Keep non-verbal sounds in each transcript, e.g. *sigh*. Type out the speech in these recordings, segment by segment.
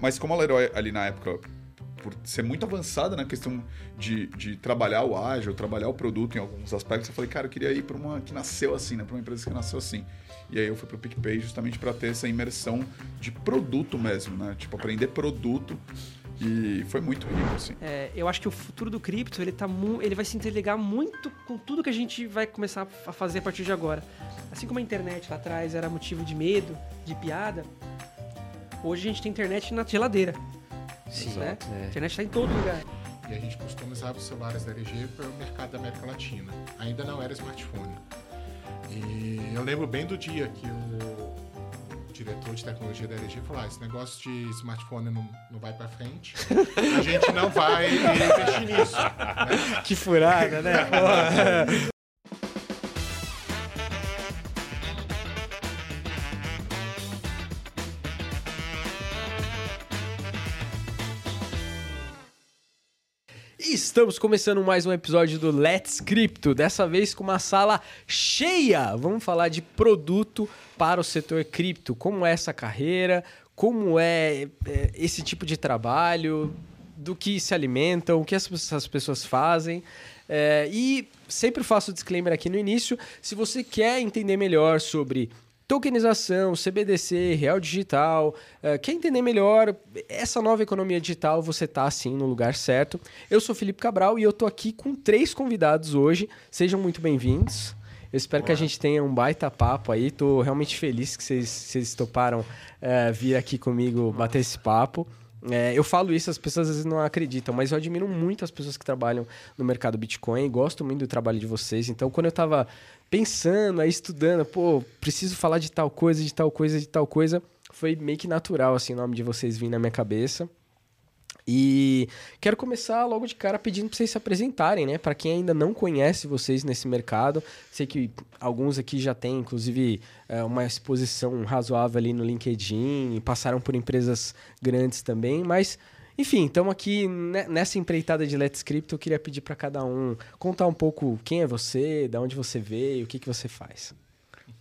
Mas como a Leroy ali na época, por ser muito avançada na questão de, de trabalhar o ágil, trabalhar o produto em alguns aspectos, eu falei, cara, eu queria ir para uma que nasceu assim, né? Para uma empresa que nasceu assim. E aí eu fui para o PicPay justamente para ter essa imersão de produto mesmo, né? Tipo, aprender produto e foi muito rico, assim. É, eu acho que o futuro do cripto, ele, tá ele vai se interligar muito com tudo que a gente vai começar a fazer a partir de agora. Assim como a internet lá atrás era motivo de medo, de piada, hoje a gente tem internet na geladeira. Sim, né? É. A internet está em todo lugar. E a gente customizava os celulares da LG para o mercado da América Latina. Ainda não era smartphone. E eu lembro bem do dia que o diretor de tecnologia da LG falou: ah, esse negócio de smartphone não, não vai para frente, a gente não vai investir nisso. Né? *laughs* Que furada, né? *laughs* Estamos começando mais um episódio do Let's Crypto, dessa vez com uma sala cheia. Vamos falar de produto para o setor cripto, como é essa carreira, como é, é esse tipo de trabalho, do que se alimentam, o que essas pessoas fazem. É, e sempre faço disclaimer aqui no início: se você quer entender melhor sobre tokenização, CBDC, real digital. Uh, quer entender melhor essa nova economia digital? Você está assim no lugar certo. Eu sou Felipe Cabral e eu estou aqui com três convidados hoje. Sejam muito bem-vindos. Eu espero que a gente tenha um baita papo aí. Estou realmente feliz que vocês toparam uh, vir aqui comigo bater esse papo. É, eu falo isso, as pessoas às vezes não acreditam, mas eu admiro muito as pessoas que trabalham no mercado Bitcoin, gosto muito do trabalho de vocês. Então, quando eu estava pensando, aí estudando, pô, preciso falar de tal coisa, de tal coisa, de tal coisa, foi meio que natural, assim, o nome de vocês vir na minha cabeça. E quero começar logo de cara pedindo para vocês se apresentarem, né? Para quem ainda não conhece vocês nesse mercado, sei que alguns aqui já têm, inclusive, é, uma exposição razoável ali no LinkedIn, passaram por empresas grandes também, mas enfim, estamos aqui nessa empreitada de Let's Crypto. Eu queria pedir para cada um contar um pouco quem é você, de onde você veio, o que, que você faz.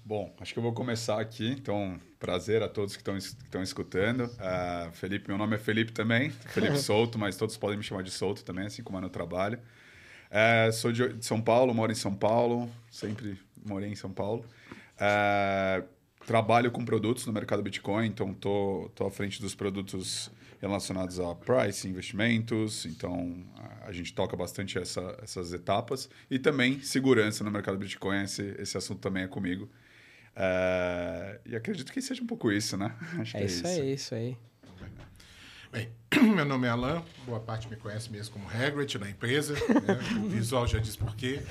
Bom, acho que eu vou começar aqui. Então, prazer a todos que estão escutando. Uh, Felipe, meu nome é Felipe também. Felipe *laughs* Souto, mas todos podem me chamar de Souto também, assim como é no trabalho. Uh, sou de, de, São Paulo, moro em São Paulo. Sempre morei em São Paulo. Uh, trabalho com produtos no mercado Bitcoin, então tô, tô à frente dos produtos relacionados a price, investimentos. Então, a gente toca bastante essa, essas etapas. E também segurança no mercado Bitcoin, esse, esse assunto também é comigo. É, e acredito que seja um pouco isso, né? *laughs* Acho é, é isso, aí, isso aí. Bem, *clears throat* meu nome é Alan, boa parte me conhece mesmo como Hagrid na empresa. Né? O visual já diz por quê.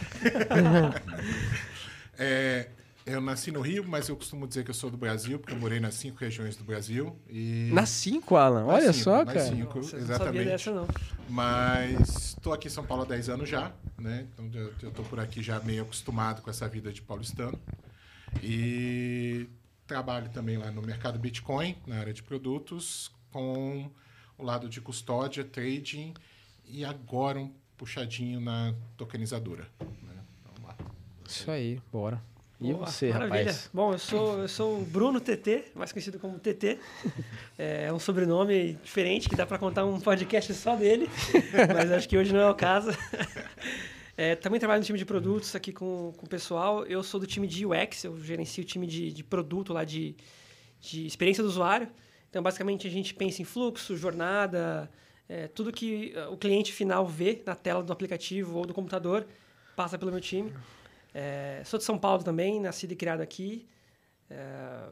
*laughs* é, eu nasci no Rio, mas eu costumo dizer que eu sou do Brasil, porque eu morei nas cinco regiões do Brasil. E... Nas cinco, Alan? Olha cinco, só, cara. Nas cinco, Nossa, exatamente. Não sabia dessa, não. Mas estou aqui em São Paulo há 10 anos já, né? Então eu estou por aqui já meio acostumado com essa vida de paulistano. E trabalho também lá no mercado Bitcoin, na área de produtos, com o lado de custódia, trading e agora um puxadinho na tokenizadora. Né? Então, lá. Isso aí, bora. E Boa, você, maravilha. rapaz? Bom, eu sou, eu sou o Bruno TT, mais conhecido como TT. *laughs* É um sobrenome diferente que dá para contar um podcast só dele, mas acho que hoje não é o caso. *laughs* É, também trabalho no time de produtos aqui com, com o pessoal. Eu sou do time de UX, eu gerencio o time de, de produto lá, de, de experiência do usuário. Então, basicamente, a gente pensa em fluxo, jornada, é, tudo que o cliente final vê na tela do aplicativo ou do computador passa pelo meu time. É, sou de São Paulo também, nascido e criado aqui. É,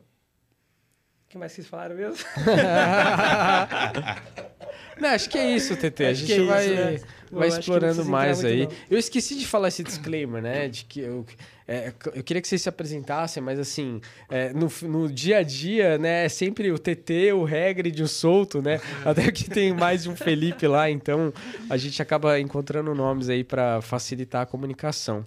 o que mais vocês falaram mesmo? *laughs* Não, acho que é isso, TT. *laughs* A gente é vai, isso, né? Vai explorando mais aí. Não. Eu esqueci de falar esse disclaimer, né? De que eu, é, eu queria que vocês se apresentassem, mas assim, é, no, no dia a dia, né? É sempre o TT, o Hagrid, o Solto, né? *laughs* Até que tem mais de um Felipe lá, então a gente acaba encontrando nomes aí para facilitar a comunicação.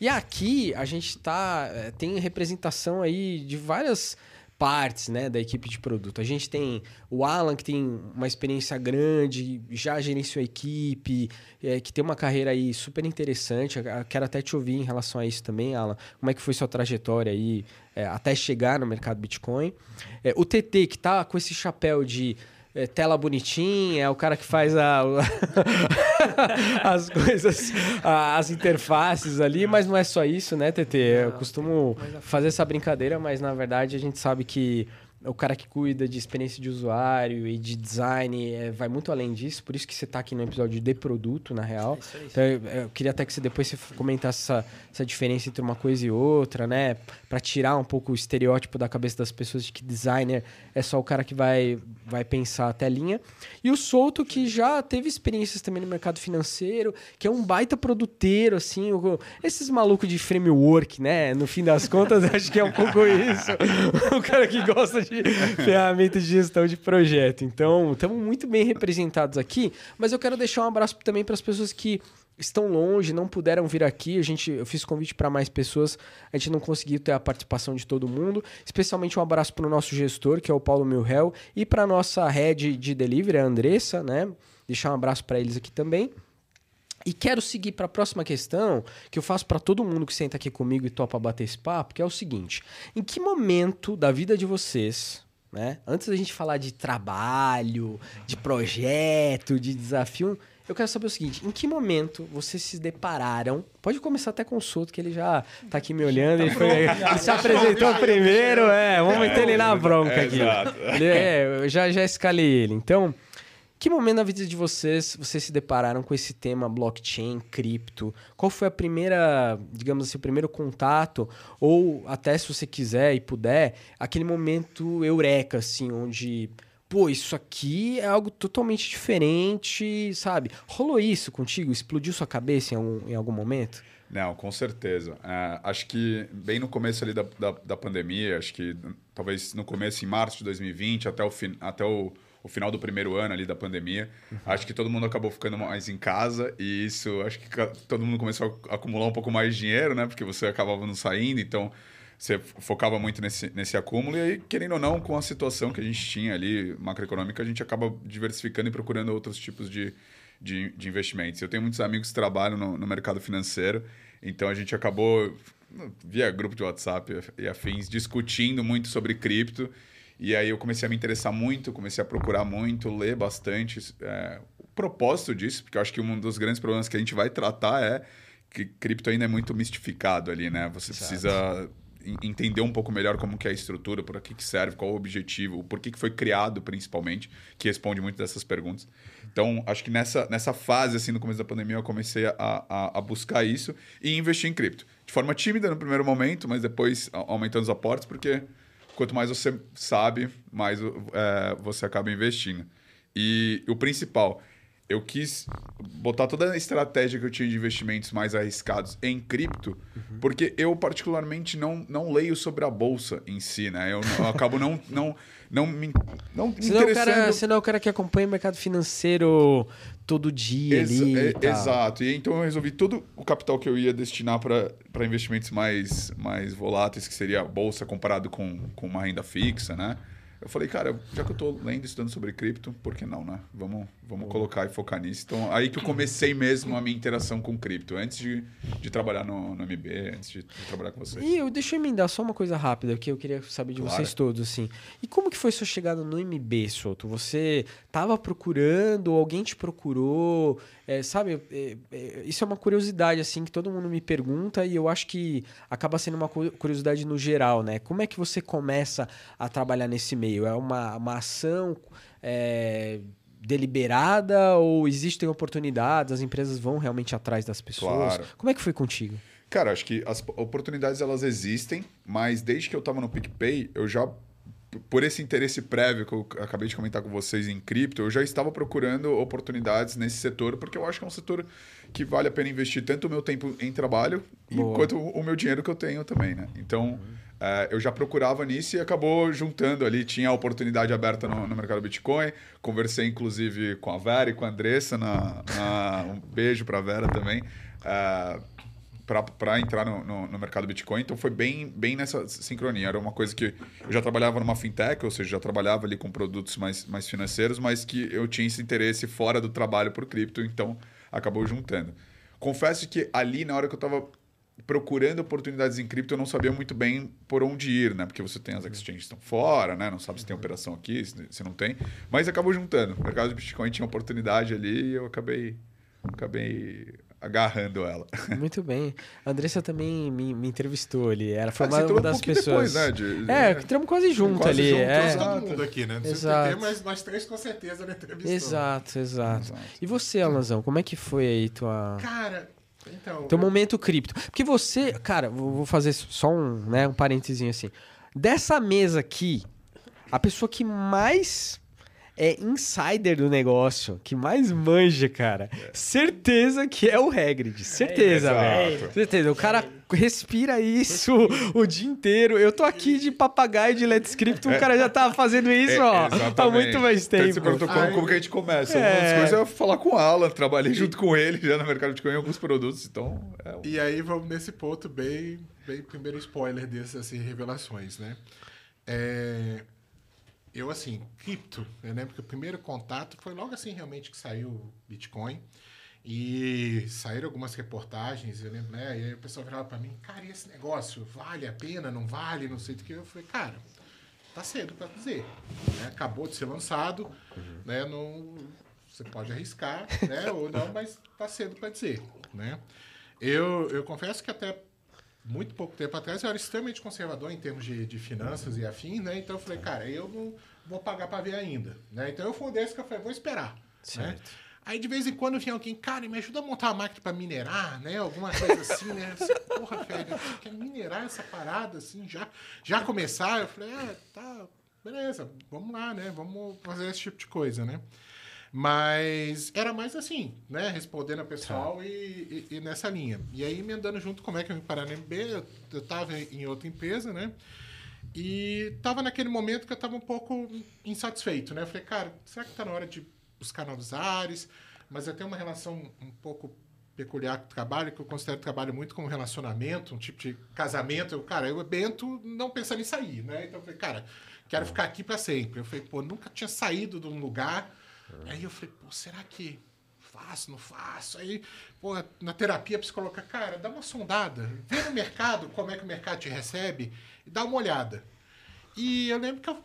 E aqui a gente tá, é, tem representação aí de várias partes né, da equipe de produto. A gente tem o Alan, que tem uma experiência grande, já gerenciou a equipe, é, que tem uma carreira aí super interessante. Quero até te ouvir em relação a isso também, Alan. Como é que foi sua trajetória aí é, até chegar no mercado Bitcoin? É, o TT, que está com esse chapéu de é, tela bonitinha, é o cara que faz a, *laughs* as coisas, as interfaces ali, mas não é só isso, né, TT? Eu costumo fazer essa brincadeira, mas na verdade a gente sabe que o cara que cuida de experiência de usuário e de design é, vai muito além disso, por isso que você está aqui no episódio de produto, na real. Isso. Então, eu, eu, queria até que você depois você comentasse essa, essa diferença entre uma coisa e outra, né? Para tirar um pouco o estereótipo da cabeça das pessoas de que designer é só o cara que vai, vai pensar a telinha. E o Souto, que já teve experiências também no mercado financeiro, que é um baita produteiro, assim, o, esses malucos de framework, né? No fim das contas, *laughs* acho que é um pouco isso. *laughs* o cara que gosta de *laughs* ferramentas de gestão de projeto. Então, estamos muito bem representados aqui, mas eu quero deixar um abraço também para as pessoas que estão longe, não puderam vir aqui. A gente, eu fiz convite para mais pessoas, a gente não conseguiu ter a participação de todo mundo. Especialmente um abraço para o nosso gestor, que é o Paulo Milhel, e para nossa head de delivery, a Andressa, né? Deixar um abraço para eles aqui também. E quero seguir para a próxima questão, que eu faço para todo mundo que senta aqui comigo e topa bater esse papo, que é o seguinte: em que momento da vida de vocês, né? Antes da gente falar de trabalho, de projeto, de desafio, eu quero saber o seguinte: em que momento vocês se depararam? Pode começar até com o Souto, que ele já tá aqui me olhando. Ele, foi, ele se apresentou primeiro, é. Vamos meter ele na bronca aqui. É, eu já, já escalei ele. Então, que momento na vida de vocês vocês se depararam com esse tema blockchain, cripto? Qual foi a primeira, digamos assim, o primeiro contato? Ou até se você quiser e puder, aquele momento eureka, assim, onde, pô, isso aqui é algo totalmente diferente, sabe? Rolou isso contigo? Explodiu sua cabeça em algum, em algum momento? Não, com certeza. É, acho que bem no começo ali da, da, da, pandemia, acho que talvez no começo, em março de 2020, até o, até o o final do primeiro ano ali da pandemia. Uhum. Acho que todo mundo acabou ficando mais em casa e isso, acho que todo mundo começou a acumular um pouco mais de dinheiro, né? Porque você acabava não saindo, então você focava muito nesse, nesse acúmulo e aí, querendo ou não, com a situação que a gente tinha ali, macroeconômica, a gente acaba diversificando e procurando outros tipos de, de, de investimentos. Eu tenho muitos amigos que trabalham no, no mercado financeiro, então a gente acabou, via grupo de WhatsApp e afins, discutindo muito sobre cripto e aí eu comecei a me interessar muito, comecei a procurar muito, ler bastante. É, o propósito disso, porque eu acho que um dos grandes problemas que a gente vai tratar é que cripto ainda é muito mistificado ali, né? Você Exato. precisa entender um pouco melhor como que é a estrutura, para que, que serve, qual o objetivo, por que, que foi criado principalmente, que responde muito dessas perguntas. Então, acho que nessa, nessa fase, assim, no começo da pandemia, eu comecei a, a, a buscar isso e investir em cripto. De forma tímida no primeiro momento, mas depois aumentando os aportes, porque quanto mais você sabe, mais é, você acaba investindo. E o principal, eu quis botar toda a estratégia que eu tinha de investimentos mais arriscados em cripto, uhum. porque eu particularmente não, não leio sobre a bolsa em si, né? Eu, eu acabo não, não, não me não você interessando... Não é o cara, você não é o cara que acompanha o mercado financeiro todo dia Ex ali. É, e exato. E então eu resolvi todo o capital que eu ia destinar para investimentos mais, mais voláteis, que seria a bolsa comparado com, com uma renda fixa, né? Eu falei, cara, já que eu estou lendo e estudando sobre cripto, por que não, né? Vamos, vamos colocar e focar nisso. Então, aí que eu comecei mesmo a minha interação com cripto, antes de, de trabalhar no, no MB, antes de, de, trabalhar com vocês. E eu, deixa eu emendar só uma coisa rápida, que eu queria saber de claro. vocês todos, assim. E como que foi sua chegada no MB, Soto? Você estava procurando, alguém te procurou? É, sabe, é, é, isso é uma curiosidade, assim, que todo mundo me pergunta e eu acho que acaba sendo uma curiosidade no geral, né? Como é que você começa a trabalhar nesse meio? É uma, uma ação é, deliberada ou existem oportunidades? As empresas vão realmente atrás das pessoas? Claro. Como é que foi contigo? Cara, acho que as oportunidades elas existem, mas desde que eu estava no PicPay, eu já por esse interesse prévio que eu acabei de comentar com vocês em cripto, eu já estava procurando oportunidades nesse setor, porque eu acho que é um setor que vale a pena investir tanto o meu tempo em trabalho Boa. quanto o meu dinheiro que eu tenho também, né? Então, uhum. É, eu já procurava nisso e acabou juntando ali. Tinha a oportunidade aberta no, no, mercado Bitcoin. Conversei, inclusive, com a Vera e com a Andressa. Na, na um beijo para a Vera também. É, para entrar no, no, no, mercado Bitcoin. Então foi bem, bem nessa sincronia. Era uma coisa que eu já trabalhava numa fintech, ou seja, já trabalhava ali com produtos mais, mais financeiros, mas que eu tinha esse interesse fora do trabalho por cripto, então acabou juntando. Confesso que ali, na hora que eu estava procurando oportunidades em cripto, eu não sabia muito bem por onde ir, né? Porque você tem as exchanges que estão fora, né? Não sabe se tem operação aqui, se não tem. Mas acabou juntando. O mercado de Bitcoin tinha oportunidade ali e eu acabei, acabei agarrando ela. *laughs* Muito bem. A Andressa também me, me entrevistou ali. Era, foi uma, uma das um pessoas. Depois, né? De, é, entramos quase junto quase ali. Junto, é. todo mundo aqui, né? Não exato. Ter, mas nós três com certeza na entrevista. Exato, exato, exato. E você, Alanzão, como é que foi aí tua. Cara, então. Teu eu... momento cripto. Porque você, cara, vou fazer só um, né, um parentezinho assim. Dessa mesa aqui, a pessoa que mais é insider do negócio, que mais manja, cara. É. Certeza que é o Hagrid. Certeza, é, velho. Certeza. O cara respira isso o dia inteiro. Eu tô aqui de papagaio de Let's Script, o cara já tá fazendo isso, é, ó. Exatamente. Há muito mais tempo. Então, você perguntou como, como, que a gente começa. É. Uma das coisas é falar com o Alan. Trabalhei junto com ele já no mercado de coin alguns produtos, então... É... E aí vamos nesse ponto bem, bem primeiro spoiler dessas assim, revelações, né? É, eu, assim, cripto, eu lembro que o primeiro contato foi logo assim, realmente, que saiu o Bitcoin. E saíram algumas reportagens, eu lembro, né? E aí o pessoal virava para mim, cara, e esse negócio vale a pena, não vale, não sei do que. Eu falei, cara, tá cedo para dizer. Né? Acabou de ser lançado, uhum. né? Não, você pode arriscar, né? Ou não, *laughs* mas tá cedo para dizer, né? Eu, eu confesso que até muito pouco tempo atrás, eu era extremamente conservador em termos de, de finanças e afins, né? Então eu falei, cara, eu não vou pagar para ver ainda, né? Então eu fui um desses que eu falei, vou esperar, né? certo. né? Aí de vez em quando vinha alguém, cara, me ajuda a montar uma máquina para minerar, né? Alguma coisa assim, né? Disse, Porra, velho, quer minerar essa parada assim, já, já começar? Eu falei, ah, tá, beleza, vamos lá, né? Vamos fazer esse tipo de coisa, né? Mas era mais assim, né? Respondendo a pessoal tá. e, e, e, nessa linha. E aí, emendando junto como é que eu me parar na MB, eu, eu tava em outra empresa, né? E tava naquele momento que eu tava um pouco insatisfeito, né? Eu falei, cara, será que tá na hora de buscar novos ares? Mas eu tenho uma relação um pouco peculiar com o trabalho, que eu considero o trabalho muito como relacionamento, um tipo de casamento. Eu, cara, eu, Bento, não pensando em sair, né? Então eu falei, cara, quero ficar aqui para sempre. Eu falei, pô, nunca tinha saído de um lugar Uhum. Aí eu falei, pô, será que faço, não faço? Aí, pô, na terapia psicológica, cara, dá uma sondada, vê no mercado como é que o mercado te recebe e dá uma olhada. E eu lembro que eu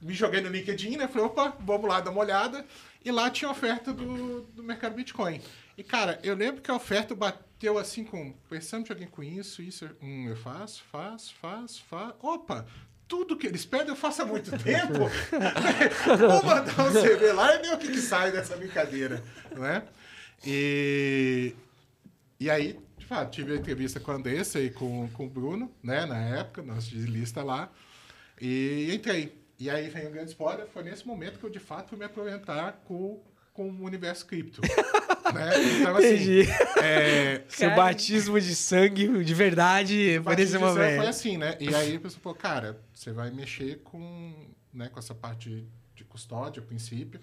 me joguei no LinkedIn, né? Falei, opa, vamos lá dar uma olhada. E lá tinha oferta do, do mercado Bitcoin. E, cara, eu lembro que a oferta bateu assim com. Pensando de alguém com isso, isso. Hum, eu faço, faço, faço, faço. Opa, tudo que eles pedem eu faço há muito *laughs* tempo. *laughs* Vou mandar um CV lá e ver o que, que sai dessa brincadeira, não é? E, e aí, de fato, tive a entrevista com a Andressa e com, com o Bruno, né, na época, nosso lista lá, e entrei. E aí vem um grande spoiler, foi nesse momento que eu, de fato, fui me apresentar com com o universo cripto. *laughs* né? Então, assim, Entendi. É, *laughs* Seu cara, batismo de sangue de verdade foi nesse momento. Foi assim, né? E aí a pessoa falou, cara, você vai mexer com, né, com essa parte de custódia, a princípio.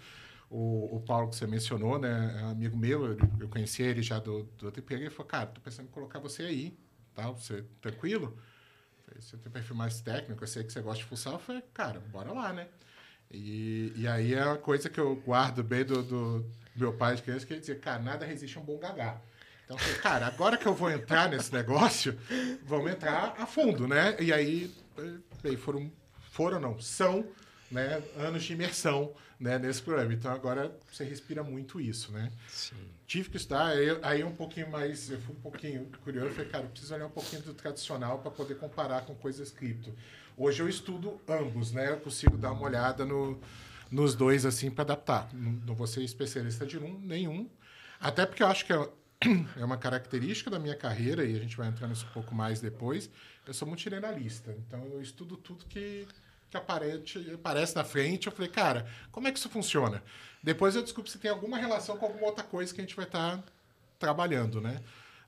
O, o Paulo que você mencionou, né, é um amigo meu, eu, eu conheci ele já do, do outro emprego, ele falou, cara, tô pensando em colocar você aí, tá? Você tranquilo? Você tem perfil mais técnico, eu sei que você gosta de fuçar. Eu falei, cara, bora lá, né? E, e aí é uma coisa que eu guardo bem do, do meu pai de criança, que ele dizia, cara, nada resiste a um bom gagá. Então, eu falei, cara, agora que eu vou entrar nesse negócio, vamos entrar a fundo, né? E aí, bem, foram, foram não, são né, anos de imersão né, nesse programa. Então, agora você respira muito isso, né? Sim. Tive que estudar, aí, aí um pouquinho mais, eu fui um pouquinho curioso, falei, cara, eu preciso olhar um pouquinho do tradicional para poder comparar com coisas cripto. Hoje eu estudo ambos, né? Eu consigo dar uma olhada no, nos dois assim para adaptar. Não, vou ser especialista de um, nenhum. Até porque eu acho que é, *clears throat* é uma característica da minha carreira, e a gente vai entrar nisso um pouco mais depois. Eu sou muito então eu estudo tudo que, que aparece, aparece na frente. Eu falei, cara, como é que isso funciona? Depois eu descubro se tem alguma relação com alguma outra coisa que a gente vai estar tá trabalhando, né?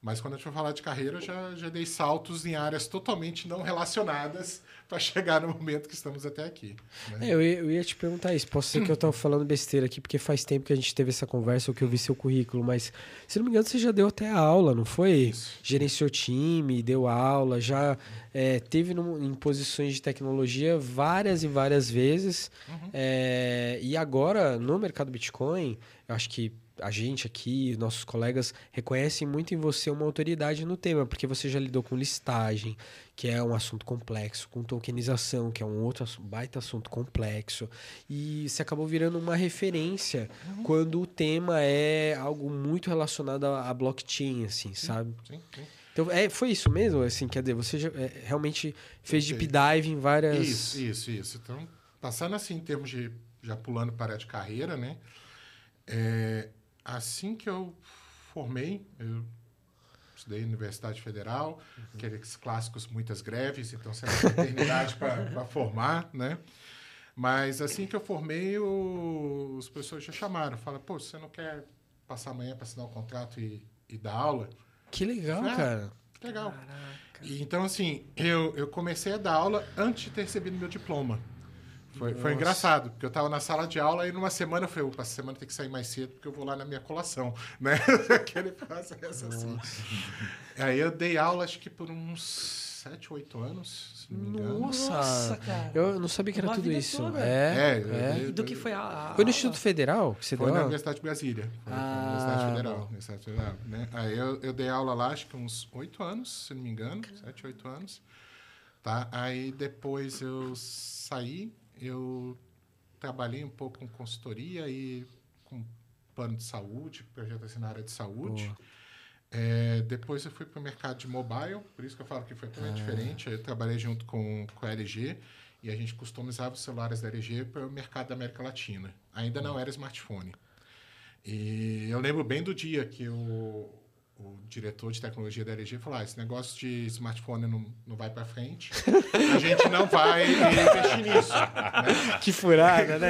Mas quando a gente for falar de carreira, eu já, já dei saltos em áreas totalmente não relacionadas para chegar no momento que estamos até aqui. Né? É, eu, ia, eu, ia, te perguntar isso. Posso ser que eu estou falando besteira aqui, porque faz tempo que a gente teve essa conversa ou que eu vi seu currículo, mas se não me engano, você já deu até aula, não foi? Isso. Gerenciou time, deu aula, já é, teve no, em posições de tecnologia várias e várias vezes. Uhum. É, e agora, no mercado Bitcoin, eu acho que a gente aqui, nossos colegas, reconhecem muito em você uma autoridade no tema, porque você já lidou com listagem, que é um assunto complexo, com tokenização, que é um outro baita assunto complexo, e você acabou virando uma referência uhum. quando o tema é algo muito relacionado a, blockchain, assim, sim, sabe? Sim, sim. Então, é, foi isso mesmo? Assim, quer dizer, você já, é, realmente fez deep dive em várias... Isso, isso, isso. Então, passando assim, em termos de... Já pulando para a de carreira, né? É, assim que eu formei, eu estudei na Universidade Federal, uhum. aqueles clássicos, muitas greves, então você tem eternidade para *laughs* formar, né? Mas assim que eu formei, o, os professores já chamaram, falaram, pô, você não quer passar amanhã para assinar o um contrato e, e dar aula? Que legal, falei, ah, cara. Legal. E, então, assim, eu, eu comecei a dar aula antes de ter recebido meu diploma. Foi, foi engraçado, porque eu estava na sala de aula e numa semana eu falei, opa, essa semana tem que sair mais cedo porque eu vou lá na minha colação, *laughs* né? *laughs* Aquele processo assim. Aí eu dei aula, acho que por uns 7, 8 anos, se não me engano. Nossa, Nossa cara. Eu não sabia que era Uma tudo isso. Toda. É, é, é. E do que foi a, a... Foi no Instituto Federal que você foi deu na Universidade de Brasília. Foi ah, Universidade Federal. Universidade Federal né? Aí eu, eu dei aula lá, acho que uns 8 anos, se não me engano. 7, 8 anos. Tá? Aí depois eu saí eu trabalhei um pouco com consultoria e com plano de saúde, projeto assim na área de saúde. É, depois eu fui para o mercado de mobile, por isso que eu falo que foi totalmente ah. diferente. Eu trabalhei junto com, com a LG e a gente customizava os celulares da LG para o mercado da América Latina. Ainda não era smartphone. E eu lembro bem do dia que o, o diretor de tecnologia da LG falou: ah, esse negócio de smartphone não, não vai para frente, a gente não vai investir nisso. Né? *laughs* Que furada, né?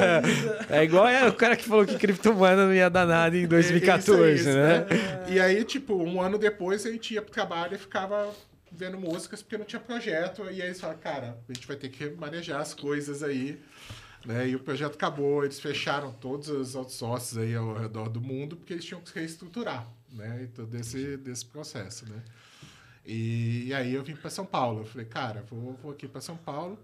*laughs* é igual é o cara que falou que criptomoeda não ia dar nada em 2014, é isso, é isso, né? né? E aí, tipo, um ano depois a gente ia pro trabalho e ficava vendo músicas porque não tinha projeto. E aí eles falaram, cara, a gente vai ter que manejar as coisas aí. Né? E o projeto acabou, eles fecharam todos os outsources aí ao redor do mundo porque eles tinham que reestruturar né? E todo esse desse processo, né? E, e aí eu vim para São Paulo. Eu falei, cara, vou, vou aqui para São Paulo.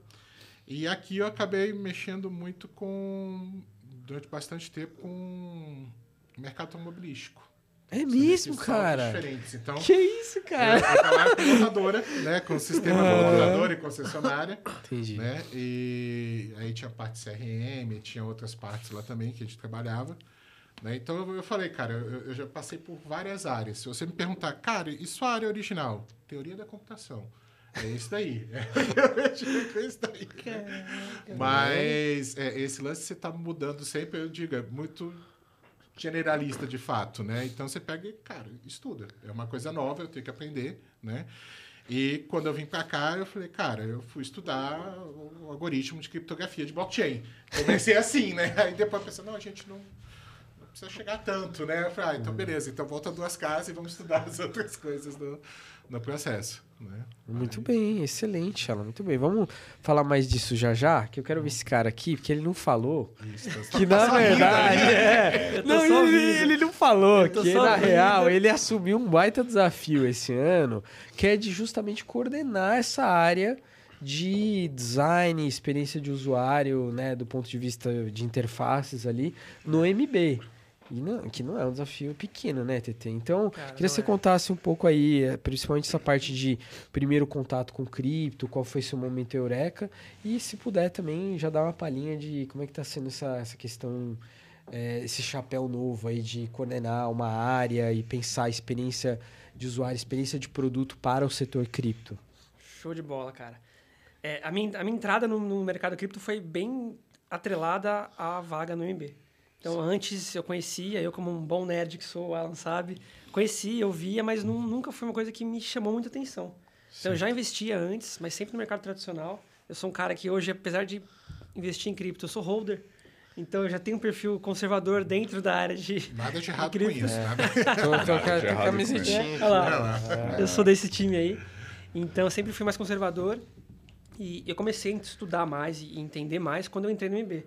E aqui eu acabei mexendo muito com durante bastante tempo com o mercado automobilístico. É mesmo, cara? Diferentes. Então, que isso, cara? Eu, eu trabalho com montadora, né? Com sistema uhum. montadora e concessionária. Entendi. Né? E aí tinha parte CRM, tinha outras partes lá também que a gente trabalhava. Né? Então eu falei, cara, eu, eu, já passei por várias áreas. Se você me perguntar, cara, e sua área original? Teoria da computação. É isso daí. *laughs* É isso daí. Mas é, esse lance você está mudando sempre, eu digo, é muito generalista de fato, né? Então você pega e, cara, estuda. É uma coisa nova, eu tenho que aprender, né? E quando eu vim para cá, eu falei, cara, eu fui estudar o algoritmo de criptografia de blockchain. Comecei assim, né? Aí depois pensei, não, a gente não precisa chegar tanto, né? Eu falei, ah, então uhum. beleza, então volta duas casas e vamos estudar as *laughs* outras coisas do, no processo. Né? Muito Aí... bem, excelente, ela muito bem. Vamos falar mais disso já já, que eu quero ver esse cara aqui, porque ele não falou. Isso, que na verdade *laughs* é. Não, ele, ele, não falou que na real ele assumiu um baita desafio esse ano, que é de justamente coordenar essa área de design, experiência de usuário, né, do ponto de vista de interfaces ali no MB. E não, que não é um desafio pequeno, né, TT? Então, Cara, queria que você é. contasse um pouco aí, é, principalmente essa parte de primeiro contato com cripto, qual foi seu momento eureka, e se puder também já dar uma palhinha de como é que está sendo essa, essa questão, é, esse chapéu novo aí de coordenar uma área e pensar a experiência de usuário, experiência de produto para o setor cripto. Show de bola, cara. É, a, minha, a minha entrada no, no mercado cripto foi bem atrelada à vaga no MB. Então, antes eu conhecia, eu como um bom nerd que sou, o Alan sabe, conhecia, eu via, mas nunca foi uma coisa que me chamou muita atenção. Então, eu já investia antes, mas sempre no mercado tradicional. Eu sou um cara que hoje, apesar de investir em cripto, eu sou holder. Então, eu já tenho um perfil conservador dentro da área de Nada de errado com isso. É. Nada. *laughs* Tô, tô, camisetinha. Olha lá, é. eu sou desse time aí. Então, eu sempre fui mais conservador. E eu comecei a estudar mais e entender mais quando eu entrei no MB.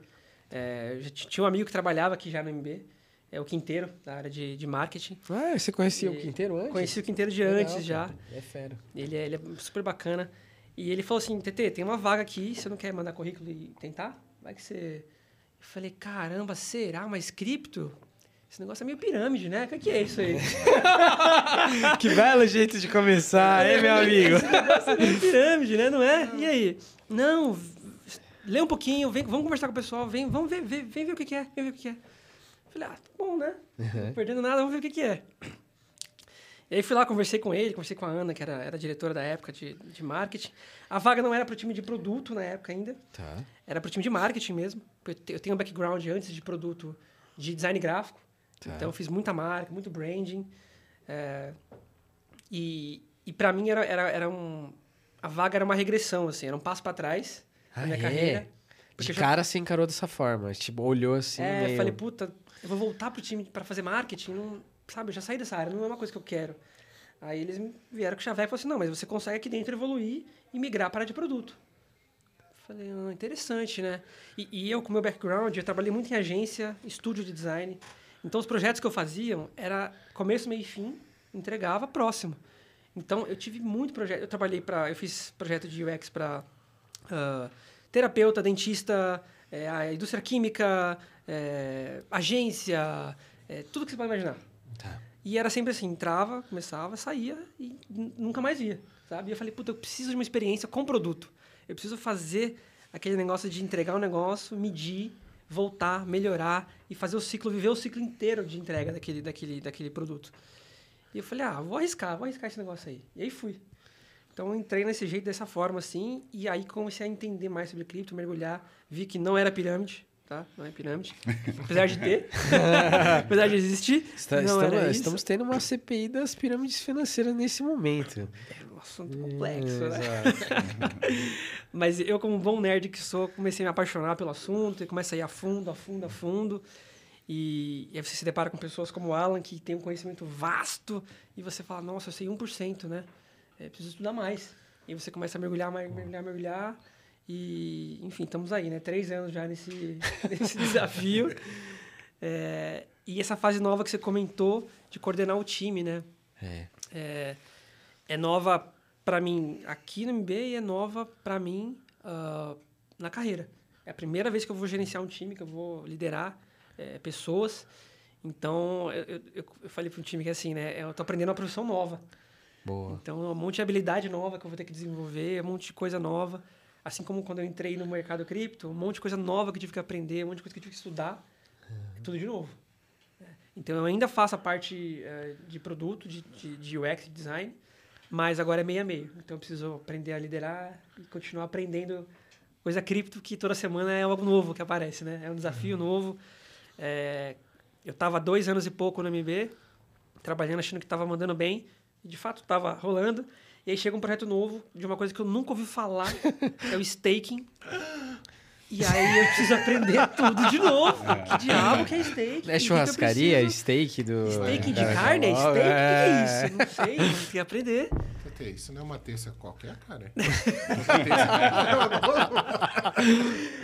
É, tinha um amigo que trabalhava aqui já no MB, é o Quinteiro, da área de, de marketing. Ah, você conhecia e, o Quinteiro antes? Conheci o Quinteiro de Legal, antes já. É fera. Ele é, ele é super bacana. E ele falou assim, TT, tem uma vaga aqui, você não quer mandar currículo e tentar? Vai que você... Eu falei, caramba, será? Mas cripto? esse negócio é meio pirâmide, né? O que é isso aí? *laughs* que belo jeito de começar, hein, meu *laughs* amigo? Esse negócio é meio pirâmide, né? Não é? E aí? Não, lê um pouquinho, vem, vamos conversar com o pessoal, vem, vamos ver, vem, vem ver o que, que é, vem ver o que, que é. Falei, ah, tá bom, né? Não perdendo nada, vamos ver o que, que é. E aí fui lá, conversei com ele, conversei com a Ana, que era, era diretora da época de, de marketing. A vaga não era para o time de produto na época ainda. Tá. Era para o time de marketing mesmo. Eu tenho um background antes de produto de design gráfico. Tá. Então, eu fiz muita marca, muito branding. É, e e para mim era, era, era um... A vaga era uma regressão, assim. Era um passo para trás ah, minha é? carreira. De cara, já... você encarou dessa forma. Tipo, olhou assim É, meio... falei, puta, eu vou voltar pro time para fazer marketing. Não, sabe, eu já saí dessa área, não é uma coisa que eu quero. Aí eles vieram com o chaveco e falaram assim, não, mas você consegue aqui dentro evoluir e migrar para de produto. Falei, ah, interessante, né? E, e, eu, com meu background, eu trabalhei muito em agência, estúdio de design. Então, os projetos que eu fazia era começo, meio e fim, entregava próximo. Então, eu tive muito projeto. Eu trabalhei para... Eu fiz projeto de UX para uh, ah, terapeuta, dentista, é, a indústria química, é, agência, é, tudo que você pode imaginar. Tá. E era sempre assim, entrava, começava, saía e nunca mais via, sabe? E eu falei, puta, eu preciso de uma experiência com produto. Eu preciso fazer aquele negócio de entregar um negócio, medir, voltar, melhorar e fazer o ciclo, viver o ciclo inteiro de entrega daquele, daquele, daquele produto. E eu falei, ah, vou arriscar, vou arriscar esse negócio aí. E aí fui. Então entrei nesse jeito, dessa forma assim, e aí comecei a entender mais sobre cripto, mergulhar, vi que não era pirâmide, tá? Não é pirâmide. *laughs* Apesar de ter, *laughs* apesar de existir. Está, não estamos, estamos tendo uma CPI das pirâmides financeiras nesse momento. É um assunto complexo, né? *laughs* Mas eu, como bom nerd que sou, comecei a me apaixonar pelo assunto e começa a ir a fundo, a fundo, a fundo. E, e aí você se depara com pessoas como o Alan, que tem um conhecimento vasto, e você fala, nossa, eu sei 1%, né? É, preciso estudar mais. E você começa a mergulhar, mergulhar, mergulhar. E, enfim, estamos aí, né? Três anos já nesse, *laughs* nesse desafio. É, e essa fase nova que você comentou de coordenar o time, né? É. É, é nova para mim aqui no MB e é nova para mim uh, na carreira. É a primeira vez que eu vou gerenciar um time, que eu vou liderar é, pessoas. Então, eu, eu, eu falei para o time que assim, né? Eu estou aprendendo uma profissão nova. Boa. Então, um monte de habilidade nova que eu vou ter que desenvolver, um monte de coisa nova. Assim como quando eu entrei no mercado cripto, um monte de coisa nova que eu tive que aprender, um monte de coisa que eu tive que estudar. Uhum. Tudo de novo. Então, eu ainda faço a parte uh, de produto, de, de, de UX, de design, mas agora é meio a meio. Então, eu preciso aprender a liderar e continuar aprendendo coisa cripto que toda semana é algo novo que aparece, né? É um desafio uhum. novo. É, eu estava dois anos e pouco no MB, trabalhando, achando que estava mandando bem. E de fato estava rolando. E aí chega um projeto novo de uma coisa que eu nunca ouvi falar, é o staking. E aí eu preciso aprender tudo de novo. É. Que diabo que é steak? É churrascaria? Que steak do... Steak de carne? É steak? O que é isso? Não sei, tem que aprender. Isso não é uma terça qualquer, cara. *laughs*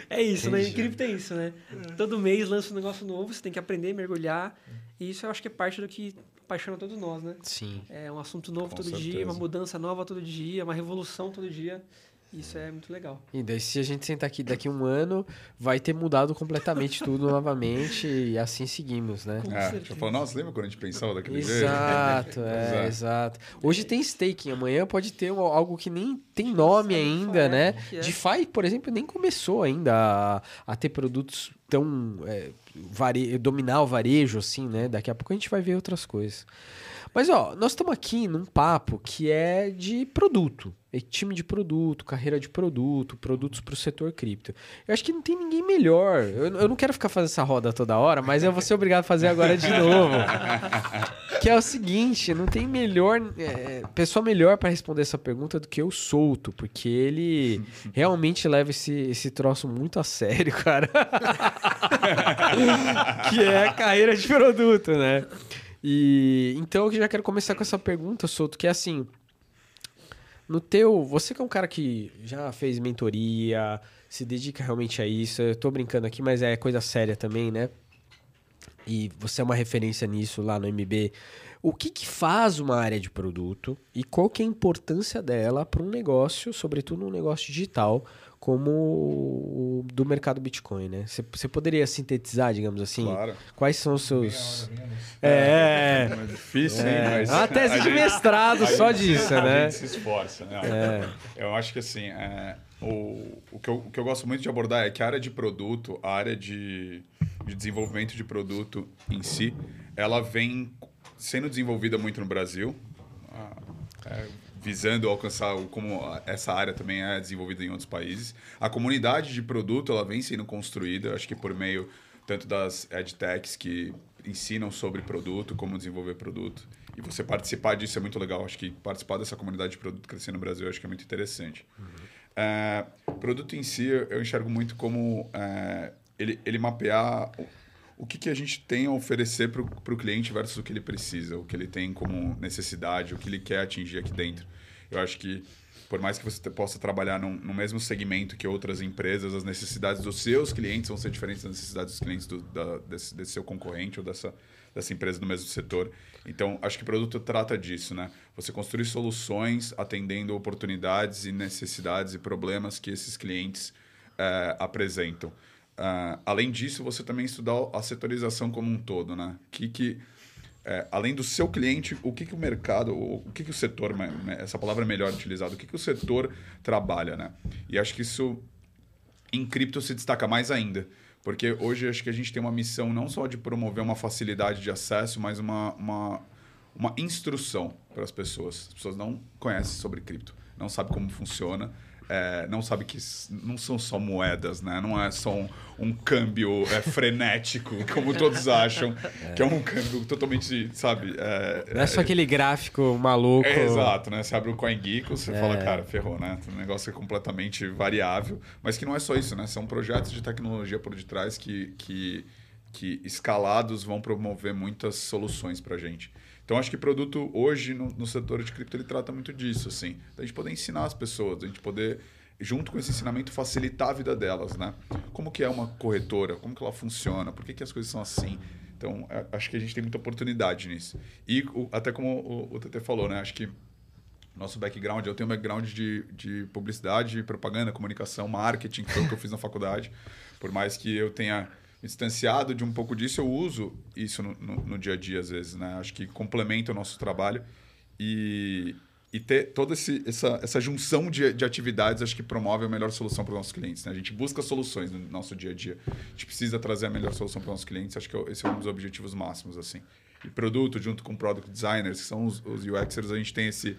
é isso, né? Incrível tem isso, né? Todo mês lança um negócio novo, você tem que aprender, mergulhar. E isso eu acho que é parte do que apaixona todos nós, né? Sim. É um assunto novo Com todo certeza. dia, uma mudança nova todo dia, uma revolução todo dia. Isso é muito legal. E daí, se a gente sentar aqui daqui um ano, vai ter mudado completamente tudo *laughs* novamente e assim seguimos, né? Com é, eu falo, nossa, lembra quando a gente pensava daquele exato, jeito? *laughs* É, exato, exato. Hoje tem staking, amanhã pode ter algo que nem tem nome ainda, é, né? É. DeFi, por exemplo, nem começou ainda a, a ter produtos tão... É, vare... dominar o varejo, assim, né? Daqui a pouco a gente vai ver outras coisas. Mas, ó, nós estamos aqui num papo que é de produto. É time de produto, carreira de produto, produtos para o setor cripto. Eu acho que não tem ninguém melhor. Eu, eu, não quero ficar fazendo essa roda toda hora, mas eu vou ser obrigado a fazer agora de novo. *laughs* que é o seguinte, não tem melhor é, pessoa melhor para responder essa pergunta do que eu solto, porque ele *laughs* realmente leva esse, esse troço muito a sério, cara. *laughs* que é a carreira de produto, né? E então eu já quero começar com essa pergunta, Souto, que é assim, no teu, você que é um cara que já fez mentoria, se dedica realmente a isso, eu tô brincando aqui, mas é coisa séria também, né? E você é uma referência nisso lá no MB. o que, que faz uma área de produto e qual que é a importância dela para um negócio, sobretudo um negócio digital, como o do mercado Bitcoin, né? Você poderia sintetizar, digamos assim? Claro. Quais são os seus... É, é, é difícil, é. Mas uma tese de *laughs* mestrado só disso, né? A gente se esforça, né? É. Eu acho que assim, é, o, o, que eu, o que eu gosto muito de abordar é que a área de produto, a área de, de desenvolvimento de produto em si, ela vem sendo desenvolvida muito no Brasil. Ah, é, visando alcançar como essa área também é desenvolvida em outros países. A comunidade de produto ela vem sendo construída, acho que por meio tanto das edtechs que ensinam sobre produto, como desenvolver produto. E você participar disso é muito legal. Acho que participar dessa comunidade de produto crescer no Brasil acho que é muito interessante. Uhum. É, produto em si, eu enxergo muito como é, ele, ele mapear o que, que a gente tem a oferecer para o cliente versus o que ele precisa, o que ele tem como necessidade, o que ele quer atingir aqui dentro. Eu acho que, por mais que você possa trabalhar num, no mesmo segmento que outras empresas, as necessidades dos seus clientes vão ser diferentes das necessidades dos clientes do, da, desse, desse seu concorrente ou dessa, dessa empresa do mesmo setor. Então, acho que o produto trata disso, né? Você construir soluções atendendo oportunidades e necessidades e problemas que esses clientes é, apresentam. Uh, além disso, você também estudar a setorização como um todo, né? Que, que é, além do seu cliente, o que, que o mercado, o que, que o setor, essa palavra é melhor utilizada, o que, que o setor trabalha, né? E acho que isso em cripto se destaca mais ainda, porque hoje acho que a gente tem uma missão não só de promover uma facilidade de acesso, mas uma, uma, uma instrução para as pessoas. As pessoas não conhecem sobre cripto, não sabem como funciona, é, não sabe que não são só moedas, né? Não é só um, um câmbio é, frenético, *laughs* como todos acham, é. que é um câmbio totalmente, sabe? É, não é só aquele gráfico maluco. É, exato, né? Você abre o CoinGeek, você fala, é. cara, ferrou, né? O negócio é completamente variável, mas que não é só isso, né? São projetos de tecnologia por detrás que, que, que escalados vão promover muitas soluções para a gente. Então, acho que produto hoje no, no setor de cripto ele trata muito disso, assim. Da gente poder ensinar as pessoas, da gente poder, junto com esse ensinamento, facilitar a vida delas, né? Como que é uma corretora, como que ela funciona, por que, que as coisas são assim. Então, acho que a gente tem muita oportunidade nisso. E o, até como o, o TT falou, né? Acho que nosso background, eu tenho um background de, de publicidade, propaganda, comunicação, marketing, que foi o que eu fiz na faculdade. Por mais que eu tenha distanciado de um pouco disso, eu uso isso no, no, no, dia a dia, às vezes. Né? Acho que complementa o nosso trabalho. E, e ter toda esse, essa, essa junção de, de atividades, acho que promove a melhor solução para os nossos clientes. Né? A gente busca soluções no nosso dia a dia. A gente precisa trazer a melhor solução para os nossos clientes. Acho que esse é um dos objetivos máximos. assim. E produto, junto com product designers, que são os, os UXers, a gente tem esse,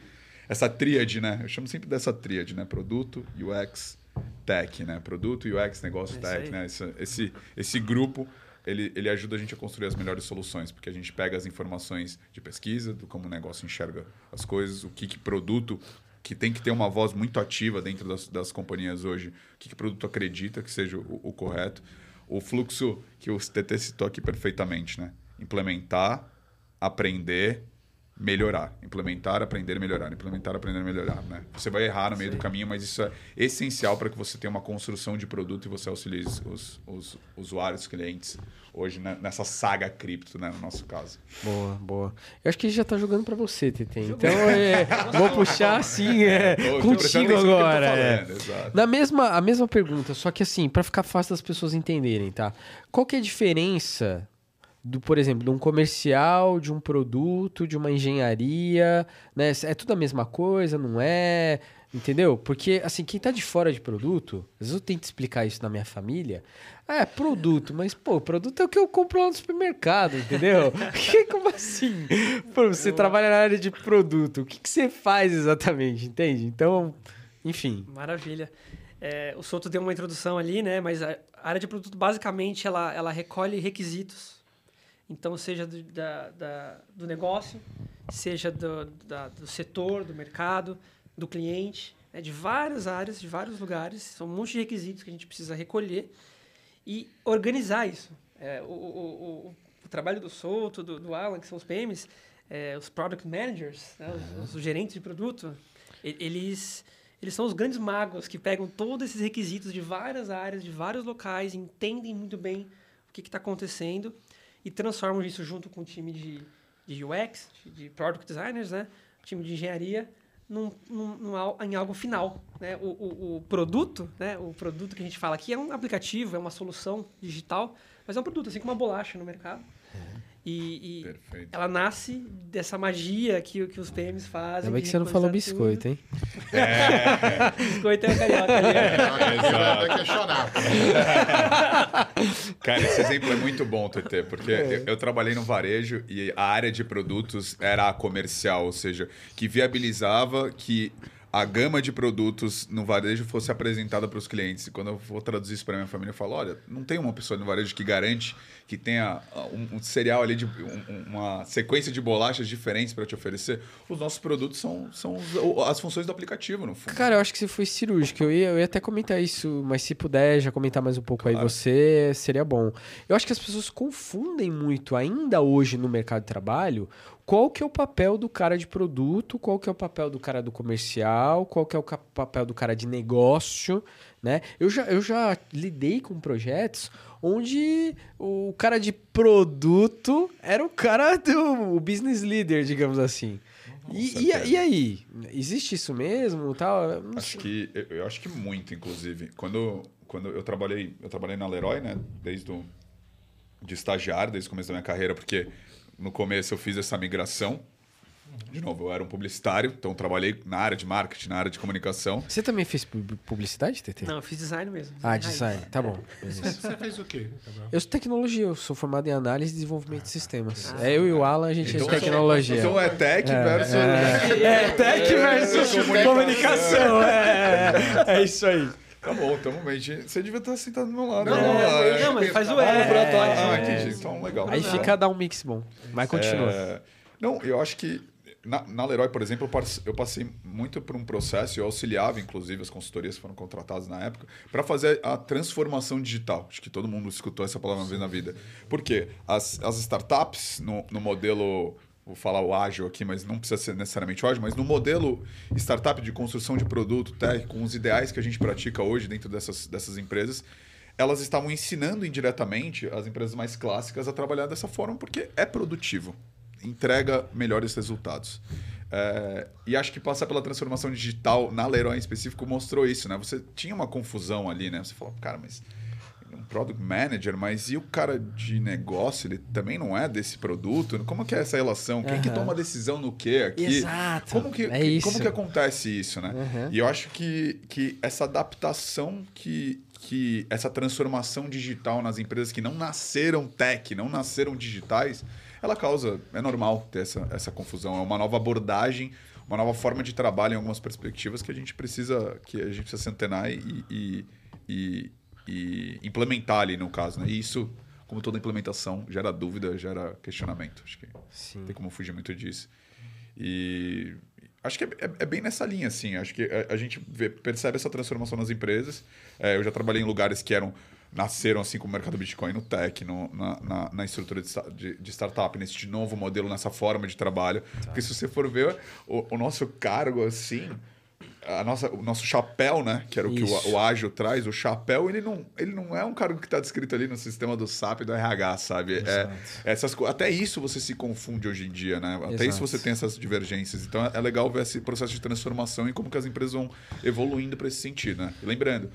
essa tríade, né? Eu chamo sempre dessa tríade, né? Produto, UX tech, né? Produto, UX, negócio é tech, né? Esse, esse, esse grupo ele, ele ajuda a gente a construir as melhores soluções, porque a gente pega as informações de pesquisa, do como o negócio enxerga as coisas, o que, que produto que tem que ter uma voz muito ativa dentro das, das companhias hoje, o que, que produto acredita que seja o, o correto. O fluxo que o TT citou aqui perfeitamente, né? Implementar, aprender melhorar, implementar, aprender, melhorar, implementar, aprender, melhorar, né? Você vai errar no meio Sim. do caminho, mas isso é essencial para que você tenha uma construção de produto e você auxilie os, os usuários, clientes hoje né? nessa saga cripto, né, no nosso caso. Boa, boa. Eu acho que ele já está jogando para você, TT. Então, é, *laughs* vou puxar assim, é, Tô, contigo agora. É. Na mesma, a mesma pergunta, só que assim, para ficar fácil das pessoas entenderem, tá? Qual que é a diferença do, por exemplo, de um comercial, de um produto, de uma engenharia, né? É tudo a mesma coisa, não é? Entendeu? Porque, assim, quem tá de fora de produto, às vezes eu tento explicar isso na minha família. Ah, é, produto, mas, pô, produto é o que eu compro lá no supermercado, entendeu? *laughs* que, como assim? Pô, você eu... trabalha na área de produto, o que, que você faz exatamente, entende? Então, enfim. Maravilha. É, o Souto deu uma introdução ali, né? Mas a área de produto, basicamente, ela, ela recolhe requisitos então, seja do, da, da, do negócio, seja do, da, do setor, do mercado, do cliente, né, de várias áreas, de vários lugares. São um monte de requisitos que a gente precisa recolher e organizar isso. É, o, o, o, o, trabalho do Souto, do, do Alan, que são os PMs, é, os Product Managers, né, os, os gerentes de produto, eles eles são os grandes magos que pegam todos esses requisitos de várias áreas, de vários locais, entendem muito bem o que está acontecendo e transformam isso junto com o time de, de UX, de Product Designers, né? time de engenharia, num, num, num, em algo final. Né? O, o, o, produto, né? o produto que a gente fala aqui é um aplicativo, é uma solução digital, mas é um produto, assim como uma bolacha no mercado. E, e ela nasce dessa magia que, que os PMs fazem. Ainda bem que você não falou biscoito, tudo. hein? É. *laughs* biscoito é carioca ali. É, é questionar. *laughs* Cara, esse exemplo é muito bom, TT, porque é. eu, eu, trabalhei no varejo e a área de produtos era a comercial, ou seja, que viabilizava que a gama de produtos no varejo fosse apresentada para os clientes. E quando eu vou traduzir isso para minha família, eu falo: olha, não tem uma pessoa no varejo que garante que tenha ah, um, um cereal ali, de um, uma sequência de bolachas diferentes para te oferecer. Os nossos produtos são, são as funções do aplicativo, no fundo. Cara, eu acho que você foi cirúrgico. Eu ia, eu ia até comentar isso, mas se puder já comentar mais um pouco claro. aí você, seria bom. Eu acho que as pessoas confundem muito, ainda hoje no mercado de trabalho, qual que é o papel do cara de produto, qual que é o papel do cara do comercial, qual que é o papel do cara de negócio, né? Eu já, eu já lidei com projetos onde o cara de produto era o cara do business leader, digamos assim. E, e, e, aí? Existe isso mesmo? Tal? acho que eu, eu, acho que muito, inclusive. Quando, quando eu trabalhei, eu trabalhei na Leroy, né? Desde o de estagiário, desde o começo da minha carreira, porque no começo eu fiz essa migração. De novo, eu era um publicitário, então trabalhei na área de marketing, na área de comunicação. Você também fez publicidade, TT? Não, eu fiz design mesmo. Ah, design, tá bom. Você fez o quê? Eu sou tecnologia, eu sou formado em análise e desenvolvimento de sistemas. Ah, é eu e o Alan, a gente então, é tecnologia. Então é tech é, versus. É, é tech versus comunicação. É, é isso aí. Tá bom, tamo bem. Você devia estar sentado do meu lado. Não, não, não, não mas faz o é. Ah, entendi. Então, legal. Aí fica dar um mix bom. Mas continua. É... Não, eu acho que na, na Leroy, por exemplo, eu passei muito por um processo, eu auxiliava, inclusive, as consultorias que foram contratadas na época, para fazer a transformação digital. Acho que todo mundo escutou essa palavra uma vez na vida. Por quê? As, as startups, no, no modelo vou falar o ágil aqui, mas não precisa ser necessariamente ágil, mas no modelo startup de construção de produto, tech, com os ideais que a gente pratica hoje dentro dessas, dessas empresas, elas estavam ensinando indiretamente as empresas mais clássicas a trabalhar dessa forma porque é produtivo, entrega melhores resultados. É, e acho que passar pela transformação digital na Leroy em específico mostrou isso, né? Você tinha uma confusão ali, né? Você falou, cara, mas um product manager, mas e o cara de negócio, ele também não é desse produto? Como que é essa relação? Quem uhum. que toma decisão no quê aqui? Exato. Como que, é isso. como que acontece isso, né? Uhum. E eu acho que, que essa adaptação que, que essa transformação digital nas empresas que não nasceram tech, não nasceram digitais, ela causa, é normal ter essa, essa confusão, é uma nova abordagem, uma nova forma de trabalho em algumas perspectivas que a gente precisa que a gente precisa se antenar e, e, e e implementar ali no caso, né? E isso, como toda implementação, gera dúvida, gera questionamento. Acho que Sim. tem como fugir muito disso. E acho que é, é, é bem nessa linha, assim. Acho que a, a gente vê, percebe essa transformação nas empresas. É, eu já trabalhei em lugares que eram nasceram assim com o mercado Bitcoin no tech, no, na, na, na, estrutura de, de, de, startup, nesse novo modelo, nessa forma de trabalho. Tá. Porque se você for ver o, o nosso cargo, assim, a nossa, o nosso chapéu, né? Que era o que o, o ágil traz, o chapéu, ele não, ele não é um cargo que está descrito ali no sistema do SAP e do RH, sabe? É, essas, até isso você se confunde hoje em dia, né? Até Exato. isso você tem essas divergências. Então é legal ver esse processo de transformação e como que as empresas vão evoluindo para esse sentido, né? E lembrando,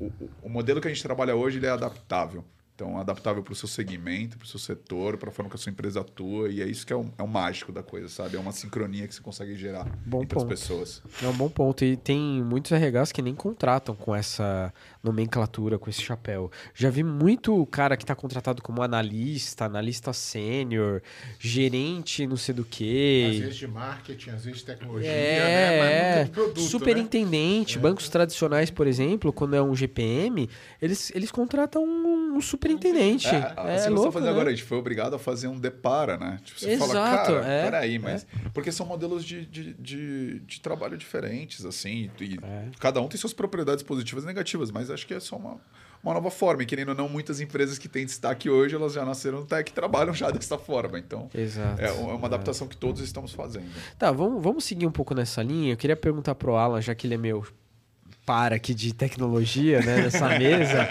o, o modelo que a gente trabalha hoje ele é adaptável. Então, adaptável para o seu segmento, para o seu setor, para a forma que a sua empresa atua. E é isso que é o, é o mágico da coisa, sabe? É uma sincronia que você consegue gerar bom entre ponto. as pessoas. É um bom ponto. E tem muitos RHs que nem contratam com essa nomenclatura, com esse chapéu. Já vi muito cara que está contratado como analista, analista sênior, gerente não sei do quê. Às vezes de marketing, às vezes de tecnologia, é, né? Mas produto, superintendente. Né? Bancos tradicionais, por exemplo, quando é um GPM, eles, eles contratam um, um superintendente. É, é assim, louco, fazer né? agora, a gente foi obrigado a fazer um depara, né? Tipo, você Exato, fala, cara, é, peraí, mas... É. Porque são modelos de, de, de, de trabalho diferentes, assim, e é. cada um tem suas propriedades positivas e negativas, mas acho que é só uma, uma nova forma. E querendo ou não, muitas empresas que têm destaque hoje, elas já nasceram no tech e trabalham já dessa forma. Então, Exato. é uma adaptação que todos estamos fazendo. Tá, vamos, vamos seguir um pouco nessa linha. Eu queria perguntar pro Alan, já que ele é meu par aqui de tecnologia, né, nessa mesa.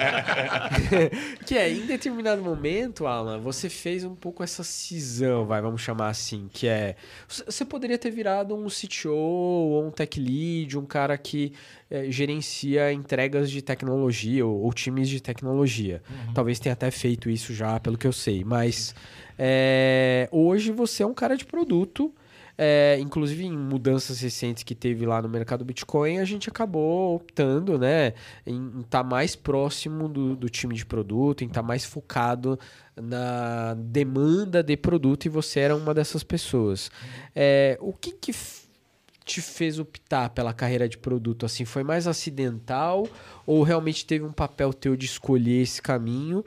*laughs* que é, em determinado momento, Alan, você fez um pouco essa cisão, vai, vamos chamar assim, que é... Você poderia ter virado um CTO ou um tech lead, um cara que é, gerencia entregas de tecnologia ou, ou times de tecnologia. Uhum. Talvez tenha até feito isso já, pelo que eu sei. Mas é, hoje você é um cara de produto é, inclusive em mudanças recentes que teve lá no mercado Bitcoin, a gente acabou optando né, em estar tá mais próximo do, do, time de produto, em estar tá mais focado na demanda de produto e você era uma dessas pessoas. É, o que, que te fez optar pela carreira de produto? Assim, foi mais acidental ou realmente teve um papel teu de escolher esse caminho?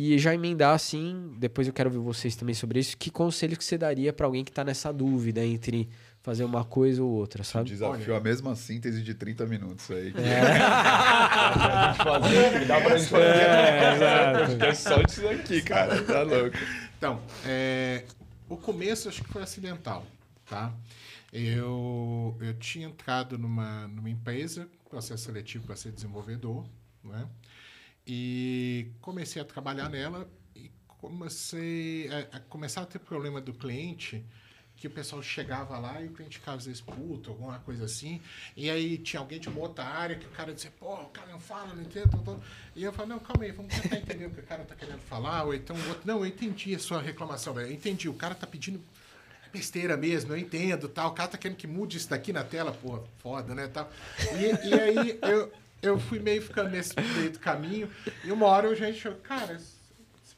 E já emendar assim, depois eu quero ver vocês também sobre isso, que conselho que você daria para alguém que está nessa dúvida entre fazer uma coisa ou outra, sabe? Desafio Olha. a mesma síntese de 30 minutos aí. Que... É. dá *laughs* pra gente fazer, dá pra gente fazer. É, *laughs* é só disso aqui, cara, tá louco. Então, é, o começo acho que foi acidental, tá? Eu, eu tinha entrado numa, numa empresa, processo seletivo para ser desenvolvedor, né? E comecei a trabalhar nela e comecei a, a, começar a ter problema do cliente que o pessoal chegava lá e o cliente ficava às vezes puto, alguma coisa assim. E aí tinha alguém de uma outra área que o cara dizia, pô, o cara não fala, não entende. E eu falei, não, calma aí, vamos tentar entender o que o cara tá querendo falar. Ou então o outro, não, eu entendi a sua reclamação, velho. Eu entendi, o cara tá pedindo besteira mesmo, eu entendo, tal. O cara tá querendo que mude isso daqui na tela, pô, foda, né, tal. E, e aí eu eu fui meio ficando nesse meio do caminho. E uma hora eu já achei, cara,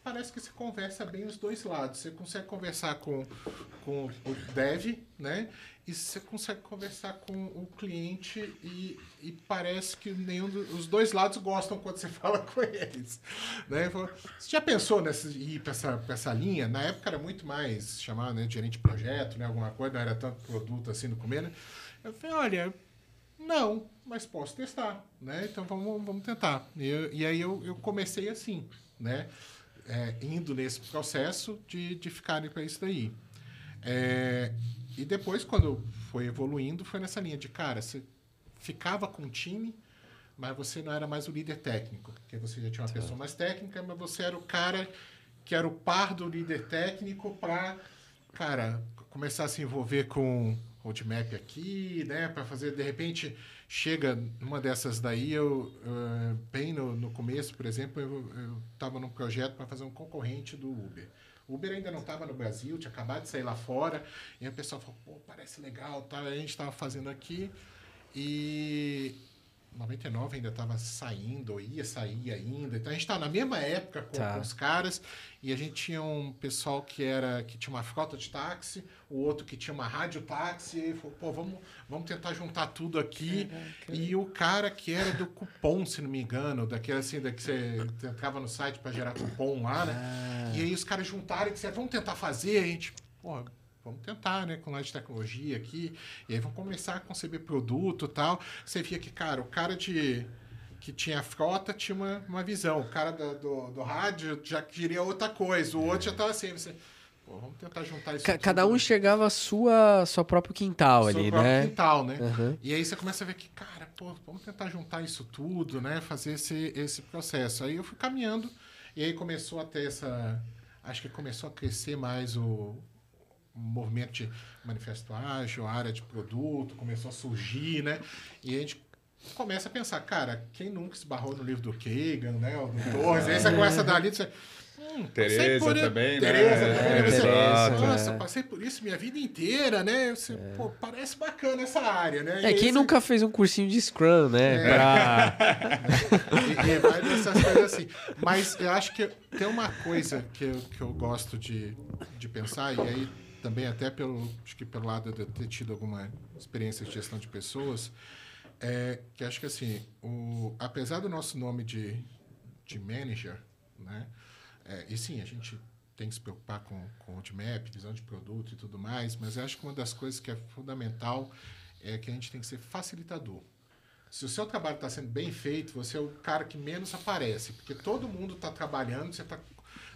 parece que você conversa bem os dois lados. Você consegue conversar com, com o dev, né? E você consegue conversar com o cliente e, e parece que nenhum dos os dois lados gostam quando você *laughs* fala com eles. Né? Você já pensou nessa, ir para essa, essa linha? Na época era muito mais chamado né, de gerente de projeto, né, alguma coisa, não era tanto produto assim no começo. Né? Eu falei, olha, não, mas posso testar, né? Então vamos, vamos tentar. E, eu, e aí eu, eu comecei assim, né? É, indo nesse processo de, de ficarem para isso daí. É, e depois, quando foi evoluindo, foi nessa linha de, cara, você ficava com o time, mas você não era mais o líder técnico, porque você já tinha uma pessoa mais técnica, mas você era o cara que era o par do líder técnico para, cara, começar a se envolver com roadmap aqui, né? Para fazer, de repente, chega numa dessas daí, eu, uh, bem no, no começo, por exemplo, eu estava num projeto para fazer um concorrente do Uber. O Uber ainda não estava no Brasil, tinha acabado de sair lá fora, e o pessoal falou, pô, parece legal, tá? a gente estava fazendo aqui, e 99 ainda estava saindo, ou ia sair ainda. Então a gente estava na mesma época com, tá. com, os caras e a gente tinha um pessoal que era que tinha uma frota de táxi, o outro que tinha uma rádio táxi, e falou, pô, vamos, vamos tentar juntar tudo aqui. E o cara que era do cupom, se não me engano, daquele assim, da que você entrava no site para gerar cupom lá, né? Ah. E aí os caras juntaram e disseram, vamos tentar fazer, a gente, pô, vamos tentar, né, com nós de tecnologia aqui, e aí vamos começar a conceber produto e tal. Você via que, cara, o cara de que tinha frota tinha uma, uma visão, o cara do, do, do rádio já queria outra coisa, o outro já estava assim, você, pô, vamos tentar juntar isso. Cada um chegava a sua, sua próprio quintal seu ali, próprio né? quintal, né? Uhum. E aí você começa a ver que, cara, pô, vamos tentar juntar isso tudo, né, fazer esse, esse processo. Aí eu fui caminhando, e aí começou a ter essa... Acho que começou a crescer mais o, movimento de manifesto ágil, área de produto, começou a surgir, né? E a gente começa a pensar, cara, quem nunca esbarrou no livro do Kagan, né? Ou do Torres, aí você começa a dar ali, você... Hum, Tereza por... também, Tereza, né? Tereza, é, Nossa, é. passei por isso minha vida inteira, né? Você, é. pô, parece bacana essa área, né? É, quem você... nunca fez um cursinho de Scrum, né? É. Pra... *laughs* e, e vai dessas coisas assim. Mas eu acho que tem uma coisa que eu, que eu gosto de, de pensar, e aí também até pelo acho que pelo lado de ter tido alguma experiência de gestão de pessoas é que acho que assim o apesar do nosso nome de de manager né é, e sim a gente tem que se preocupar com com roadmap visão de produto e tudo mais mas acho que uma das coisas que é fundamental é que a gente tem que ser facilitador. Se o seu trabalho está sendo bem feito, você é o cara que menos aparece, porque todo mundo está trabalhando, você está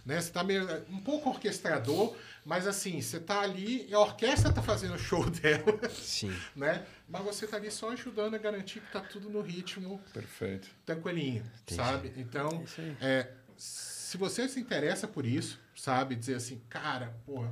né? Você está meio um pouco orquestrador, mas assim, você está ali, a orquestra está fazendo o show *laughs* dela. Sim. Né? Mas você está ali só ajudando a garantir que está tudo no ritmo. Perfeito. Tranquilinho, Entendi. sabe? Então, é, se você se interessa por isso, sabe? Dizer assim, cara, porra,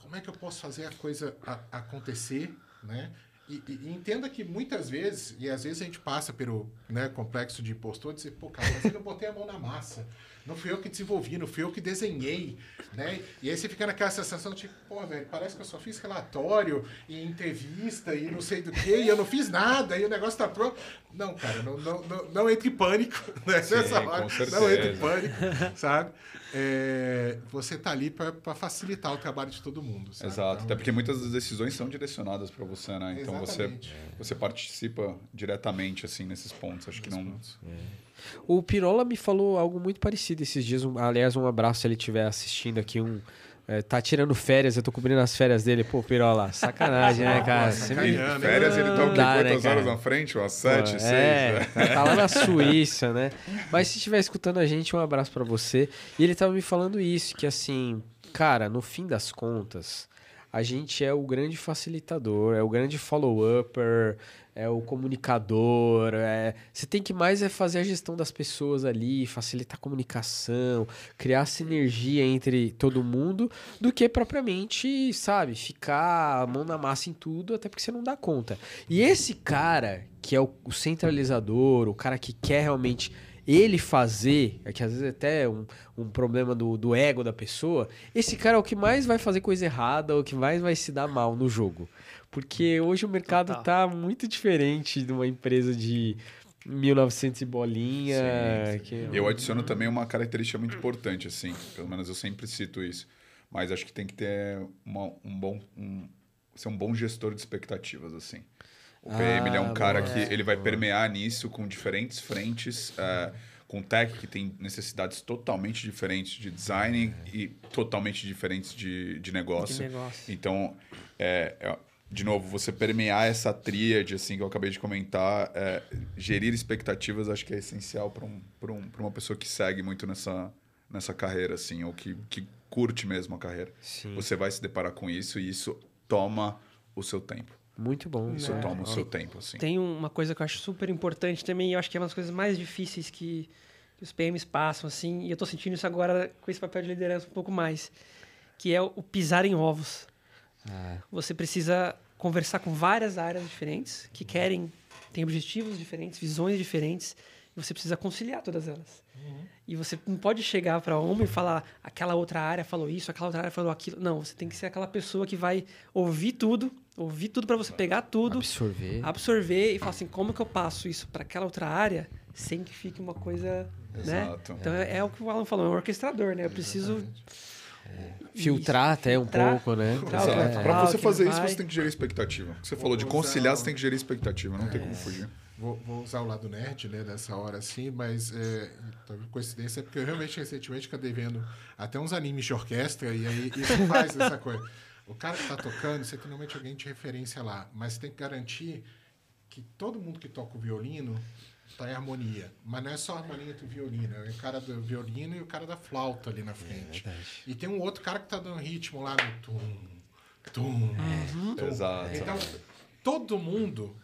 como é que eu posso fazer a coisa a, acontecer, né? E, e, e, entenda que muitas vezes, e às vezes a gente passa pelo né, complexo de impostor, dizer, pô, cara, mas eu não botei a mão na massa. Não fui eu que desenvolvi, não fui eu que desenhei, né? E aí você fica naquela sensação de, pô, velho, parece que eu só fiz relatório e entrevista e não sei do que, e eu não fiz nada, e o negócio tá pronto. Não, cara, não, não, não, não entre em pânico né? Sim, nessa hora. Não entre em pânico, sabe? É, você tá ali para facilitar o trabalho de todo mundo. Sabe? Exato, então, até porque muitas das decisões são direcionadas para você, né? Então você, você participa diretamente assim nesses pontos. Acho que não. É. O Pirola me falou algo muito parecido esses dias. Um, aliás, um abraço se ele estiver assistindo aqui. Um, é, tá tirando férias, eu tô cobrindo as férias dele. Pô, Pirola, sacanagem, né, cara? Você me... Férias ele tá o quê? Dá, Quantas né, horas na frente? Umas sete, seis? É, né? tá lá na *laughs* Suíça, né? Mas se estiver escutando a gente, um abraço para você. E ele tava me falando isso, que assim, cara, no fim das contas, a gente é o grande facilitador, é o grande follow-upper, é o comunicador. É... Você tem que mais é fazer a gestão das pessoas ali, facilitar a comunicação, criar sinergia entre todo mundo, do que propriamente, sabe, ficar a mão na massa em tudo, até porque você não dá conta. E esse cara, que é o, o centralizador, o cara que quer realmente ele fazer, é que às vezes é até um, um problema do, do ego da pessoa, esse cara é o que mais vai fazer coisa errada, o que mais vai se dar mal no jogo. Porque hoje o mercado Total. tá muito diferente de uma empresa de 1900 e bolinha. Sim, sim. Que... Eu adiciono também uma característica muito importante, assim. Pelo menos eu sempre cito isso. Mas acho que tem que ter uma, um bom... Um, ser um bom gestor de expectativas, assim. O PM ah, é um cara que ele vai permear nisso com diferentes frentes... Uh, com tech que tem necessidades totalmente diferentes de design e totalmente diferentes de, de negócio. De negócio. Então, é, é de novo, você permear essa tríade, assim, que eu acabei de comentar, é, gerir expectativas, acho que é essencial para um, um, uma pessoa que segue muito nessa, nessa carreira, assim, ou que, que curte mesmo a carreira. Sim. Você vai se deparar com isso e isso toma o seu tempo. Muito bom. Isso é. toma o seu tempo, assim. Tem uma coisa que eu acho super importante também, e eu acho que é uma das coisas mais difíceis que, que os PMs passam, assim, e eu estou sentindo isso agora com esse papel de liderança um pouco mais, que é o pisar em ovos. Ah. Você precisa conversar com várias áreas diferentes que querem, têm objetivos diferentes, visões diferentes, você precisa conciliar todas elas. Uhum. E você não pode chegar para um e falar aquela outra área falou isso, aquela outra área falou aquilo. Não, você tem que ser aquela pessoa que vai ouvir tudo, ouvir tudo para você pegar tudo, absorver, absorver e falar assim, como que eu passo isso para aquela outra área sem que fique uma coisa, né? Exato. né? Então é, é, o que o Alan falou, é um orquestrador, né? Eu preciso Exatamente Filtrar até um pouco, né? É. Para você fazer isso, você tem que gerir expectativa. Você falou de conciliar, você tem que gerir expectativa, não é. tem como fugir. Vou, vou, usar o lado nerd, né, nessa hora assim, mas é, coincidência é porque eu realmente recentemente acabei vendo até uns animes de orquestra e aí isso faz essa coisa. O cara que está tocando, você tem normalmente alguém de referência lá, mas você tem que garantir que todo mundo que toca o violino está em harmonia. Mas não é só a harmonia entre o violino, é o cara do violino e o cara da flauta ali na é frente. É e tem um outro cara que está dando ritmo lá no tum, tum, uhum. tum. Exato. Então, todo mundo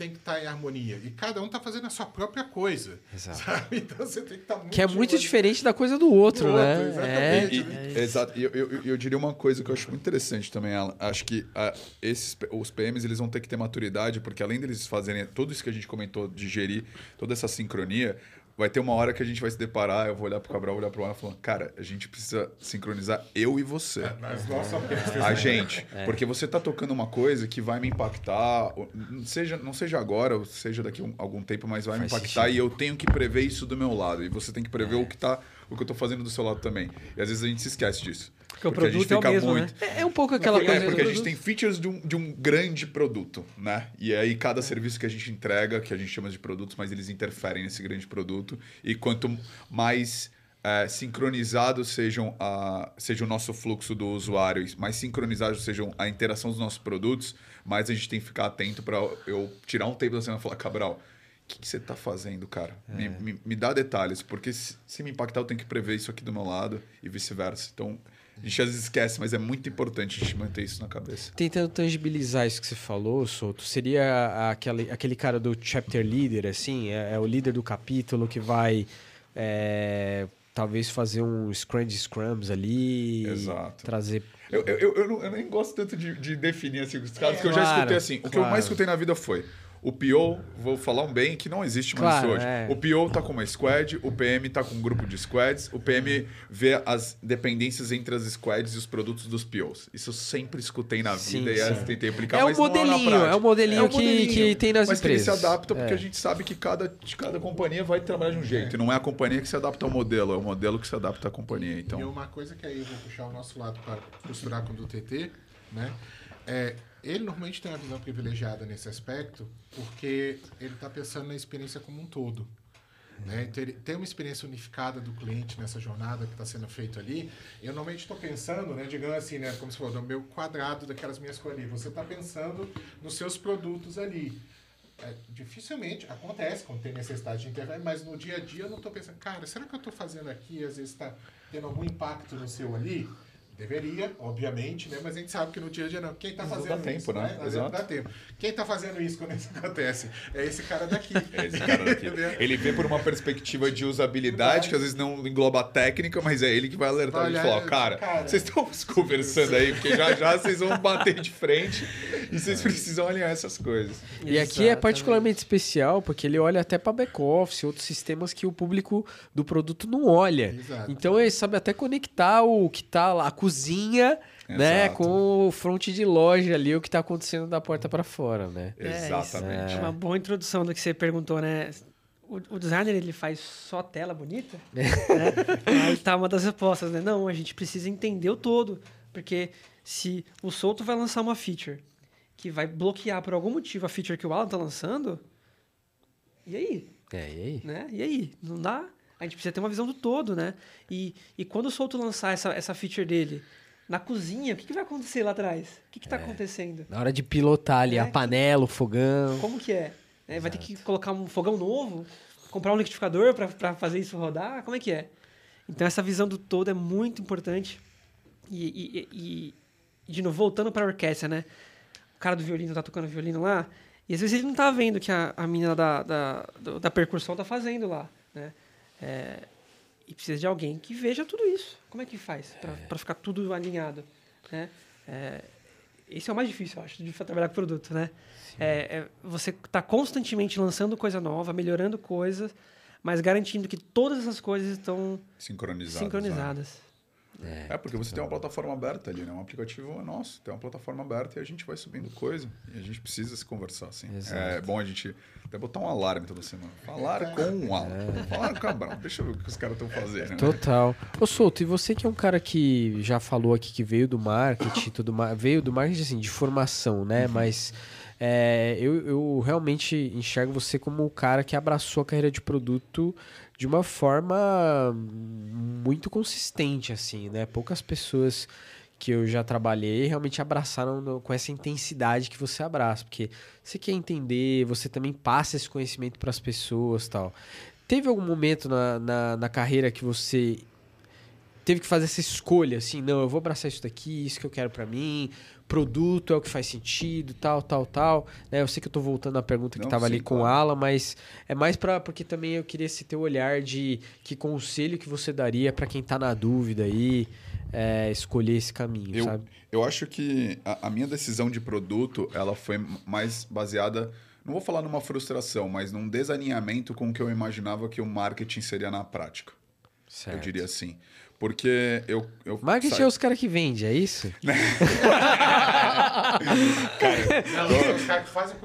tem que estar tá em harmonia. E cada um está fazendo a sua própria coisa. Exato. Sabe? *laughs* Então você tem que estar tá muito. Que é muito diferente da coisa do outro, do né? Outro, exatamente. É, né? é exato. E eu, eu, eu, diria uma coisa que eu acho muito interessante também, Alan. Acho que a, esses, os PMs eles vão ter que ter maturidade, porque além deles fazerem tudo isso que a gente comentou de gerir, toda essa sincronia, vai ter uma hora que a gente vai se deparar, eu vou olhar pro Cabral, olhar pro Ana falando, cara, a gente precisa sincronizar eu e você. É, mas nossa, a gente. É. Porque você tá tocando uma coisa que vai me impactar, seja, não seja agora, ou seja daqui a um, algum tempo, mas vai Faz me impactar sentido. e eu tenho que prever isso do meu lado. E você tem que prever é. o que tá, o que eu tô fazendo do seu lado também. E às vezes a gente se esquece disso. Porque, o produto é o mesmo, muito... né? É, é um pouco aquela porque, coisa... É, porque a gente tem features de um, de um grande produto, né? E aí cada é. serviço que a gente entrega, que a gente chama de produtos, mas eles interferem nesse grande produto. E quanto mais é, sincronizados sejam a, seja o nosso fluxo do usuário, mais sincronizados sejam a interação dos nossos produtos, mais a gente tem que ficar atento para eu tirar um tempo da semana e falar, Cabral, o que, que, você está fazendo, cara? É. Me, me, me, dá detalhes, porque se, se, me impactar, eu tenho que prever isso aqui do meu lado e vice-versa. Então, a gente às vezes esquece, mas é muito importante a gente manter isso na cabeça. Tentando tangibilizar isso que você falou, Souto, seria aquele, aquele cara do chapter leader, assim? É, é o líder do capítulo que vai é, talvez fazer um scrum de scrums ali. Exato. Trazer. Eu, eu, eu, eu, não, eu nem gosto tanto de, de definir assim, os casos é, que eu claro, já escutei assim. O claro. que eu mais escutei na vida foi o PO, vou falar um bem que não existe mais claro, hoje. É. O PO tá com uma squad, o PM tá com um grupo de squads, o PM vê as dependências entre as squads e os produtos dos POs. Isso eu sempre escutei na sim, vida sim. e tentei aplicar, é mas o modelinho, É o modelinho, é o modelinho que, que tem nas mas empresas. Mas que ele se adapta porque é. a gente sabe que cada, cada companhia vai trabalhar de um jeito. É. E não é a companhia que se adapta ao modelo, é o modelo que se adapta à companhia. Então... E uma coisa que aí eu vou puxar o nosso lado para costurar com o do TT, né? É, ele normalmente tem uma visão privilegiada nesse aspecto, porque ele está pensando na experiência como um todo. Né? Então, ele tem uma experiência unificada do cliente nessa jornada que está sendo feito ali. Eu normalmente estou pensando, né, digamos assim, né, como se fosse no meu quadrado daquelas minhas cores. Você está pensando nos seus produtos ali. É, dificilmente acontece quando tem necessidade de intervir, mas no dia a dia eu não estou pensando, cara, será que eu estou fazendo aqui, às vezes está tendo algum impacto no seu ali? Deveria, obviamente, né? Mas a gente sabe que no dia a dia não. Quem está fazendo dá tempo, isso? Né? né? Exato. Dá tempo. Quem está fazendo isso quando isso acontece? É esse cara daqui. *laughs* É esse cara daqui. ele vê por uma perspectiva de usabilidade, que às vezes não engloba a técnica, mas é ele que vai alertar vai e falar, cara, cara, vocês estão conversando aí, porque já já vocês vão bater de frente e vocês precisam alinhar essas coisas. E aqui é particularmente especial, porque ele olha até para back-office, outros sistemas que o público do produto não olha. Exato. Então ele sabe até conectar o que está lá, a cozinha, né, com o front de loja ali, o que está acontecendo da porta para fora, né? É, Exatamente. É. Uma boa introdução do que você perguntou, né? O, o designer ele faz só tela bonita, *laughs* né? Aí tá uma das respostas, né? Não, a gente precisa entender o todo, porque se o Solto vai lançar uma feature que vai bloquear por algum motivo a feature que o Alan tá lançando, e aí? É, e aí? Né? E aí? Não dá? A gente precisa ter uma visão do todo, né? E, e quando o Solto lançar essa, essa feature dele na cozinha, o que, que vai acontecer lá atrás? O que está é. acontecendo? Na hora de pilotar ali é. a panela, o fogão. Como que é? é vai ter que colocar um fogão novo? Comprar um liquidificador para fazer isso rodar? Como é que é? Então, essa visão do todo é muito importante. E, e, e de novo, voltando para a orquestra, né? O cara do violino tá tocando violino lá, e às vezes ele não tá vendo o que a, a menina da, da, da percussão tá fazendo lá, né? É, e precisa de alguém que veja tudo isso. Como é que faz para é. ficar tudo alinhado? Né? É, esse é o mais difícil, eu acho, de trabalhar com produto, né? É, é, você está constantemente lançando coisa nova, melhorando coisas, mas garantindo que todas essas coisas estão sincronizadas. sincronizadas. É, é, porque você tem uma plataforma aberta ali, né? Um aplicativo é nosso, tem uma plataforma aberta e a gente vai subindo coisa e a gente precisa se conversar, assim. Exato. É bom a gente até botar um alarme toda semana. Falar com um Alan. É. Falar com o Cabral. Deixa eu ver o que os caras estão fazendo. Né? Total. Ô, Souto, e você que é um cara que já falou aqui que veio do marketing, tudo mais, veio do marketing, assim, de formação, né? Uhum. Mas... É, eu, eu realmente enxergo você como o cara que abraçou a carreira de produto de uma forma muito consistente, assim, né? Poucas pessoas que eu já trabalhei realmente abraçaram no, com essa intensidade que você abraça, porque você quer entender, você também passa esse conhecimento para as pessoas tal. Teve algum momento na, na, na, carreira que você teve que fazer essa escolha, assim, não, eu vou abraçar isso daqui, isso que eu quero para mim, produto é o que faz sentido, tal, tal, tal. Né? Eu sei que eu estou voltando à pergunta que estava ali com claro. Ala, mas é mais para porque também eu queria esse teu olhar de que conselho que você daria para quem está na dúvida aí, é, escolher esse caminho, eu, sabe? Eu acho que a, a minha decisão de produto, ela foi mais baseada não vou falar numa frustração, mas num desalinhamento com o que eu imaginava que o marketing seria na prática. Certo. Eu diria assim. Porque eu. eu Marketing sabe? é os caras que vendem, é isso? *laughs* cara, não, os caras que fazem.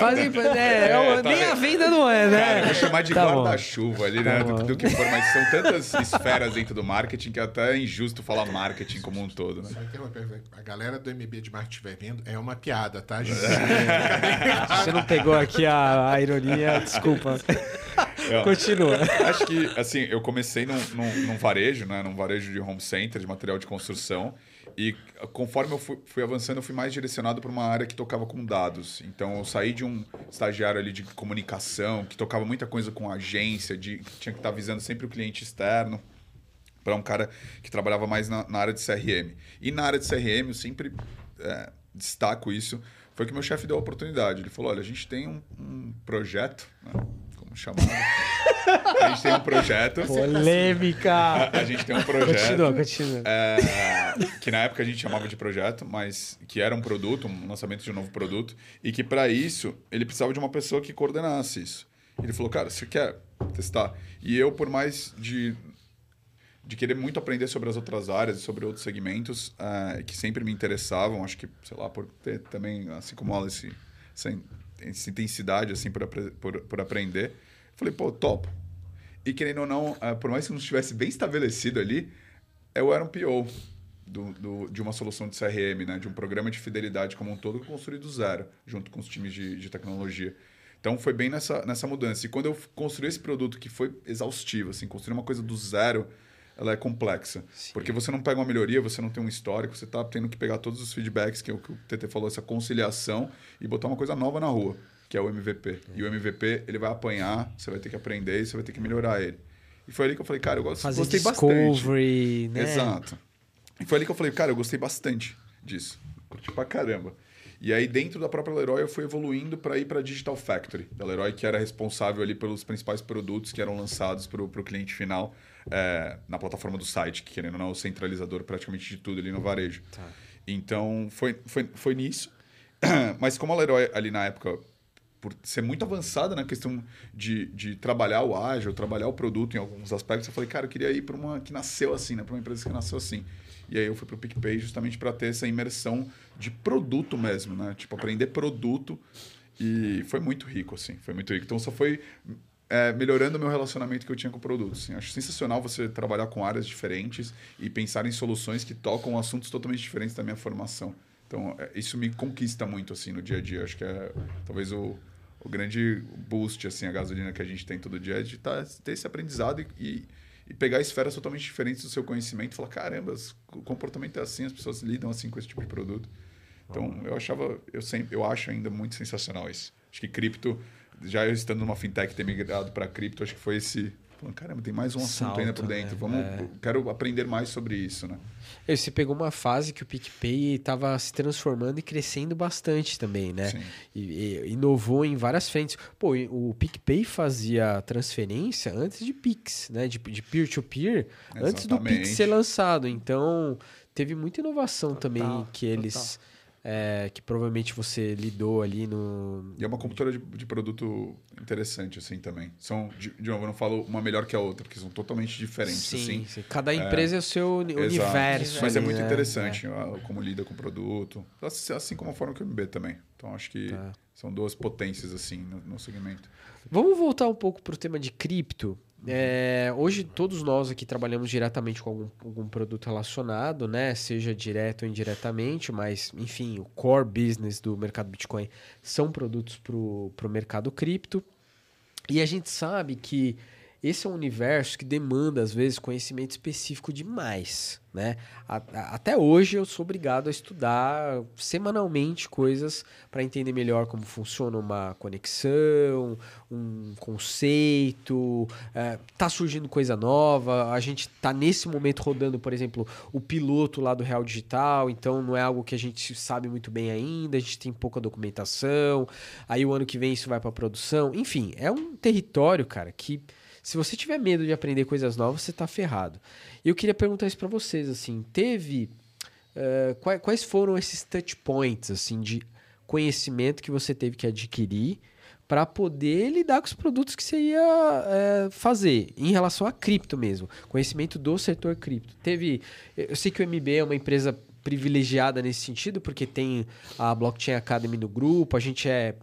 fazem é, é, tá nem a venda não é, né? Cara, eu vou chamar de tá guarda-chuva ali, né? Tá do, do, que for, mas são tantas esferas dentro do marketing que até é injusto falar marketing como um todo, né? A galera do MB de marketing estiver vendo, é uma piada, tá, gente? *laughs* Você não pegou aqui a, a ironia, desculpa. Continua. Acho que, assim, eu comecei num, num, num, varejo, né? Num varejo de home center, de material de construção. E conforme eu fui, fui avançando, eu fui mais direcionado para uma área que tocava com dados. Então, eu saí de um estagiário ali de comunicação, que tocava muita coisa com agência, de, que tinha que estar visando sempre o cliente externo, para um cara que trabalhava mais na, na, área de CRM. E na área de CRM, eu sempre é, destaco isso, foi que meu chefe deu a oportunidade. Ele falou, olha, a gente tem um, um projeto, né? Chamar? *laughs* a gente tem um projeto. Polêmica! A, a gente tem um projeto. Continua, continua. É, que na época a gente chamava de projeto, mas que era um produto, um lançamento de um novo produto, e que para isso ele precisava de uma pessoa que coordenasse isso. Ele falou, cara, você quer testar? E eu, por mais de de querer muito aprender sobre as outras áreas, sobre outros segmentos uh, que sempre me interessavam. Acho que, sei lá, por ter também, assim como ela, esse, essa, essa intensidade assim por, por, por aprender. Falei, pô, topo. E querendo ou não, uh, por mais que não estivesse bem estabelecido ali, eu era um PO do, do, de uma solução de CRM, né? de um programa de fidelidade como um todo construído do zero, junto com os times de, de tecnologia. Então foi bem nessa, nessa mudança. E quando eu construí esse produto que foi exaustivo, assim, construir uma coisa do zero, ela é complexa. Sim. Porque você não pega uma melhoria, você não tem um histórico, você está tendo que pegar todos os feedbacks, que é o que o TT falou, essa conciliação, e botar uma coisa nova na rua, que é o MVP. E o MVP, ele vai apanhar, você vai ter que aprender e você vai ter que melhorar ele. E foi ali que eu falei, cara, eu gosto, Fazer gostei discovery, bastante. Né? Exato. E foi ali que eu falei, cara, eu gostei bastante disso. Curti pra caramba. E aí, dentro da própria Leroy, eu fui evoluindo para ir para a Digital Factory da Leroy, que era responsável ali pelos principais produtos que eram lançados para o cliente final é, na plataforma do site, que querendo ou não é o centralizador praticamente de tudo ali no varejo. Tá. Então, foi, foi, foi nisso. *clears throat* Mas como a Leroy ali na época, por ser muito avançada na questão de, de trabalhar o ágil, trabalhar o produto em alguns aspectos, eu falei, cara, eu queria ir para uma que nasceu assim, né? para uma empresa que nasceu assim. E aí eu fui para o PicPay justamente para ter essa imersão de produto mesmo, né? Tipo, aprender produto. E foi muito rico, assim. Foi muito rico. Então, só foi é, melhorando o meu relacionamento que eu tinha com o produto. Assim. Acho sensacional você trabalhar com áreas diferentes e pensar em soluções que tocam assuntos totalmente diferentes da minha formação. Então, é, isso me conquista muito assim no dia a dia. Acho que é talvez o, o grande boost, assim, a gasolina que a gente tem todo dia é de tá, ter esse aprendizado e, e, e, pegar esferas totalmente diferentes do seu conhecimento e falar, caramba, o comportamento é assim, as pessoas lidam assim com esse tipo de produto. Então, eu achava, eu sempre, eu acho ainda muito sensacional isso. Acho que cripto já eu estando numa fintech ter migrado para cripto, acho que foi esse. Falando, caramba, tem mais um assunto Salto, ainda por dentro. Né? Vamos, é. Quero aprender mais sobre isso, né? Você pegou uma fase que o PicPay estava se transformando e crescendo bastante também, né? Sim. E, e, inovou em várias frentes. Pô, o PicPay fazia transferência antes de Pix, né? De peer-to-peer, -peer, antes do Pix ser lançado. Então, teve muita inovação total, também que eles... Total é, que provavelmente você lidou ali no. E é uma cultura de, de produto interessante, assim, também. São, de, de, novo, eu não falo uma melhor que a outra, porque são totalmente diferentes, sim, assim. Sim. Cada é, empresa é, é o seu universo. Mas é ali, é muito né? interessante é. como lida com o produto. Assim, assim como a forma que o MB também. Então, acho que tá. são duas potências, assim, no, no segmento. Vamos voltar um pouco para o tema de cripto. É, hoje todos nós aqui trabalhamos diretamente com algum, algum, produto relacionado, né? Seja direto ou indiretamente, mas enfim, o core business do mercado Bitcoin são produtos para o mercado cripto. E a gente sabe que esse é um universo que demanda, às vezes, conhecimento específico demais. Né? Até hoje eu sou obrigado a estudar semanalmente coisas para entender melhor como funciona uma conexão, um conceito, é, tá surgindo coisa nova, a gente tá nesse momento rodando, por exemplo, o piloto lá do Real Digital, então não é algo que a gente sabe muito bem ainda, a gente tem pouca documentação, aí o ano que vem isso vai para produção, enfim, é um território, cara, que se você tiver medo de aprender coisas novas, você está ferrado. E eu queria perguntar isso para vocês, assim, teve uh, quais, quais foram esses touch points, assim, de conhecimento que você teve que adquirir para poder lidar com os produtos que você ia é, fazer em relação a cripto mesmo, conhecimento do setor cripto. Teve, eu sei que o MB é uma empresa privilegiada nesse sentido porque tem a Blockchain Academy no grupo, a gente é,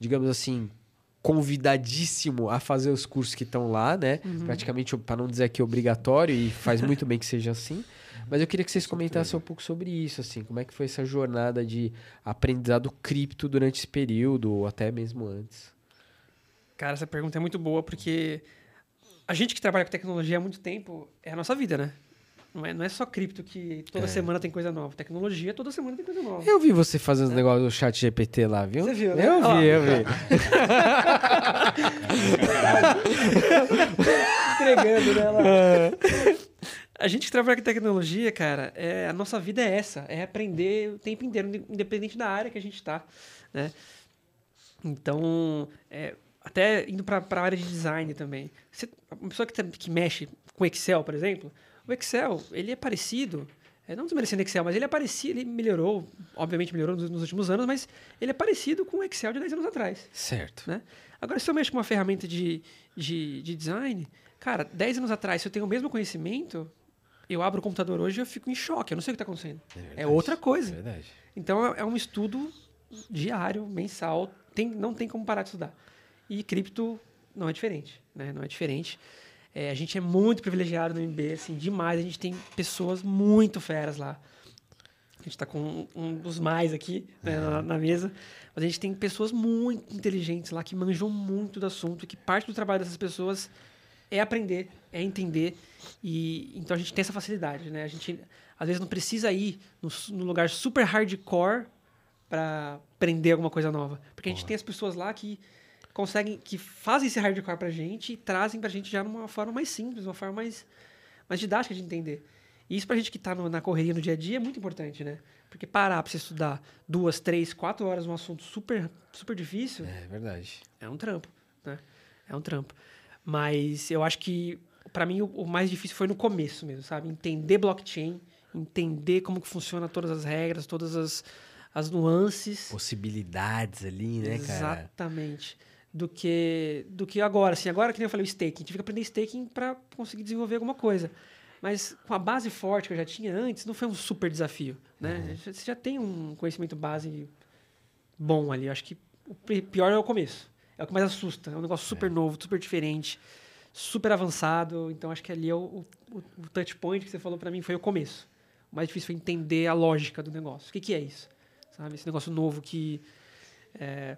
digamos assim, convidadíssimo a fazer os cursos que estão lá, né? Uhum. Praticamente, para não dizer que é obrigatório, e faz muito bem que seja assim. *laughs* Mas eu queria que vocês comentassem um pouco sobre isso, assim, como é que foi essa jornada de aprendizado cripto durante esse período, ou até mesmo antes. Cara, essa pergunta é muito boa porque a gente que trabalha com tecnologia há muito tempo é a nossa vida, né? Não é, não é só cripto que toda é. semana tem coisa nova. Tecnologia, toda semana tem coisa nova. Eu vi você fazendo é. negócio do chat GPT lá, viu? Você viu, né? Eu vi, eu vi. *laughs* Entregando, né? Lá. É. A gente que trabalha com tecnologia, cara, é, a nossa vida é essa. É aprender o tempo inteiro, independente da área que a gente está, né? Então, é, até indo para a área de design também. Você, uma pessoa que, tá, que mexe com Excel, por exemplo, o Excel, ele é parecido, é, não desmerecendo Excel, mas ele é parecido, ele melhorou, obviamente melhorou nos, nos, últimos anos, mas ele é parecido com o Excel de 10 anos atrás. Certo. Né? Agora, se eu mexo com uma ferramenta de, de, de design, cara, 10 anos atrás, se eu tenho o mesmo conhecimento, eu abro o computador hoje e eu fico em choque, eu não sei o que está acontecendo. É, é, outra coisa. É verdade. Então, é, é um estudo diário, mensal, tem, não tem como parar de estudar. E cripto não é diferente, né? Não é diferente. É, a gente é muito privilegiado no MB, assim, demais. A gente tem pessoas muito feras lá. A gente está com um dos mais aqui né, na, na, mesa. Mas a gente tem pessoas muito inteligentes lá que manjam muito do assunto e que parte do trabalho dessas pessoas é aprender, é entender. E então a gente tem essa facilidade, né? A gente às vezes não precisa ir no, no lugar super hardcore para aprender alguma coisa nova, porque a gente tem as pessoas lá que conseguem, que fazem esse hardcore pra gente e trazem pra gente já numa forma mais simples, uma forma mais, mais didática de entender. E isso pra gente que tá no, na correria no dia a dia é muito importante, né? Porque parar pra você estudar duas, três, quatro horas um assunto super, super difícil. É verdade. É um trampo, né? É um trampo. Mas eu acho que, para mim, o, o, mais difícil foi no começo mesmo, sabe? Entender blockchain, entender como que funciona todas as regras, todas as, as nuances. Possibilidades ali, né, Exatamente. cara? Exatamente do que do que agora. Assim, agora que nem eu falei o staking, gente fica aprender staking para conseguir desenvolver alguma coisa. Mas com a base forte que eu já tinha antes, não foi um super desafio, né? Uhum. Você já tem um conhecimento base bom ali. Eu acho que o pior é o começo. É o que mais assusta. É um negócio super é. novo, super diferente, super avançado. Então acho que ali é o, o, o touch point que você falou para mim foi o começo. O mais difícil foi entender a lógica do negócio. O que, que é isso? Sabe? Esse negócio novo que é,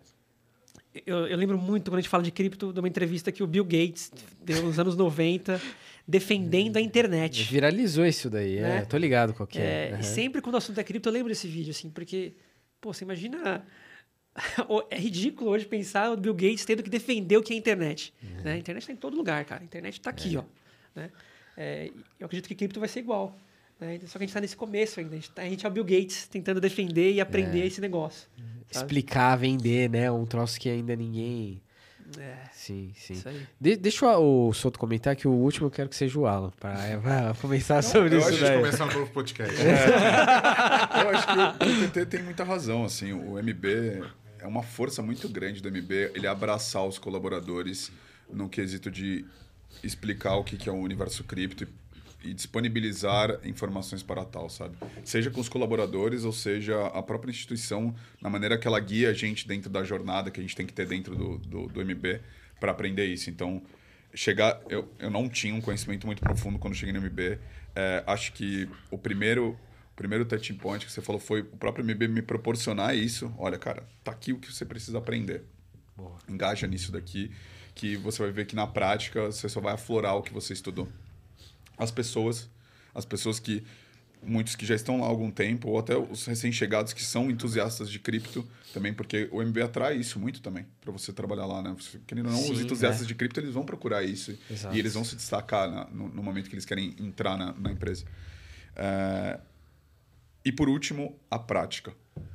eu, eu, lembro muito quando a gente fala de cripto, de uma entrevista que o Bill Gates deu nos anos 90, defendendo a internet. Viralizou isso daí, é, né? é, tô ligado qual que é. é uhum. E sempre quando o assunto é cripto, eu lembro desse vídeo, assim, porque, pô, você imagina. *laughs* é ridículo hoje pensar o Bill Gates tendo que defender o que é internet. Uhum. Né? A internet está em todo lugar, cara. A internet está aqui, é. ó. Né? É, eu acredito que cripto vai ser igual. Né? Só que a gente está nesse começo ainda. A gente, tá, a gente é o Bill Gates tentando defender e aprender é. esse negócio. Uhum explicar, vender, né? Um troço que ainda ninguém. É. Sim, sim. De, deixa o, o Souto comentar que o último eu quero que seja o Alan, para é, começar sobre eu isso. Acho que começar um novo podcast. É. eu acho que o, o TT tem muita razão. Assim, o MB é uma força muito grande do MB ele abraçar os colaboradores no quesito de explicar o que é o universo cripto e disponibilizar informações para tal, sabe? Seja com os colaboradores ou seja a própria instituição, na maneira que ela guia a gente dentro da jornada que a gente tem que ter dentro do, do, do MB para aprender isso. Então, chegar... Eu, eu não tinha um conhecimento muito profundo quando cheguei no MB. É, acho que o primeiro... O primeiro touching point que você falou foi o próprio MB me proporcionar isso. Olha, cara, tá aqui o que você precisa aprender. Boa. Engaja nisso daqui, que você vai ver que na prática você só vai aflorar o que você estudou as pessoas, as pessoas que muitos que já estão lá há algum tempo ou até os recém-chegados que são entusiastas de cripto também, porque o MB atrai isso muito também para você trabalhar lá, né? Querendo ou não, Sim, os entusiastas é. de cripto eles vão procurar isso Exato. e eles vão se destacar na, no, no, momento que eles querem entrar na, na empresa. É... E por último, a prática,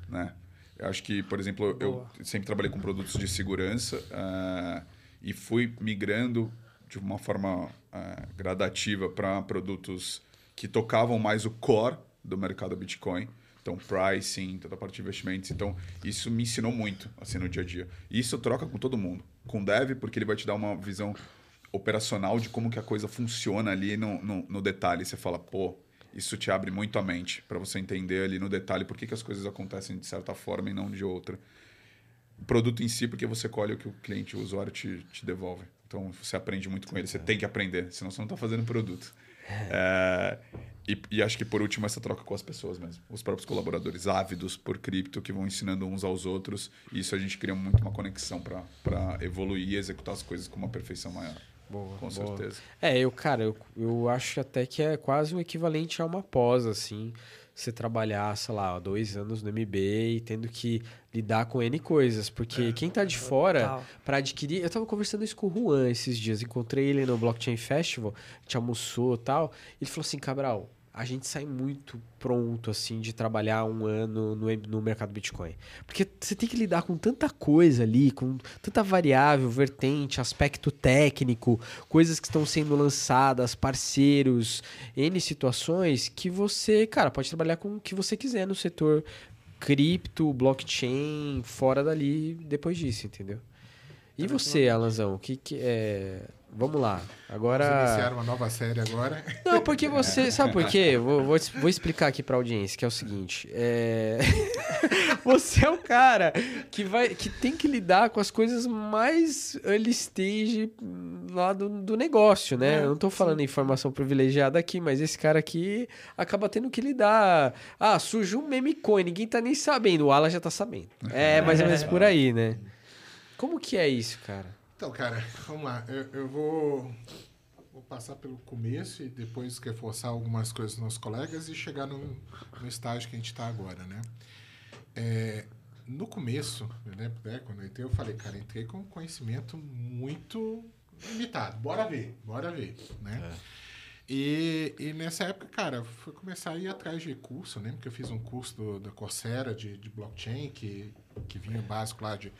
né? Eu acho que, por exemplo, Boa. eu sempre trabalhei com produtos de segurança é... e fui migrando de uma forma é, gradativa para produtos que tocavam mais o core do mercado Bitcoin. Então, pricing, toda a parte de investimentos. Então, isso me ensinou muito, assim, no dia a dia. E isso troca com todo mundo. Com o dev, porque ele vai te dar uma visão operacional de como que a coisa funciona ali no, no, no detalhe. Você fala, pô, isso te abre muito a mente para você entender ali no detalhe por que, que as coisas acontecem de certa forma e não de outra. O produto em si, porque você colhe o que o cliente, o usuário te, te devolve. Então você aprende muito com ele. Você tem que aprender, senão você não está fazendo produto. É, e, e, acho que por último essa troca com as pessoas mesmo. Os próprios colaboradores ávidos por cripto que vão ensinando uns aos outros. E isso a gente cria muito uma conexão para evoluir e executar as coisas com uma perfeição maior. Boa, com boa. certeza. É, eu, cara, eu, eu acho até que é quase o equivalente a uma pós, assim. Você trabalhar, sei lá, dois anos no MBA, tendo que lidar com N coisas. Porque é, quem tá de fora, para adquirir. Eu tava conversando isso com o Juan esses dias, encontrei ele no Blockchain Festival, a gente almoçou e tal. Ele falou assim: Cabral, a gente sai muito pronto, assim, de trabalhar um ano no, no mercado Bitcoin. Porque você tem que lidar com tanta coisa ali, com tanta variável, vertente, aspecto técnico, coisas que estão sendo lançadas, parceiros, N situações, que você, cara, pode trabalhar com o que você quiser no setor cripto, blockchain, fora dali, depois disso, entendeu? E você, Alanzão, o que, que é Vamos lá. Agora. Vamos iniciar uma nova série agora. Não, porque você. Sabe por quê? Vou, vou, vou explicar aqui pra audiência, que é o seguinte. É... *laughs* você é o cara que, vai, que tem que lidar com as coisas mais early stage lá do, do negócio, né? É, Eu não tô falando sim. informação privilegiada aqui, mas esse cara aqui acaba tendo que lidar. Ah, surgiu um meme coin, ninguém tá nem sabendo. O Alan já tá sabendo. É mais ou menos por aí, né? Como que é isso, cara? Então, cara, *laughs* vamos lá. Eu, eu vou, vou passar pelo começo e depois reforçar algumas coisas dos nossos colegas e chegar no, no estágio que a gente está agora, né? É, no começo, né, né, quando eu entrei, eu falei, cara, entrei com conhecimento muito limitado. Bora ver, bora ver, né? É. E, e nessa época, cara, fui começar a ir atrás de curso, né? Porque eu fiz um curso do, da Coursera de, de blockchain, que, que vinha básico lá de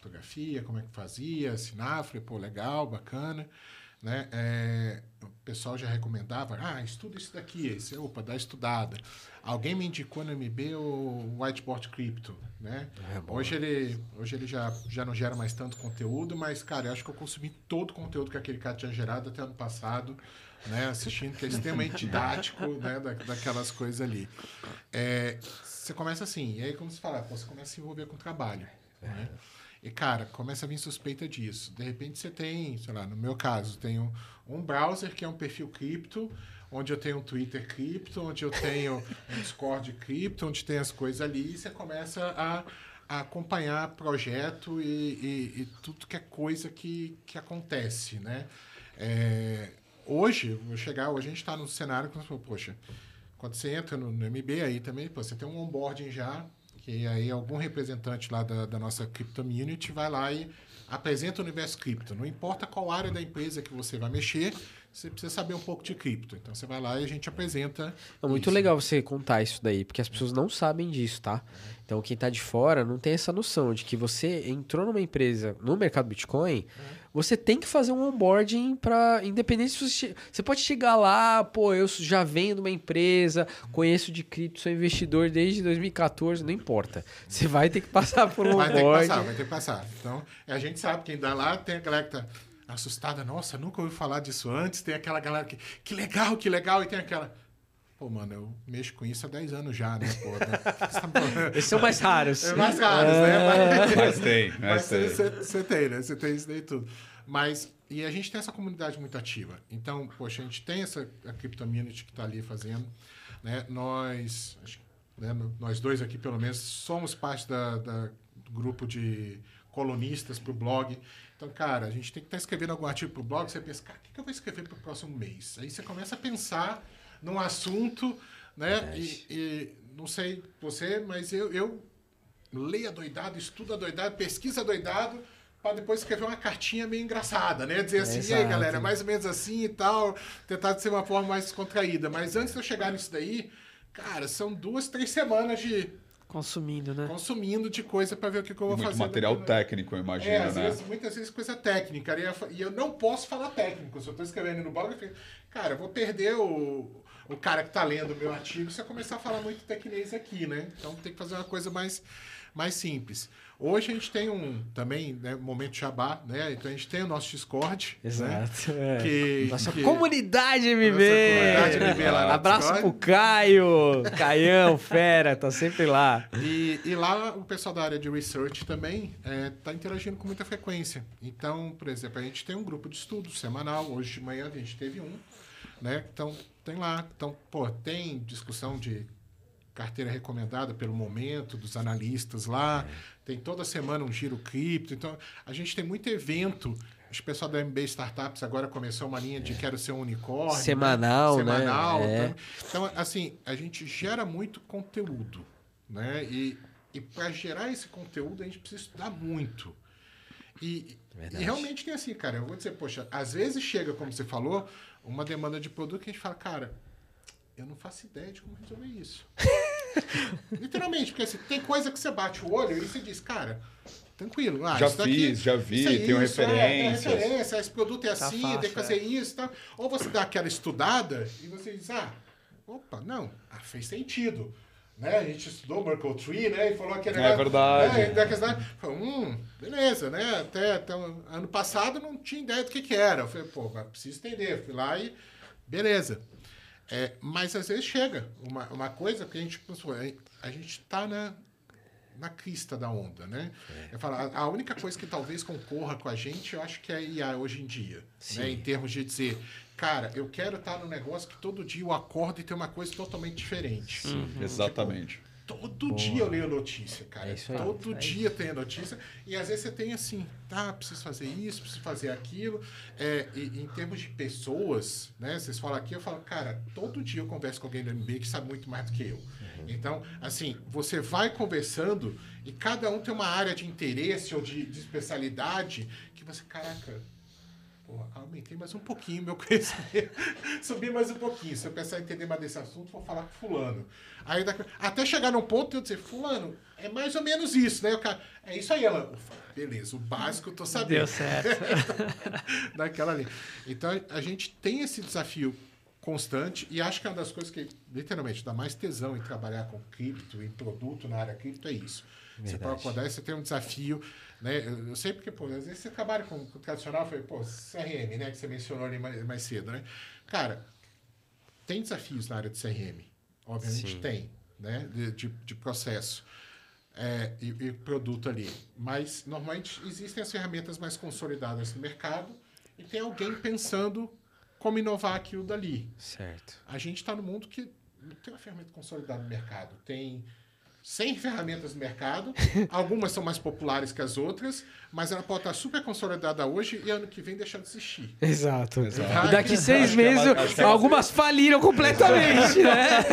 criptografia, como é que fazia, Sinafre, pô, legal, bacana. Né? É, o pessoal já recomendava, ah, estuda isso daqui, esse, opa, dá estudada. Alguém me indicou no MB o Whiteboard Crypto, né? É hoje ele, hoje ele já, já não gera mais tanto conteúdo, mas, cara, eu acho que eu consumi todo o conteúdo que aquele cara tinha gerado até ano passado, né? Assistindo, que é extremamente *laughs* didático, né? Da, daquelas coisas ali. É, você começa assim, e aí como você fala, você começa a se envolver com o trabalho, né? E, cara, começa a vir suspeita disso. De repente você tem, sei lá, no meu caso, tenho um browser que é um perfil cripto, onde eu tenho um Twitter cripto, onde eu tenho um Discord cripto, onde tem as coisas ali, e você começa a, a acompanhar projeto e, e, e, tudo que é coisa que, que acontece, né? É, hoje, vou chegar, hoje a gente está num cenário que, poxa, quando você entra no, no MB aí também, pô, você tem um onboarding já, que aí algum representante lá da, da nossa Crypto vai lá e apresenta o universo cripto. Não importa qual área da empresa que você vai mexer, você precisa saber um pouco de cripto. Então você vai lá e a gente apresenta. É muito isso. legal você contar isso daí, porque as pessoas não sabem disso, tá? Então quem está de fora não tem essa noção de que você entrou numa empresa no mercado Bitcoin. Uhum você tem que fazer um onboarding para independente se você, você pode chegar lá, pô, eu já venho de uma empresa, conheço de cripto, sou investidor desde 2014, não importa. Você vai ter que passar por um vai onboarding. Vai ter que passar, vai ter que passar. Então, a gente sabe quem dá lá, tem a galera que tá assustada, nossa, nunca ouvi falar disso antes, tem aquela galera que, que legal, que legal, e tem aquela Pô, mano, eu mexo com isso há 10 anos já, né? Pô, *laughs* né? Esses são mais raros. É mais raros, né? Mas, mas tem. Mas você tem, né? Você tem isso daí tudo. Mas, e a gente tem essa comunidade muito ativa. Então, poxa, a gente tem essa a Cryptomunity que está ali fazendo. Né? Nós, né, nós dois aqui, pelo menos, somos parte da, da do grupo de colunistas para o blog. Então, cara, a gente tem que estar tá escrevendo algum artigo para o blog. Você pensa, cara, o que, que eu vou escrever para o próximo mês? Aí você começa a pensar num assunto, né? E, e, não sei você, mas eu, eu leio doidado, estudo doidado, pesquisa doidado, para depois escrever uma cartinha meio engraçada, né? Dizer assim, é, e aí, galera, mais ou menos assim e tal, tentar de ser uma forma mais descontraída. Mas antes de eu chegar nisso daí, cara, são duas, três semanas de Consumindo, né? Consumindo de coisa para ver o que, que eu vou Muito fazer. material técnico, eu imagino, é, né? Vezes, muitas vezes coisa técnica. E eu não posso falar técnico. Se eu estou escrevendo no blog, eu fico, cara, eu vou perder o, o cara que está lendo o meu artigo eu começar a falar muito tecnês aqui, né? Então tem que fazer uma coisa mais, mais simples. Hoje a gente tem um também, né, momento Jabá, né? Então a gente tem o nosso Discord. Né? Exato. Né? É. Que, nossa que... comunidade MB! Nossa comunidade MB lá Abraço Discord. pro Caio! Caião, fera, tá sempre lá. E, e lá o pessoal da área de research também é, tá interagindo com muita frequência. Então, por exemplo, a gente tem um grupo de estudo semanal. Hoje de manhã a gente teve um né? Então, tem lá. Então, pô, tem discussão de carteira recomendada pelo momento dos analistas lá. É. Tem toda semana um giro cripto. Então, a gente tem muito evento. O pessoal da MB Startups agora começou uma linha de é. quero ser um unicórnio. Né? Semanal, né? Semanal. É. Então, assim, a gente gera muito conteúdo, né? E, e para gerar esse conteúdo, a gente precisa estudar muito. E, e, realmente tem assim, cara, eu vou dizer, poxa, às vezes chega, como você falou, uma demanda de produto que a gente fala, cara, eu não faço ideia de como resolver isso. *laughs* Literalmente, porque assim, tem coisa que você bate o olho e você diz, cara, tranquilo. Ah, já fiz, daqui, já vi, é tenho isso, referências. É, tem referência, esse produto é tá assim, fácil, tem que fazer é. isso. Tá? Ou você dá aquela estudada e você diz, ah, opa, não, ah, fez sentido. Né? A gente estudou Merkle Tree, né? E falou que era. É verdade. Né? Falou, hum, beleza, né? Até, até ano passado não tinha ideia do que, que era. Eu falei, pô, mas preciso entender. Fui lá e. Beleza. É, mas às vezes chega uma, uma coisa que a gente pensou, a gente está na, na crista da onda, né? É. Eu falo, a, a, única coisa que talvez concorra com a gente, eu acho que é a IA hoje em dia, né? Em termos de dizer, cara, eu quero estar tá no negócio que todo dia eu acordo e tem uma coisa totalmente diferente. Uhum. Tipo, Exatamente. Todo Boa. dia eu leio notícia, cara. É Todo é dia tem a notícia. E às vezes você tem assim, tá, preciso fazer isso, preciso fazer aquilo. É, e, em termos de pessoas, né? Vocês falam aqui, eu falo, cara, todo dia eu converso com alguém do MB que sabe muito mais do que eu. Uhum. Então, assim, você vai conversando e cada um tem uma área de interesse ou de, de especialidade que você, caraca, Pô, aumentei mais um pouquinho meu *laughs* conhecimento. Subi mais um pouquinho. Se eu pensar em entender mais desse assunto, vou falar com fulano. Aí até chegar num ponto eu dizer, fulano, é mais ou menos isso, né? O cara, é isso aí, ela. Beleza, o básico eu tô sabendo. Deu certo. *laughs* Daquela ali. Então a gente tem esse desafio constante e acho que é uma das coisas que literalmente dá mais tesão em trabalhar com cripto, em produto na área cripto é isso. Verdade. Você pode acordar e você tem um desafio né? Eu, sei porque, pô, às vezes você trabalha com, com o tradicional, foi, pô, CRM, né? Que você mencionou ali mais, mais cedo, né? Cara, tem desafios na área de CRM. Obviamente Sim. tem, né? De, de, de processo. É, e, e, produto ali. Mas, normalmente, existem as ferramentas mais consolidadas no mercado e tem alguém pensando como inovar aquilo dali. Certo. A gente está no mundo que não tem uma ferramenta consolidada no mercado. Tem 100 ferramentas no mercado. *laughs* Algumas são mais populares que as outras, mas ela pode estar super consolidada hoje e ano que vem deixar de existir. Exato. Exato. Daqui seis meses, é algumas faliram completamente, né?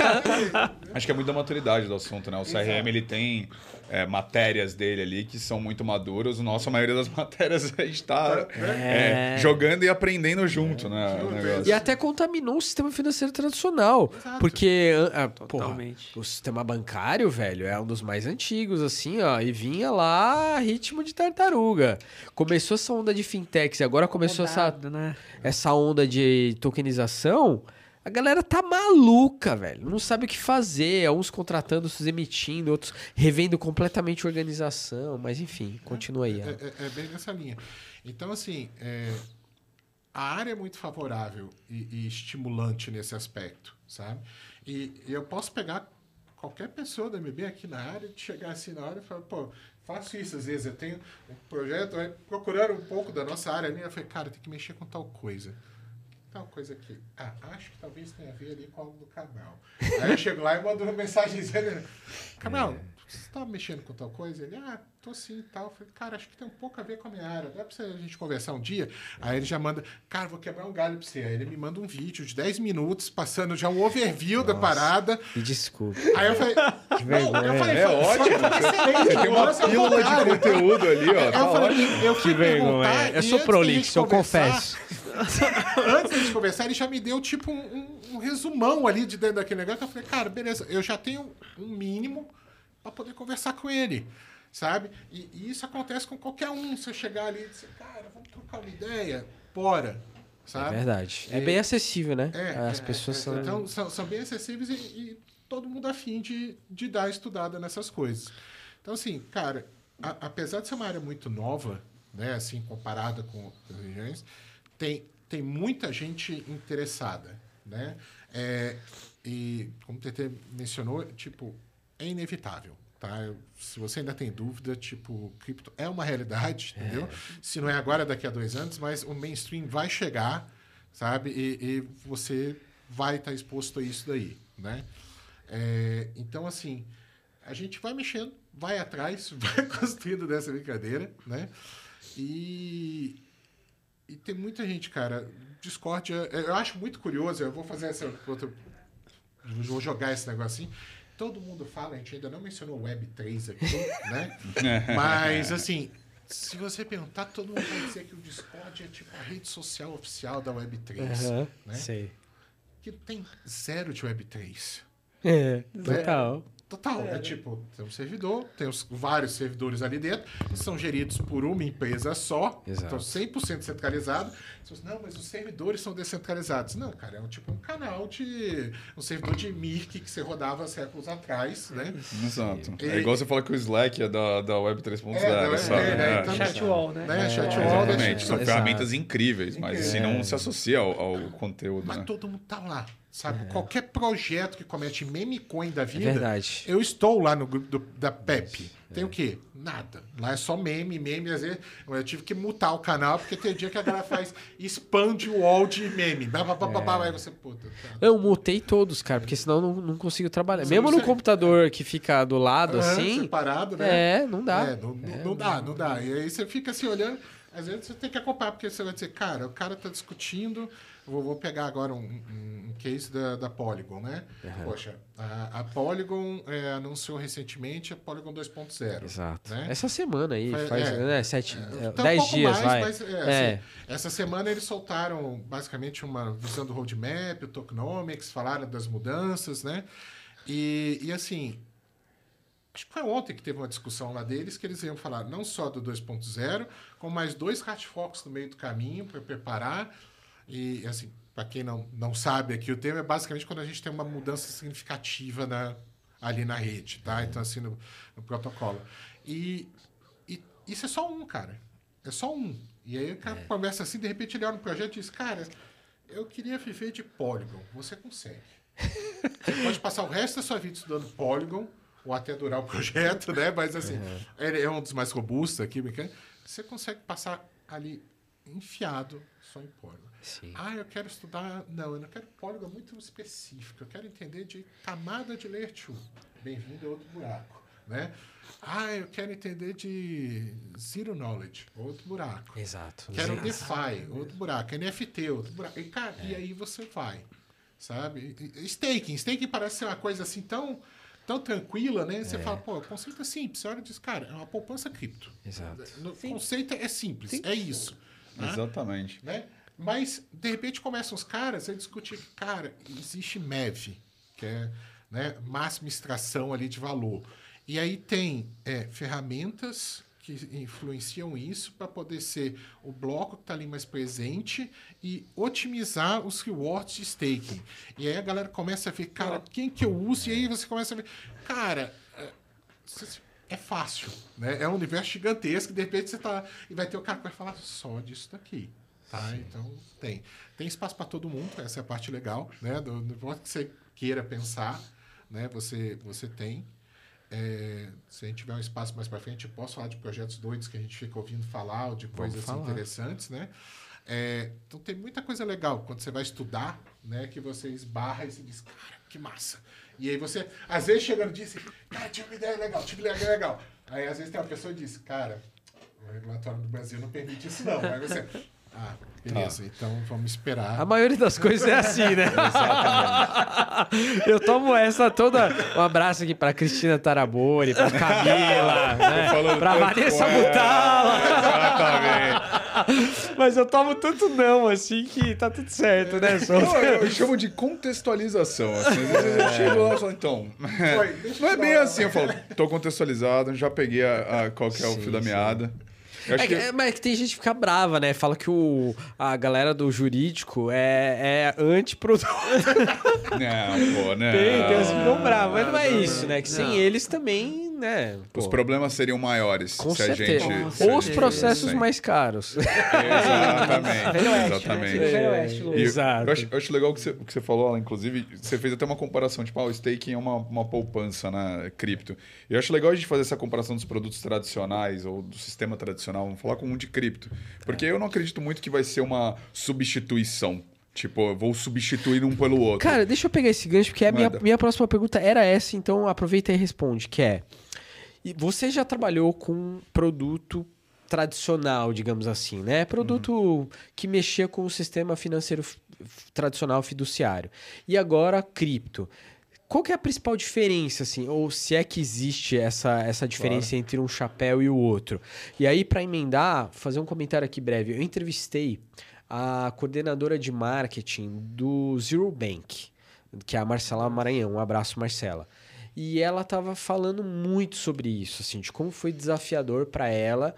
*laughs* Acho que é muito da maturidade do assunto, né? O CRM, Exato. ele tem é, matérias dele ali que são muito maduras. Nossa, a maioria das *laughs* matérias a gente está é. é, jogando e aprendendo junto, né? E até contaminou o sistema financeiro tradicional. Exato. Porque ah, porra, o sistema bancário, velho, é um dos mais antigos, assim, ó. E vinha lá ritmo de tartaruga. Começou essa onda de fintechs e agora começou essa, né? essa onda de tokenização. A galera tá maluca, velho. Não sabe o que fazer. Uns contratando, se emitindo, outros revendo completamente a organização. Mas enfim, continua aí. É, é, é bem nessa linha. Então, assim, é, a área é muito favorável e, e, estimulante nesse aspecto, sabe? E, e, eu posso pegar qualquer pessoa da MB aqui na área, de chegar assim na hora e falar, pô, faço isso às vezes. Eu tenho um projeto, procurando um pouco da nossa área ali, eu falei, cara, tem que mexer com tal coisa tal coisa aqui. Ah, acho que talvez tenha a ver ali com algo do canal. Aí eu chego lá e mando uma mensagem dizendo: Canal, é. Você está mexendo com tal coisa? Ele, ah, tô sim e tal. Eu falei, cara, acho que tem um pouco a ver com a minha área. Dá pra a gente conversar um dia? Aí ele já manda, cara, vou quebrar um galho pra você. Aí ele me manda um vídeo de 10 minutos, passando já um overview Nossa, da parada. Me desculpa. Aí eu falei, que vergonha. eu falei, é ótimo. Você tem uma pílula de conteúdo ali, ó. Eu, tá falei, eu que vergonha. Eu sou prolixo, eu confesso. *laughs* antes de conversar, ele já me deu tipo um, um, um, resumão ali de dentro daquele negócio. Eu falei, cara, beleza, eu já tenho um mínimo para poder conversar com ele. Sabe? E, e, isso acontece com qualquer um. Você chegar ali e dizer, cara, vamos trocar uma ideia, bora. Sabe? É verdade. É, é bem acessível, né? É, As é, pessoas é, são... Então, são, são bem acessíveis e, e, todo mundo afim de, de dar estudada nessas coisas. Então, assim, cara, a, apesar de ser uma área muito nova, né, assim, comparada com outras regiões, tem, tem muita gente interessada, né? É, e como o TT mencionou, tipo, é inevitável, tá? Se você ainda tem dúvida, tipo, cripto é uma realidade, é. entendeu? Se não é agora, daqui a dois anos, mas o mainstream vai chegar, sabe? E, e você vai estar tá exposto a isso daí, né? É, então, assim, a gente vai mexendo, vai atrás, *laughs* vai construindo dessa brincadeira, né? E, e tem muita gente, cara, Discord, eu acho muito curioso, eu vou fazer essa outra, vou jogar esse negócio assim, todo mundo fala, a gente ainda não mencionou Web3 aqui, né? *laughs* Mas, assim, se você perguntar, todo mundo vai dizer que o Discord é tipo a rede social oficial da Web3. Uhum, né? Sei. Que tem zero de Web3. É, total. É, Total. É, é tipo, tem um servidor, tem os, vários servidores ali dentro, que são geridos por uma empresa só, Exato. então 100% centralizado. Não, mas os servidores são descentralizados. Não, cara, é um tipo um canal de. um servidor de Mirk que você rodava séculos atrás, né? Exato. E, é igual você falar que o Slack é da, da Web 3.0, é, sabe? É, né? Então, Chatwall, né? né? É, Chatwall. Exatamente. São ferramentas incríveis, mas se não se associa ao, ao conteúdo. Mas né? todo mundo tá lá. Sabe? É. Qualquer projeto que comete meme coin da vida. É verdade. Eu estou lá no grupo do, da PEP. Tem o quê? Nada. Lá é só meme, meme. Às vezes eu tive que mutar o canal, porque tem dia que a galera faz *laughs* expande o wall de meme. Blá, blá, blá, blá, Aí você, puta. Tá. Eu mutei todos, cara, porque senão eu não, não consigo trabalhar. Sim, Mesmo no computador que fica do lado, assim. Separado, né? É, não dá. É, não, é, não dá, não dá. E aí você fica assim olhando. Às vezes você tem que acompanhar, porque você vai dizer, cara, o cara tá discutindo Vou, vou pegar agora um, um, case da, da Polygon, né? Uhum. Poxa, a, a Polygon é, anunciou recentemente a Polygon 2.0. Exato. Né? Essa semana aí, faz, faz é, né, sete, é, tá dez um dias, mais, vai. Mas, é, é. Assim, essa semana eles soltaram basicamente uma visão do roadmap, o tokenomics, falaram das mudanças, né? E, e assim, acho que foi ontem que teve uma discussão lá deles que eles iam falar não só do 2.0, com mais dois hardforks no meio do caminho para preparar e, assim, para quem não, não sabe aqui, o tema é basicamente quando a gente tem uma mudança significativa na, ali na rede, tá? Então, assim, no, no protocolo. E, e, isso é só um, cara. É só um. E aí o cara é. conversa assim, de repente ele olha no projeto e diz, cara, eu queria viver de Polygon. Você consegue. *laughs* Você pode passar o resto da sua vida estudando Polygon, ou até durar o projeto, né? Mas assim, uhum. ele é um dos mais robustos aqui, você consegue passar ali enfiado só em Polygon. Sim. Ah, eu quero estudar. Não, eu não quero Polygon muito específico. Eu quero entender de camada de layer 2. Bem-vindo a outro buraco. Né? Ah, eu quero entender de zero knowledge, outro buraco. Exato. Quero Exato. DeFi, outro buraco. NFT, outro buraco. E, cara, é. e aí você vai, sabe? Staking. Staking parece ser uma coisa assim tão, tão tranquila, né? Você é. fala, pô, o conceito é simples. Você olha e diz, cara, é uma poupança cripto. Exato. O conceito é simples, Sim. é isso. Né? Exatamente. Né? Mas, de repente, começam os caras a discutir, cara, existe MEV, que é né, máxima extração ali de valor. E aí tem é, ferramentas que influenciam isso para poder ser o bloco que está ali mais presente e otimizar os rewards de staking. E aí a galera começa a ver, cara, quem que eu uso? E aí você começa a ver, cara, é, é fácil, né? É um universo gigantesco, de repente você tá e vai ter o cara que vai falar só disso daqui. Tá? Então tem. Tem espaço para todo mundo, essa é a parte legal, né? Do, do que você queira pensar, né? Você, você tem. É, se a gente tiver um espaço mais para frente, eu posso falar de projetos doidos que a gente fica ouvindo falar, ou de coisas interessantes, né? É, então tem muita coisa legal quando você vai estudar, né? Que você esbarra e se diz, cara, que massa. E aí você, às vezes, chegando e diz, cara, tive uma ideia legal, tive uma ideia legal. Aí às vezes tem uma pessoa que diz, cara, o regulatório do Brasil não permite isso não. Aí você, ah, beleza. Tá. Então vamos esperar. A maioria das coisas é assim, né? Eu tomo essa toda. Um abraço aqui pra Cristina Tarabori, pra Camila, *laughs* né? pra Vanessa Butala. Exatamente. Mas eu tomo tanto não, assim, que tá tudo certo, né? Só... Eu, eu, chamo de contextualização. Assim. Às vezes eu chego lá e falo, então. não é bem assim. Eu falo, tô contextualizado, já peguei a, a qual que é o sim, fio da meada. É, que... é, mas é que tem gente que fica brava, né? Fala que o, a galera do jurídico é, é antiproduto. *laughs* Não, pô, né? Tem, tem uns que ficam bravos. Mas não é isso, né? Que sem eles também né? Pô. Os problemas seriam maiores Com se certeza. a gente. Ou os processos mais caros. Exatamente. Exatamente. Né? Velho Oeste, e, Exato. Eu acho, eu acho, legal o que você, que você falou, inclusive, você fez até uma comparação, tipo, ah, o staking é uma, uma poupança na né, cripto. E eu acho legal a gente fazer essa comparação dos produtos tradicionais ou do sistema tradicional, vamos falar com um de cripto. Porque é. eu não acredito muito que vai ser uma substituição Tipo, eu vou substituir um pelo outro. Cara, deixa eu pegar esse gancho, porque a minha, minha próxima pergunta era essa, então aproveita e responde, que é... Você já trabalhou com produto tradicional, digamos assim, né? Produto uhum. que mexia com o sistema financeiro tradicional fiduciário. E agora, cripto. Qual que é a principal diferença, assim? Ou se é que existe essa, essa diferença claro. entre um chapéu e o outro? E aí, para emendar, fazer um comentário aqui breve. Eu entrevistei a coordenadora de marketing do Zero Bank, que é a Marcela Maranhão. Um abraço, Marcela. E ela estava falando muito sobre isso, assim, de como foi desafiador para ela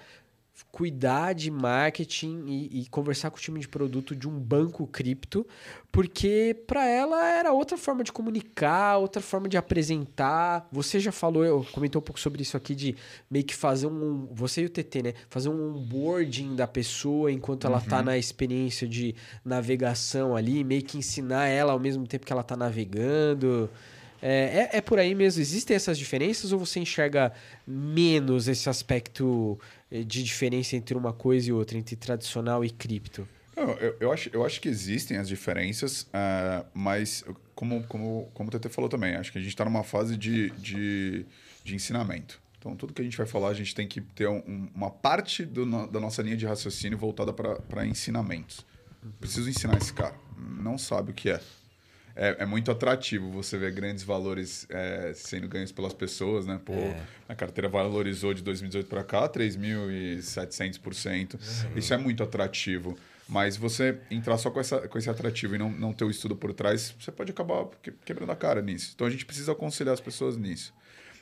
cuidar de marketing e, e, conversar com o time de produto de um banco cripto, porque para ela era outra forma de comunicar, outra forma de apresentar. Você já falou, eu comentou um pouco sobre isso aqui de meio que fazer um, você e o TT, né, fazer um onboarding da pessoa enquanto ela está uhum. na experiência de navegação ali, meio que ensinar ela ao mesmo tempo que ela está navegando. É, é, é, por aí mesmo? Existem essas diferenças ou você enxerga menos esse aspecto eh, de diferença entre uma coisa e outra, entre tradicional e cripto? Não, eu, eu, acho, eu acho que existem as diferenças, uh, mas como, como, como o TT falou também, acho que a gente está numa fase de, de, de, ensinamento. Então, tudo que a gente vai falar, a gente tem que ter um, uma parte do, da nossa linha de raciocínio voltada para ensinamentos. Preciso ensinar esse cara. Não sabe o que é é, é, muito atrativo você ver grandes valores é, sendo ganhos pelas pessoas, né? Pô, é. a carteira valorizou de 2018 para cá 3.700%. Uhum. Isso é muito atrativo. Mas você entrar só com, essa, com esse atrativo e não, não ter o estudo por trás, você pode acabar quebrando a cara nisso. Então a gente precisa aconselhar as pessoas nisso.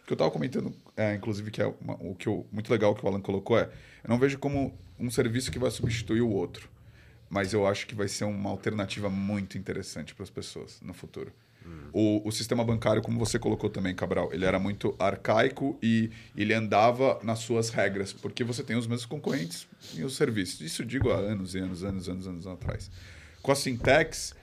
O que eu estava comentando, é, inclusive, que é uma, o que eu, muito legal que o Alan colocou é: eu não vejo como um serviço que vai substituir o outro mas eu acho que vai ser uma alternativa muito interessante para as pessoas no futuro. Hum. O, o, sistema bancário, como você colocou também, Cabral, ele era muito arcaico e ele andava nas suas regras, porque você tem os mesmos concorrentes e os serviços. Isso digo há anos e anos, anos, anos, anos atrás. Com a Sintex,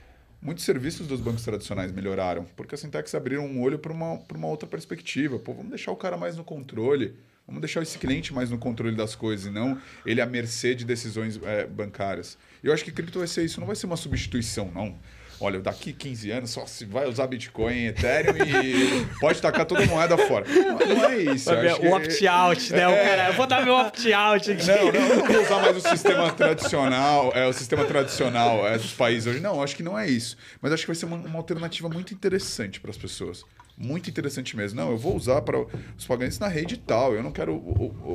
muitos serviços dos bancos tradicionais melhoraram, porque a Sintex abriram um olho para uma, uma outra perspectiva. Pô, vamos deixar o cara mais no controle. Vamos deixar esse cliente mais no controle das coisas e não ele à mercê de decisões é, bancárias. E eu acho que cripto vai ser isso, não vai ser uma substituição, não. Olha, daqui 15 anos só se vai usar Bitcoin, Ethereum e *laughs* pode tacar toda moeda fora. Não, não é isso. o opt-out, né? É... O cara, eu vou dar meu opt-out aqui. Não, não, eu não vou usar mais o sistema tradicional, é, o sistema tradicional é, dos países hoje. Não, acho que não é isso. Mas acho que vai ser uma, uma alternativa muito interessante para as pessoas. Muito interessante mesmo. Não, eu vou usar para os pagantes na rede tal. Eu não quero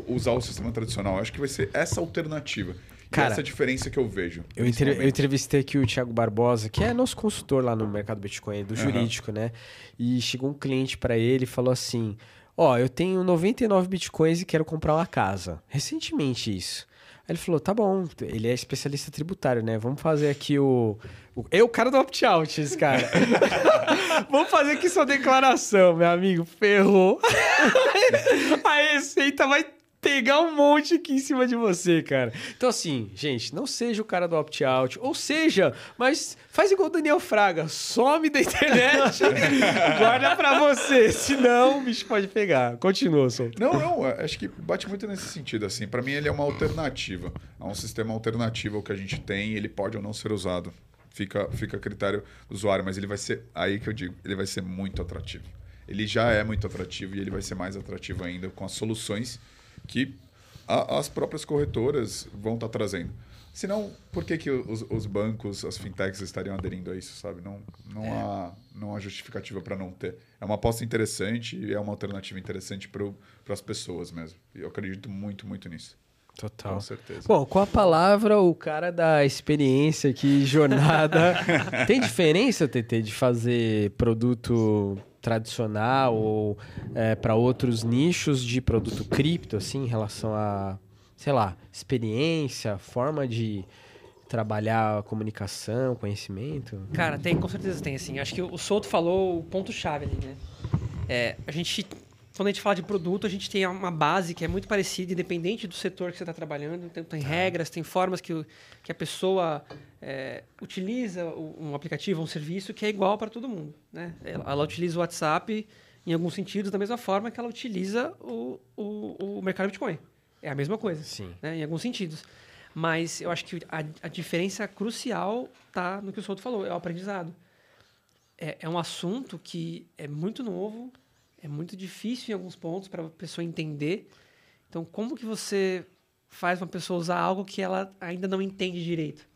usar o sistema tradicional. Acho que vai ser essa alternativa. Cara, essa diferença que eu vejo. Eu, eu, entrevistei aqui o Thiago Barbosa, que é nosso consultor lá no mercado Bitcoin, do jurídico, uhum. né? E chegou um cliente para ele e falou assim: Ó, oh, eu tenho 99 Bitcoins e quero comprar uma casa. Recentemente isso. Aí ele falou: tá bom, ele é especialista tributário, né? Vamos fazer aqui o. o... Eu, o cara do opt-out, esse cara. *laughs* Vamos fazer aqui sua declaração, meu amigo. Ferrou. *laughs* *laughs* A receita vai pegar um monte aqui em cima de você, cara. Então, assim, gente, não seja o cara do opt-out. Ou seja, mas faz igual o Daniel Fraga. Some da internet. *laughs* guarda pra você. Senão, o bicho pode pegar. Continua, Sol. Não, não. Acho que bate muito nesse sentido, assim. Para mim, ele é uma alternativa. É um sistema alternativo ao que a gente tem. Ele pode ou não ser usado. Fica, fica a critério do usuário. Mas ele vai ser... Aí que eu digo. Ele vai ser muito atrativo. Ele já é muito atrativo e ele vai ser mais atrativo ainda com as soluções que a, as próprias corretoras vão estar tá trazendo. Senão, por que, que os, os, bancos, as fintechs estariam aderindo a isso, sabe? Não, não, é. há, não há justificativa para não ter. É uma aposta interessante e é uma alternativa interessante para as pessoas mesmo. E eu acredito muito, muito nisso. Total. Com certeza. Bom, com a palavra, o cara da experiência aqui, jornada. *laughs* Tem diferença, TT, de fazer produto tradicional ou é, para outros nichos de produto cripto, assim, em relação a, sei lá, experiência, forma de trabalhar comunicação, conhecimento? Cara, tem, com certeza tem, assim. Acho que o Souto falou o ponto-chave ali, né? É, a gente quando a gente fala de produto, a gente tem uma base que é muito parecida, independente do setor que você está trabalhando. Então, tem regras, tem formas que, que a pessoa é, utiliza um aplicativo, um serviço que é igual para todo mundo. Né? Ela, ela, utiliza o WhatsApp, em alguns sentidos, da mesma forma que ela utiliza o, o, o mercado Bitcoin. É a mesma coisa, Sim. Né? em alguns sentidos. Mas eu acho que a, a diferença crucial tá no que o Souto falou, é o aprendizado. É, é um assunto que é muito novo, é muito difícil em alguns pontos para a pessoa entender. Então, como que você faz uma pessoa usar algo que ela ainda não entende direito?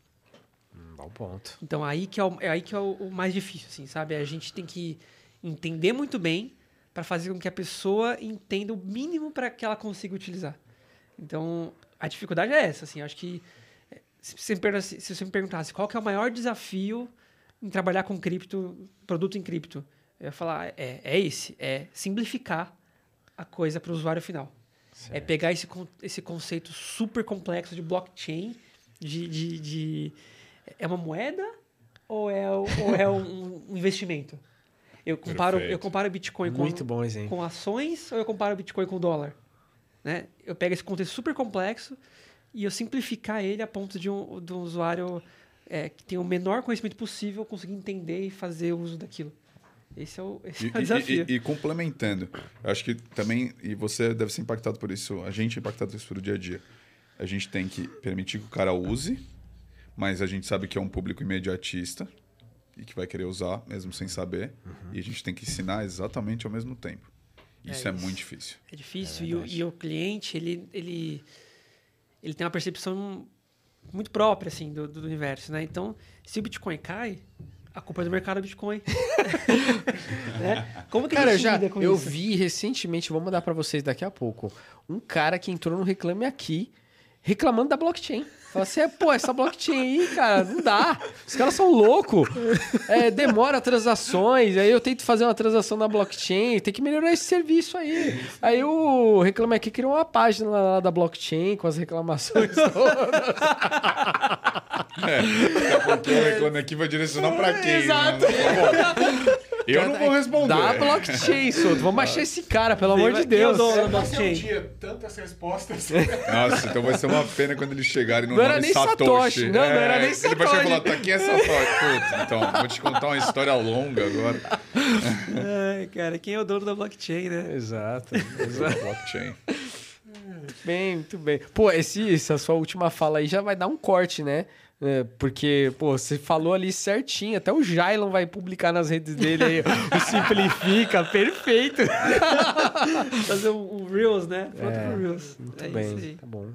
Bom ponto. Então, aí que é, o, é aí que é o, o, mais difícil, assim, sabe? A gente tem que entender muito bem para fazer com que a pessoa entenda o mínimo para que ela consiga utilizar. Então, a dificuldade é essa, assim, acho que eh, se você, me se você me perguntasse qual que é o maior desafio em trabalhar com cripto, produto em cripto, eu ia falar, é, é esse, é simplificar a coisa para o usuário final. É certo. É pegar esse, esse conceito super complexo de blockchain, de, de, de é uma moeda ou é, ou é um, um investimento? Eu comparo, eu comparo Bitcoin Muito com, com ações ou eu comparo Bitcoin com dólar? Né? Eu pego esse contexto super complexo e eu simplificar ele a ponto de um, de um usuário é, que tem o menor conhecimento possível conseguir entender e fazer uso daquilo. Esse é o, esse e, é o desafio. E, e, e, complementando, eu acho que também, e você deve ser impactado por isso, a gente é impactado por isso pelo dia a dia. A gente tem que permitir que o cara use, mas a gente sabe que é um público imediatista e que vai querer usar, mesmo sem saber. Uhum. E a gente tem que ensinar exatamente ao mesmo tempo. Isso é, é isso. muito difícil. É difícil. É e, o, e, o, cliente, ele, ele, ele tem uma percepção muito própria assim, do, do universo. Né? Então, se o Bitcoin cai, a culpa é do mercado Bitcoin. *laughs* né? Como que cara, a gente já, com eu isso? vi recentemente, vou mandar para vocês daqui a pouco, um cara que entrou no Reclame Aqui reclamando da blockchain. Fala assim, é, pô, essa blockchain aí, cara, não dá. Os caras são loucos. É, demora transações, aí eu tento fazer uma transação na blockchain, tem que melhorar esse serviço aí. Aí o Reclame Aqui criou uma página lá da blockchain com as reclamações *laughs* todas. É, porque o Reclame Aqui vai direcionar pra quem? Né? Exato. Né? *laughs* Eu não vou responder. Dá blockchain, Souto. Vamos achar esse cara, pelo amor de Deus. Eu blockchain. Um tantas respostas. Nossa, então vai ser uma pena quando eles chegarem no não era nem Satoshi. Satoshi. Não, é, não era nem Satoshi. Ele vai chegar e falar, tá aqui é Satoshi. Putz, então, vou te contar uma história longa agora. Ai, cara, quem é o dono da blockchain, né? Exato. Exato. blockchain. Bem, muito bem. Pô, esse, essa sua última fala aí já vai dar um corte, né? É, porque, pô, você falou ali certinho, até o Jailon vai publicar nas redes dele aí, o *laughs* Simplifica, perfeito. *laughs* Fazer o, Reels, né? Pronto é, pro Reels. Muito é bem, tá bom.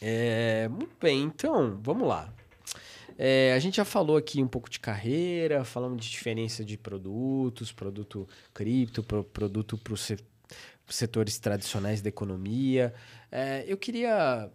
É, muito bem, então, vamos lá. É, a gente já falou aqui um pouco de carreira, falamos de diferença de produtos, produto cripto, pro, produto para os setores tradicionais da economia. É, eu queria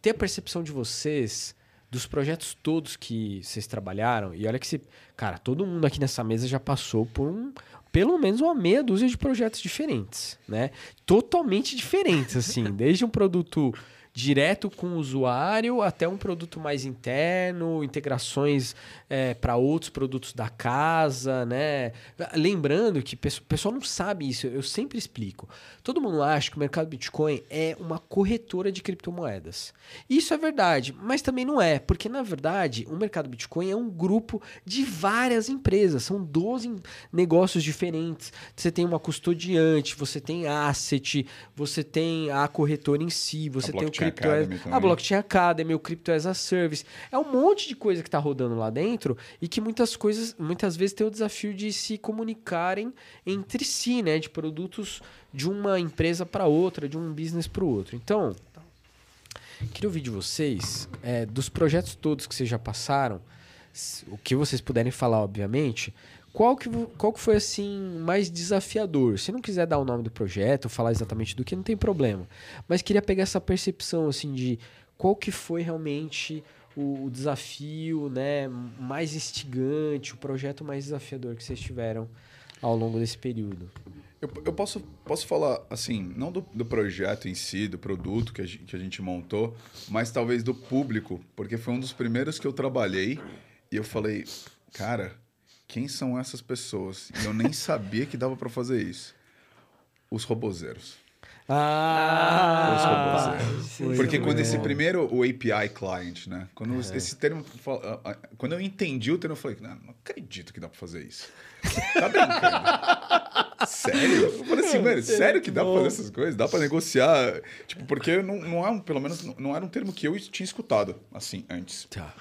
ter a percepção de vocês dos projetos todos que vocês trabalharam, e olha que se. Cara, todo mundo aqui nessa mesa já passou por um. Pelo menos uma meia dúzia de projetos diferentes, né? Totalmente diferentes, assim. *laughs* desde um produto direto com o usuário até um produto mais interno, integrações é, para outros produtos da casa, né? Lembrando que o pessoal não sabe isso, eu sempre explico. Todo mundo acha que o mercado Bitcoin é uma corretora de criptomoedas. Isso é verdade, mas também não é, porque na verdade o mercado Bitcoin é um grupo de várias empresas, são 12 negócios diferentes. Você tem uma custodiante, você tem asset, você tem a corretora em si, você tem o Crypto Academy as, a Blockchain Academy, o Crypto as a Service. É um monte de coisa que está rodando lá dentro e que muitas coisas, muitas vezes tem o desafio de se comunicarem entre si, né? De produtos de uma empresa para outra, de um business para o outro. Então, queria ouvir de vocês, é, dos projetos todos que vocês já passaram, o que vocês puderem falar, obviamente, qual que, qual que foi assim mais desafiador? Se não quiser dar o nome do projeto, falar exatamente do que, não tem problema. Mas queria pegar essa percepção assim de qual que foi realmente o, o desafio, né, mais instigante, o projeto mais desafiador que vocês tiveram ao longo desse período. Eu, eu posso, posso falar, assim, não do, do projeto em si, do produto que a, gente, que a gente montou, mas talvez do público, porque foi um dos primeiros que eu trabalhei e eu falei, cara, quem são essas pessoas? E eu nem sabia que dava para fazer isso. Os robozeiros. Ah! Os robozeiros. Porque quando esse primeiro, o API client, né? Quando é. esse termo. Ah, ah, quando eu entendi o termo, eu falei, não, não acredito que dá para fazer isso. Tá brincando. *laughs* sério? Eu falei assim, mano, sério que dá pra fazer essas coisas? Dá pra negociar? Tipo, porque não, não é um, pelo menos, não era um termo que eu tinha escutado, assim, antes. Tá.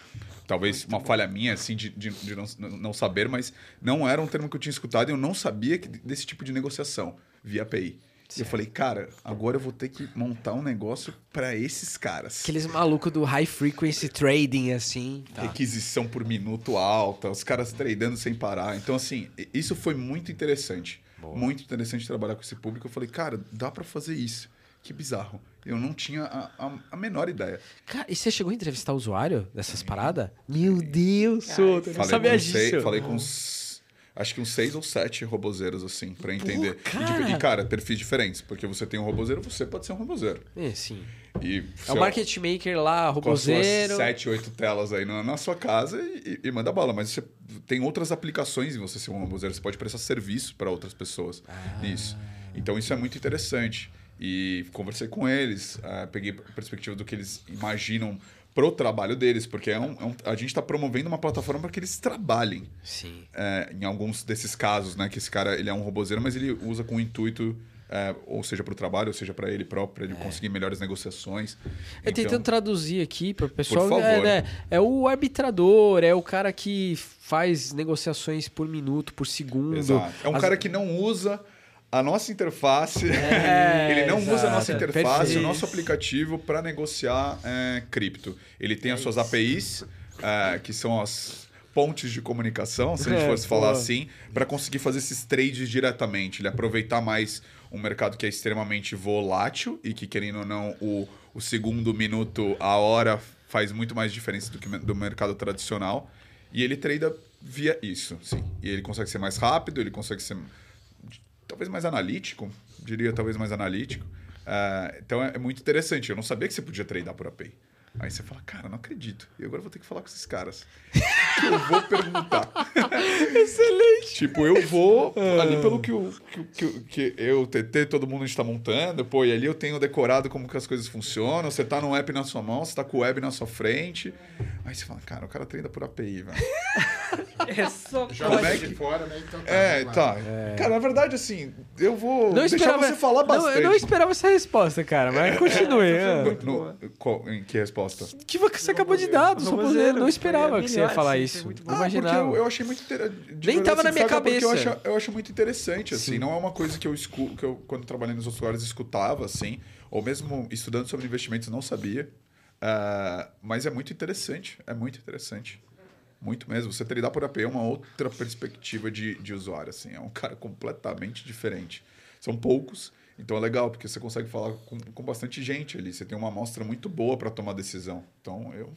Talvez uma falha minha, assim, de, de, de não, não, saber, mas não era um termo que eu tinha escutado e eu não sabia que, desse tipo de negociação via API. Certo. E eu falei, cara, agora eu vou ter que montar um negócio para esses caras. Aqueles malucos do high frequency trading, assim. Tá. Requisição por minuto alta, os caras tradando sem parar. Então, assim, isso foi muito interessante. Boa. Muito interessante trabalhar com esse público. Eu falei, cara, dá para fazer isso. Que bizarro. Eu não tinha a, a, a, menor ideia. Cara, e você chegou a entrevistar o usuário dessas paradas? Meu Deus, eu não sabia disso. Sei, falei com acho que uns seis ou sete robozeiros, assim, para entender. Pô, cara. E, cara, perfis diferentes. Porque você tem um robozeiro, você pode ser um robozeiro. É, sim. E, é o market maker lá, robozeiro. Sete, oito telas aí na, na sua casa e, e, manda bala. Mas você tem outras aplicações em você ser um robozeiro. Você pode prestar serviço para outras pessoas ah. nisso. Então isso é muito interessante. E conversei com eles, uh, peguei a perspectiva do que eles imaginam pro trabalho deles, porque é um, é um a gente está promovendo uma plataforma para que eles trabalhem. Sim. É, em alguns desses casos, né? Que esse cara ele é um robozeiro, mas ele usa com o intuito é, ou seja para o trabalho, ou seja para ele próprio, para ele é. conseguir melhores negociações. Eu então, tentando traduzir aqui para o pessoal. Por favor. É, né, é, o arbitrador, é o cara que faz negociações por minuto, por segundo. Exato. É um As... cara que não usa a nossa interface. É, *laughs* ele não exato, usa a nossa interface, perfeito. o nosso aplicativo para negociar é, cripto. Ele tem é as suas APIs, é, que são as pontes de comunicação, se a gente é, fosse falar assim, para conseguir fazer esses trades diretamente. Ele aproveitar mais um mercado que é extremamente volátil e que, querendo ou não, o, o segundo, minuto, a hora faz muito mais diferença do que do mercado tradicional. E ele trada via isso, sim. E ele consegue ser mais rápido, ele consegue ser talvez mais analítico, diria talvez mais analítico. Uh, então é, é, muito interessante. Eu não sabia que você podia treinar por API. Aí você fala, cara, não acredito. E agora eu vou ter que falar com esses caras. eu vou perguntar. *laughs* Excelente. tipo, eu vou ali pelo que, o, que, que, que eu, TT, todo mundo está montando. Pô, e ali eu tenho decorado como que as coisas funcionam. Você tá no app na sua mão, você tá com o web na sua frente. Aí você fala, cara, o cara treina por API, velho. *laughs* É só Joga é que... de fora, né? Então tá, é, tá. É. Cara, na verdade, assim, eu vou não deixar esperava... você falar bastante. Não, eu não esperava essa resposta, cara, mas continue. *laughs* É. No, no, em que resposta? Que você acabou de dar do. Não esperava é que você ia falar isso. Não ah, imaginava. Eu, eu, achei muito interessante. Nem tava na minha cabeça. Eu acho, eu acho muito interessante, assim. Sim. Não é uma coisa que eu, escuto, que eu, quando trabalhei nos outros lugares, escutava, assim. Ou mesmo estudando sobre investimentos, não sabia. Uh, mas é muito interessante. É muito interessante. Muito mesmo. Você treinar por AP é uma outra perspectiva de, de usuário, assim. É um cara completamente diferente. São poucos então é legal, porque você consegue falar com, com bastante gente ali. Você tem uma amostra muito boa para tomar decisão. Então eu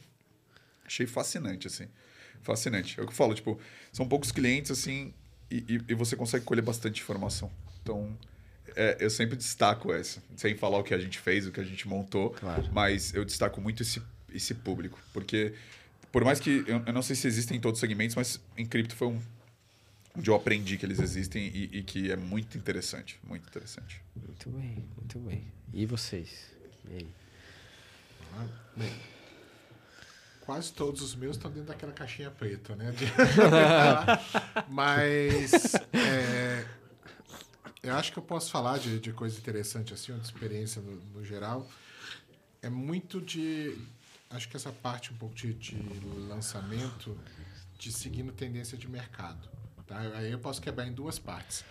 achei fascinante, assim. Fascinante. É o que eu falo, tipo, são poucos clientes, assim, e, e, você consegue colher bastante informação. Então, é, eu sempre destaco essa. Sem falar o que a gente fez, o que a gente montou, claro. mas eu destaco muito esse, esse público. Porque, por mais que. Eu, eu não sei se existem em todos os segmentos, mas em cripto foi um onde eu aprendi que eles existem e, e, que é muito interessante, muito interessante. Muito bem, muito bem. E vocês? E aí? Ah, bem, quase todos os meus estão dentro daquela caixinha preta, né? *laughs* Mas é, eu acho que eu posso falar de, de coisa interessante assim, uma experiência no, no, geral. É muito de, acho que essa parte um pouco de, de lançamento, de seguindo tendência de mercado. Tá? Aí eu posso quebrar em duas partes.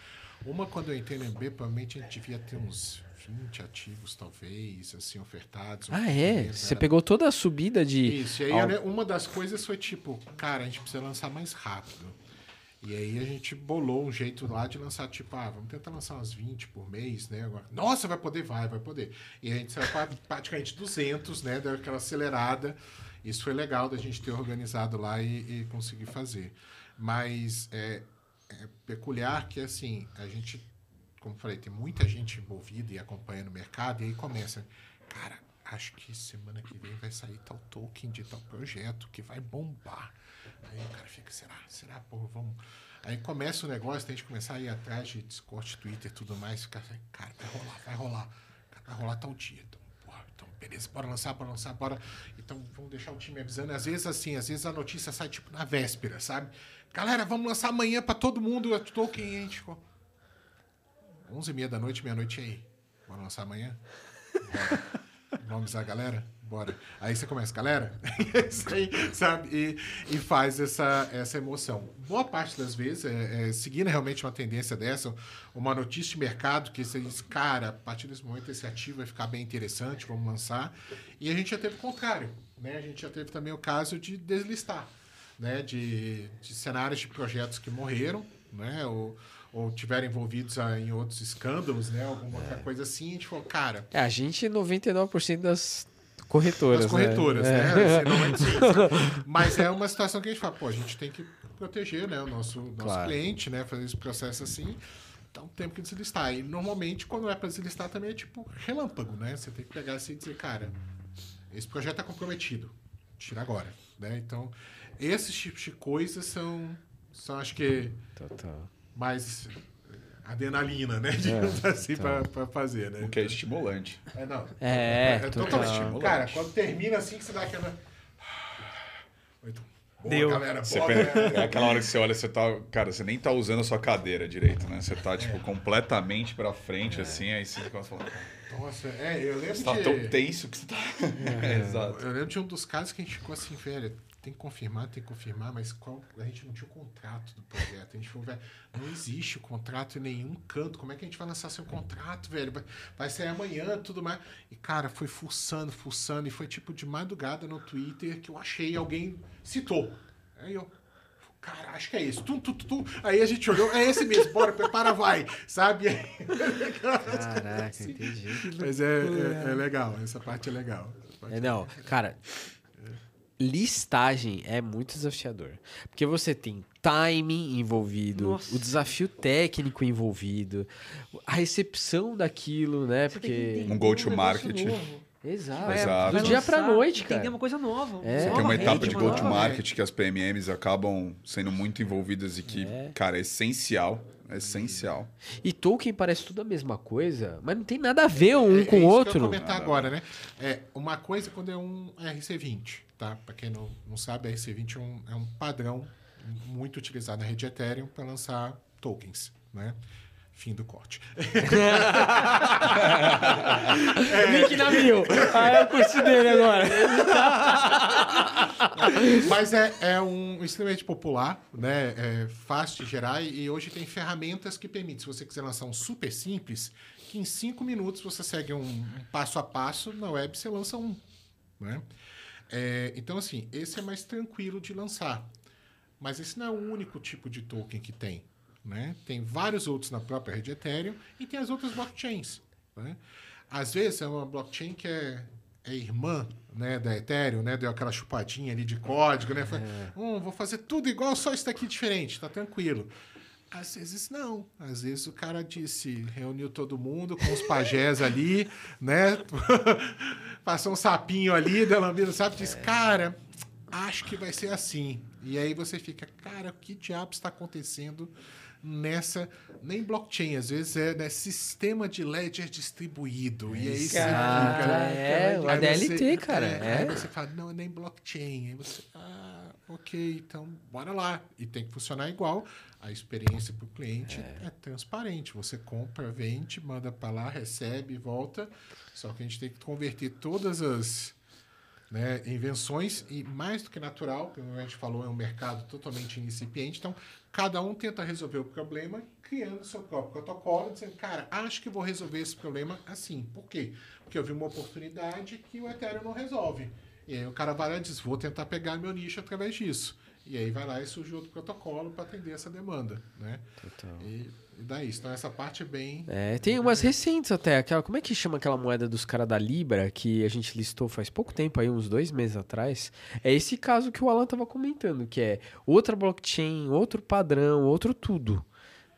Uma, quando eu entrei no MB, provavelmente a gente devia ter uns 20 ativos, talvez, assim, ofertados. Ah, é? Você era... pegou toda a subida de... Isso, e aí uma das coisas foi tipo, cara, a gente precisa lançar mais rápido. E aí a gente bolou um jeito lá de lançar, tipo, ah, vamos tentar lançar umas 20 por mês, né? Agora, Nossa, vai poder? Vai, vai poder. E a gente saiu para praticamente 200, né? Deu aquela acelerada. Isso foi legal da gente ter organizado lá e, e conseguir fazer. Mas é, é peculiar que, assim, a gente, como falei, tem muita gente envolvida e acompanhando o mercado, e aí começa, cara, acho que semana que vem vai sair tal token de tal projeto que vai bombar. Aí o cara fica, será? Será? Porra, vamos. Aí começa o negócio, tem que começar a ir atrás de Discord, Twitter tudo mais. Fica assim, cara, vai rolar, vai rolar. Vai rolar tal dia. Então, porra, então, beleza, bora lançar, bora lançar, bora. Então, vamos deixar o time avisando. Às vezes, assim, às vezes a notícia sai, tipo, na véspera, sabe? Galera, vamos lançar amanhã para todo mundo o Tolkien. E a gente ficou. 11 e meia da noite, meia-noite aí. Bora lançar amanhã? Vamos a galera? Bora. Aí você começa, galera, *laughs* aí, sabe? E, e, faz essa, essa emoção. Boa parte das vezes, é, é, seguindo realmente uma tendência dessa, uma notícia de mercado que você diz, cara, a partir desse momento esse ativo vai ficar bem interessante, vamos lançar. E a gente já teve o contrário, né? A gente já teve também o caso de deslistar, né? De, de cenários de projetos que morreram, né? Ou, ou tiveram envolvidos em outros escândalos, né? Alguma é. coisa assim, a gente falou, cara. É, a gente, 99% das corretoras. As corretoras, né? né? É. *laughs* Mas é uma situação que a gente fala, pô, a gente tem que proteger né, o nosso, nosso claro. cliente, né? Fazer esse processo assim. Então, tempo que deslistar. E normalmente, quando é para deslistar, também é tipo relâmpago, né? Você tem que pegar assim e dizer, cara, esse projeto está comprometido. Tira agora. Né? Então, esses tipos de coisas são, são acho que, Total. mais adrenalina, né? *laughs* Digamos é, assim, então. para fazer, né? O que é estimulante. É, não. É, é totalmente estimulante. Cara, quando termina assim, que você dá aquela... Deu. galera, boa, É aquela hora que você olha, você tá. Cara, você nem tá usando a sua cadeira direito, né? Você tá, tipo, é. completamente pra frente, é. assim, aí você fica falando. Nossa, é, eu lembro você tá de... tá tão tenso que você tá. *laughs* É, exato. Eu lembro de um dos casos que a gente ficou assim, velho, tem que confirmar, tem que confirmar, mas qual, a gente não tinha o contrato do projeto. A gente falou, velho, não existe o contrato em nenhum canto. Como é que a gente vai lançar seu contrato, velho? Vai, vai sair amanhã, tudo mais. E, cara, foi fuçando, fuçando, e foi tipo de madrugada no Twitter que eu achei, alguém citou. Aí eu, cara, acho que é isso. Tum, tum, tum, Aí a gente olhou, é esse mesmo, bora, prepara, vai. Sabe? Caraca, assim. entendi. Mas é, é, é, legal, essa parte é legal. É, não, cara, listagem é muito desafiador. Porque você tem timing envolvido, Nossa. o desafio técnico envolvido, a recepção daquilo, né? Você porque um go to market. Exato. Exato. Do dia pra noite, cara. Tem uma coisa nova. É. Você tem uma etapa de go-to-market que as PMMs acabam sendo muito envolvidas e que, é. cara, é essencial. É essencial. E Tolkien parece tudo a mesma coisa, mas não tem nada a ver um é, com o é outro. Que eu comentar agora, né? É, uma coisa quando é um RC20, tá? Para quem não, não sabe, RC20 é um, é um padrão muito utilizado na rede Ethereum para lançar tokens, né? Fim do corte. *laughs* é. Link na mil. Ah, é o curso dele agora. *laughs* Mas é, é um extremamente popular, né? É fácil de gerar e hoje tem ferramentas que permitem, se você quiser lançar um super simples, que em cinco minutos você segue um, um passo a passo, na web você lança um. Né? É, então, assim, esse é mais tranquilo de lançar. Mas esse não é o único tipo de token que tem. Né? Tem vários outros na própria rede Ethereum e tem as outras blockchains. Né? Às vezes é uma blockchain que é, é irmã né, da Ethereum, né? deu aquela chupadinha ali de código, né? Foi, é. hum, vou fazer tudo igual, só isso daqui diferente, tá tranquilo. Às vezes não. Às vezes o cara disse, reuniu todo mundo com os pajés *laughs* ali, né? *laughs* Passou um sapinho ali, da lambida, sabe? Disse, cara, acho que vai ser assim. E aí você fica, cara, o que diabo está acontecendo nessa nem blockchain, às vezes é né, sistema de ledger distribuído. E aí você fica, é, o ADLT, você, cara. É, é. Aí você fala, não, é nem blockchain. Aí você, ah, ok, então bora lá. E tem que funcionar igual. A experiência para o cliente é. é. transparente. Você compra, vende, manda para lá, recebe, volta. Só que a gente tem que converter todas as né, invenções e mais do que natural, como a gente falou, é um mercado totalmente incipiente, então cada um tenta resolver o problema criando seu próprio protocolo, dizendo, cara, acho que vou resolver esse problema assim. Por quê? Porque eu vi uma oportunidade que o Ethereum não resolve. E aí o cara vai lá e diz, vou tentar pegar meu nicho através disso. E aí vai lá e surge outro protocolo para atender essa demanda, né? Total. E daí, então essa parte é bem. É, tem umas recentes até. Aquela, como é que chama aquela moeda dos caras da Libra que a gente listou faz pouco tempo, aí, uns dois meses atrás? É esse caso que o Alan tava comentando, que é outra blockchain, outro padrão, outro tudo.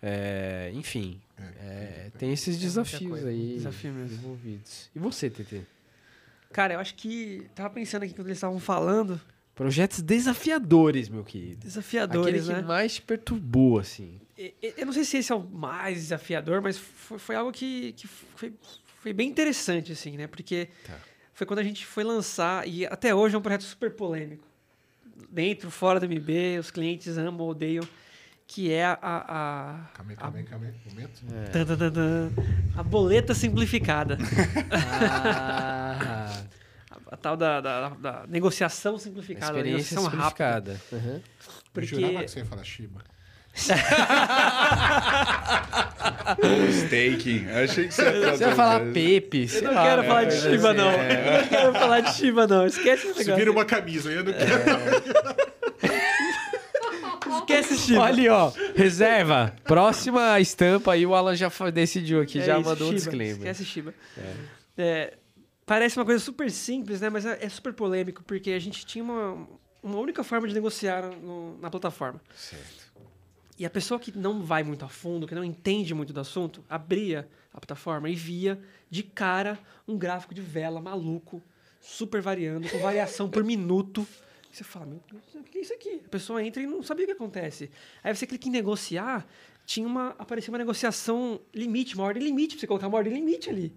É, enfim, é, é, tem esses desafios aí Desafio envolvidos. E você, TT? Cara, eu acho que. Tava pensando aqui quando eles estavam falando. Projetos desafiadores, meu querido. Desafiadores, Aquele né? que mais te perturbou, assim. Eu não sei se esse é o mais desafiador, mas foi, foi algo que, que foi, foi, bem interessante, assim, né? Porque tá. foi quando a gente foi lançar, e até hoje é um projeto super polêmico. Dentro, fora do MB, os clientes amam, odeiam. que é a. a, calma aí, calma aí, calma aí. Momento. É. A boleta simplificada. *laughs* ah. a, a, tal da, da, da, negociação simplificada. Experiência negociação simplificada. rápida. Uhum. Porque... Eu jurava que você ia falar Shiba. *laughs* Staking. Achei que você ia, você ia falar Pepe. Eu não lá, quero falar de Shiba, não. É. Eu não quero falar de Shiba, não. Esquece esse negócio. vira uma camisa, eu não quero. *laughs* Esquece Shiba. Olha ali, ó. Reserva. Próxima estampa aí, o Alan já decidiu aqui, é já isso, mandou Shiba. um disclaimer. Esquece Shiba. É. É, parece uma coisa super simples, né? Mas é, é, super polêmico, porque a gente tinha uma, uma única forma de negociar no, na plataforma. Certo. E a pessoa que não vai muito a fundo, que não entende muito do assunto, abria a plataforma e via de cara um gráfico de vela maluco, super variando, com variação por minuto. E você fala, meu Deus, o que é isso aqui? A pessoa entra e não sabia o que acontece. Aí você clica em negociar, tinha uma, aparecia uma negociação limite, uma ordem limite, pra você colocar uma ordem limite ali.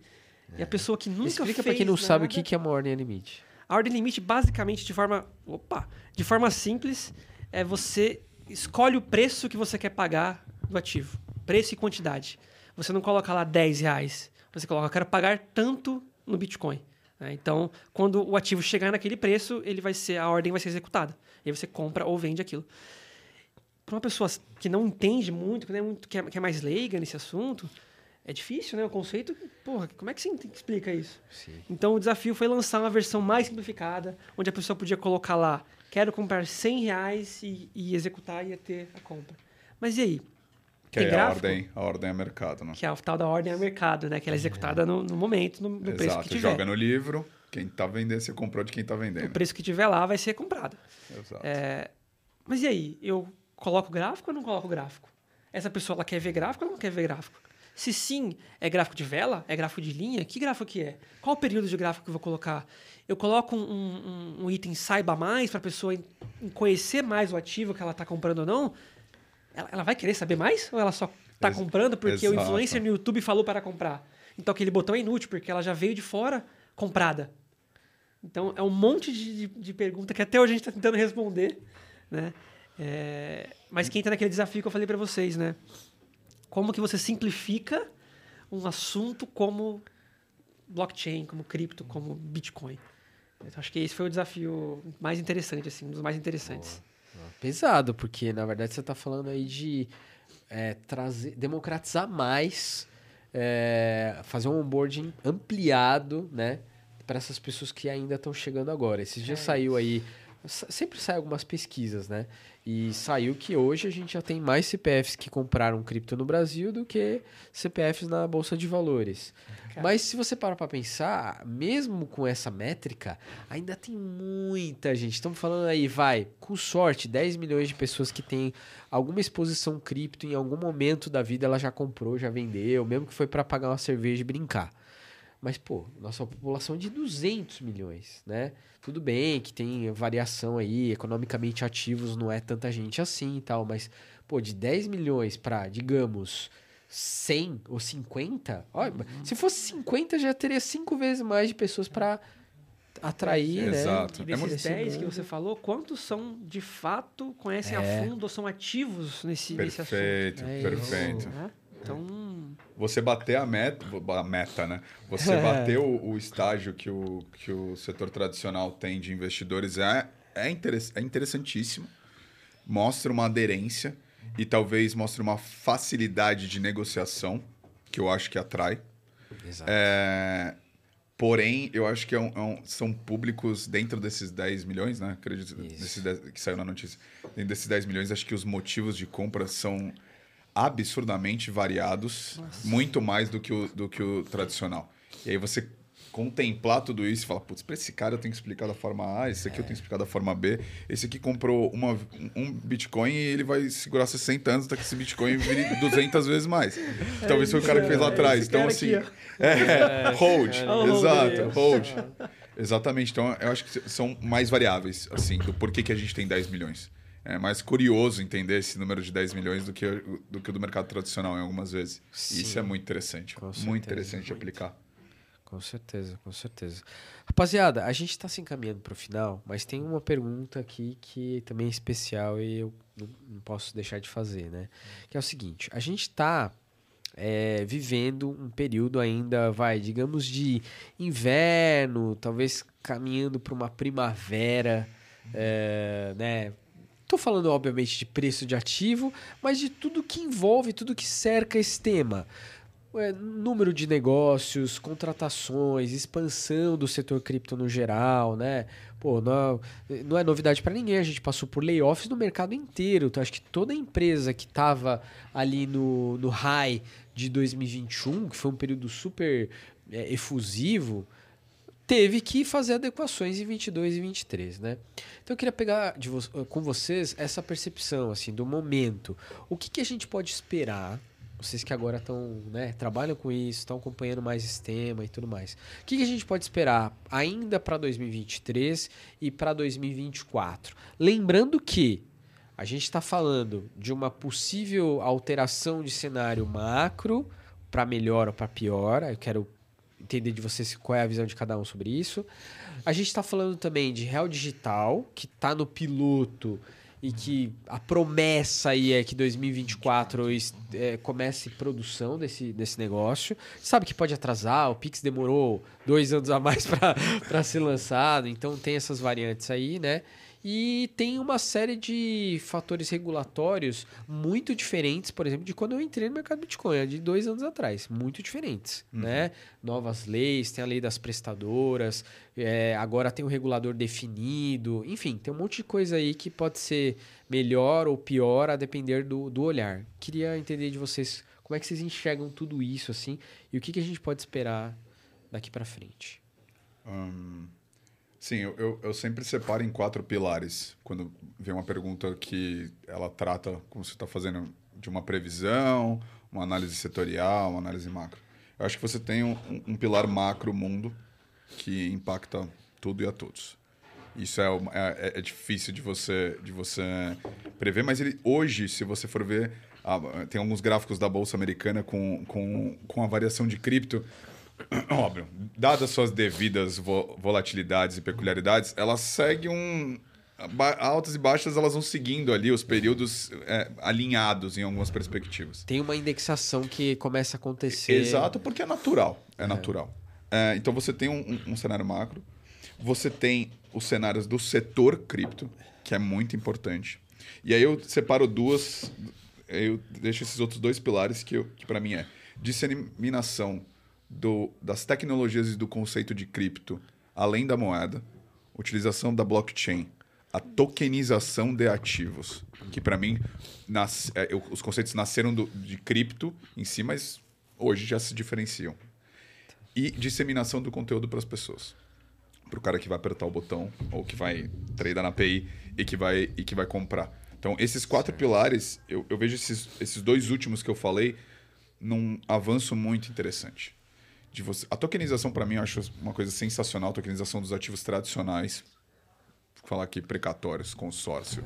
É. E a pessoa que nunca Explica para quem não nada, sabe o que é uma ordem limite. A ordem limite, basicamente, de forma. Opa! De forma simples, é você escolhe o preço que você quer pagar do ativo. Preço e quantidade. Você não coloca lá 10 reais. Você coloca, eu quero pagar tanto no Bitcoin. Né? Então, quando o ativo chegar naquele preço, ele vai ser, a ordem vai ser executada. E aí você compra ou vende aquilo. Para uma pessoa que não entende muito, que, é, muito que, é, que é mais leiga nesse assunto, é difícil, né? O conceito, porra, como é que você explica isso? Sim. Então o desafio foi lançar uma versão mais simplificada, onde a pessoa podia colocar lá quero comprar 100 reais e, e executar e ter a compra. Mas e aí? Que é a ordem, a ordem é mercado, né? Que é a tal da ordem é mercado, né? Que ela é executada no, no momento, no, no preço que tiver. joga no livro, quem está vendendo, você comprou de quem está vendendo. O preço que tiver lá vai ser comprado. Exato. É, mas e aí? Eu coloco gráfico ou não coloco gráfico? Essa pessoa ela quer ver gráfico ou não quer ver gráfico? Se sim, é gráfico de vela? É gráfico de linha? Que gráfico que é? Qual o período de gráfico que eu vou colocar? Eu coloco um, um, um item saiba mais para a pessoa conhecer mais o ativo que ela está comprando ou não? Ela, ela, vai querer saber mais? Ou ela só está comprando porque Exato. o influencer no YouTube falou para comprar? Então aquele botão é inútil porque ela já veio de fora comprada. Então é um monte de, de, de pergunta que até hoje a gente está tentando responder, né? É, mas quem está naquele desafio que eu falei para vocês, né? Como que você simplifica um assunto como blockchain, como cripto, como Bitcoin. Então, acho que esse foi o desafio mais interessante, assim, um dos mais interessantes. Pesado, porque na verdade você está falando aí de é, trazer, democratizar mais, é, fazer um onboarding ampliado, né, para essas pessoas que ainda estão chegando agora. Esse dia é saiu aí, sempre sai algumas pesquisas, né? E saiu que hoje a gente já tem mais CPFs que compraram cripto no Brasil do que CPFs na Bolsa de Valores. Cara. Mas se você parar para pensar, mesmo com essa métrica, ainda tem muita gente. Estamos falando aí, vai, com sorte, 10 milhões de pessoas que têm alguma exposição cripto em algum momento da vida, ela já comprou, já vendeu, mesmo que foi para pagar uma cerveja e brincar. Mas, pô, nossa população é de 200 milhões, né? Tudo bem que tem variação aí, economicamente ativos não é tanta gente assim e tal, mas, pô, de 10 milhões para, digamos, 100 ou 50, ó, uhum. se fosse 50 já teria cinco vezes mais de pessoas para atrair, é, né? Exato. E desses é 10 que você falou, quantos são de fato, conhecem é. a fundo ou são ativos nesse, perfeito, nesse assunto? Perfeito, é perfeito. Então. Você bater a meta, a meta, né? Você é. *laughs* bater o, o, estágio que o, que o setor tradicional tem de investidores é, é, interess, é interessantíssimo. Mostra uma aderência e talvez mostre uma facilidade de negociação, que eu acho que atrai. Exato. É, porém, eu acho que é um, é um, são públicos dentro desses 10 milhões, né? Acredito, desses 10, que saiu na notícia. Dentro desses 10 milhões, acho que os motivos de compra são absurdamente variados, Nossa. muito mais do que, o, do que o tradicional. E aí você contemplar tudo isso e falar, putz, para esse cara eu tenho que explicar da forma A, esse aqui é. eu tenho que explicar da forma B, esse aqui comprou uma, um Bitcoin e ele vai segurar 60 anos até que esse Bitcoin vire *laughs* 200 vezes mais. É Talvez foi o cara que fez lá atrás. Então, assim, aqui, é, *laughs* hold, exato, hold. *laughs* Exatamente. Então, eu acho que são mais variáveis, assim, do porquê que a gente tem 10 milhões é mais curioso entender esse número de 10 milhões do que do, que do mercado tradicional em algumas vezes. Sim. Isso é muito interessante. muito interessante de aplicar. Com certeza, com certeza. Rapaziada, a gente está se encaminhando para o final, mas tem uma pergunta aqui que também é especial e eu não posso deixar de fazer, né? Que é o seguinte: a gente está é, vivendo um período ainda, vai, digamos, de inverno, talvez caminhando para uma primavera, é, né? Tô falando, obviamente, de preço de ativo, mas de tudo que envolve, tudo que cerca esse tema é, número de negócios, contratações, expansão do setor cripto no geral, né? Pô, não, não é novidade para ninguém, a gente passou por layoffs no mercado inteiro. Então, acho que toda empresa que estava ali no, no high de 2021, que foi um período super é, efusivo, teve que fazer adequações em 22 e 23, né? Então eu queria pegar vo com vocês essa percepção assim do momento. O que, que a gente pode esperar vocês que agora estão, né, trabalham com isso, estão acompanhando mais esse tema e tudo mais. O que, que a gente pode esperar ainda para 2023 e para 2024? Lembrando que a gente está falando de uma possível alteração de cenário macro para melhor ou para pior. Eu quero entender de vocês qual é a visão de cada um sobre isso. A gente está falando também de real digital, que está no piloto e que a promessa aí é que 2024 é, comece produção desse, desse negócio. Sabe que pode atrasar, o Pix demorou dois anos a mais *laughs* para ser lançado, então tem essas variantes aí, né? E tem uma série de fatores regulatórios muito diferentes, por exemplo, de quando eu entrei no mercado Bitcoin, de dois anos atrás. Muito diferentes, uhum. né? Novas leis, tem a lei das prestadoras, é, agora tem o um regulador definido. Enfim, tem um monte de coisa aí que pode ser melhor ou pior a depender do, do olhar. Queria entender de vocês como é que vocês enxergam tudo isso, assim, e o que, que a gente pode esperar daqui para frente. Um... Sim, eu, eu, eu, sempre separo em quatro pilares. Quando vem uma pergunta que ela trata, como você está fazendo, de uma previsão, uma análise setorial, uma análise macro. Eu acho que você tem um, um pilar macro mundo que impacta tudo e a todos. Isso é, é, é, difícil de você, de você prever, mas ele, hoje, se você for ver, tem alguns gráficos da Bolsa Americana com, com, com a variação de cripto *coughs* óbvio, dadas suas devidas volatilidades e peculiaridades, ela segue um altas e baixas elas vão seguindo ali os períodos é, alinhados em algumas perspectivas. Tem uma indexação que começa a acontecer. Exato, porque é natural. É, é. natural. É, então você tem um, um, cenário macro, você tem os cenários do setor cripto, que é muito importante. E aí eu separo duas, eu deixo esses outros dois pilares que, que para mim é disseminação do, das tecnologias e do conceito de cripto, além da moeda, utilização da blockchain, a tokenização de ativos, que para mim nas, é, eu, os conceitos nasceram do, de cripto em si, mas hoje já se diferenciam. E disseminação do conteúdo para as pessoas. Para o cara que vai apertar o botão ou que vai tradear na API e que vai, e que vai comprar. Então, esses quatro certo. pilares, eu, eu vejo esses, esses dois últimos que eu falei num avanço muito interessante de você. A tokenização, para mim, eu acho uma coisa sensacional. A tokenização dos ativos tradicionais. Vou falar aqui precatórios, consórcio,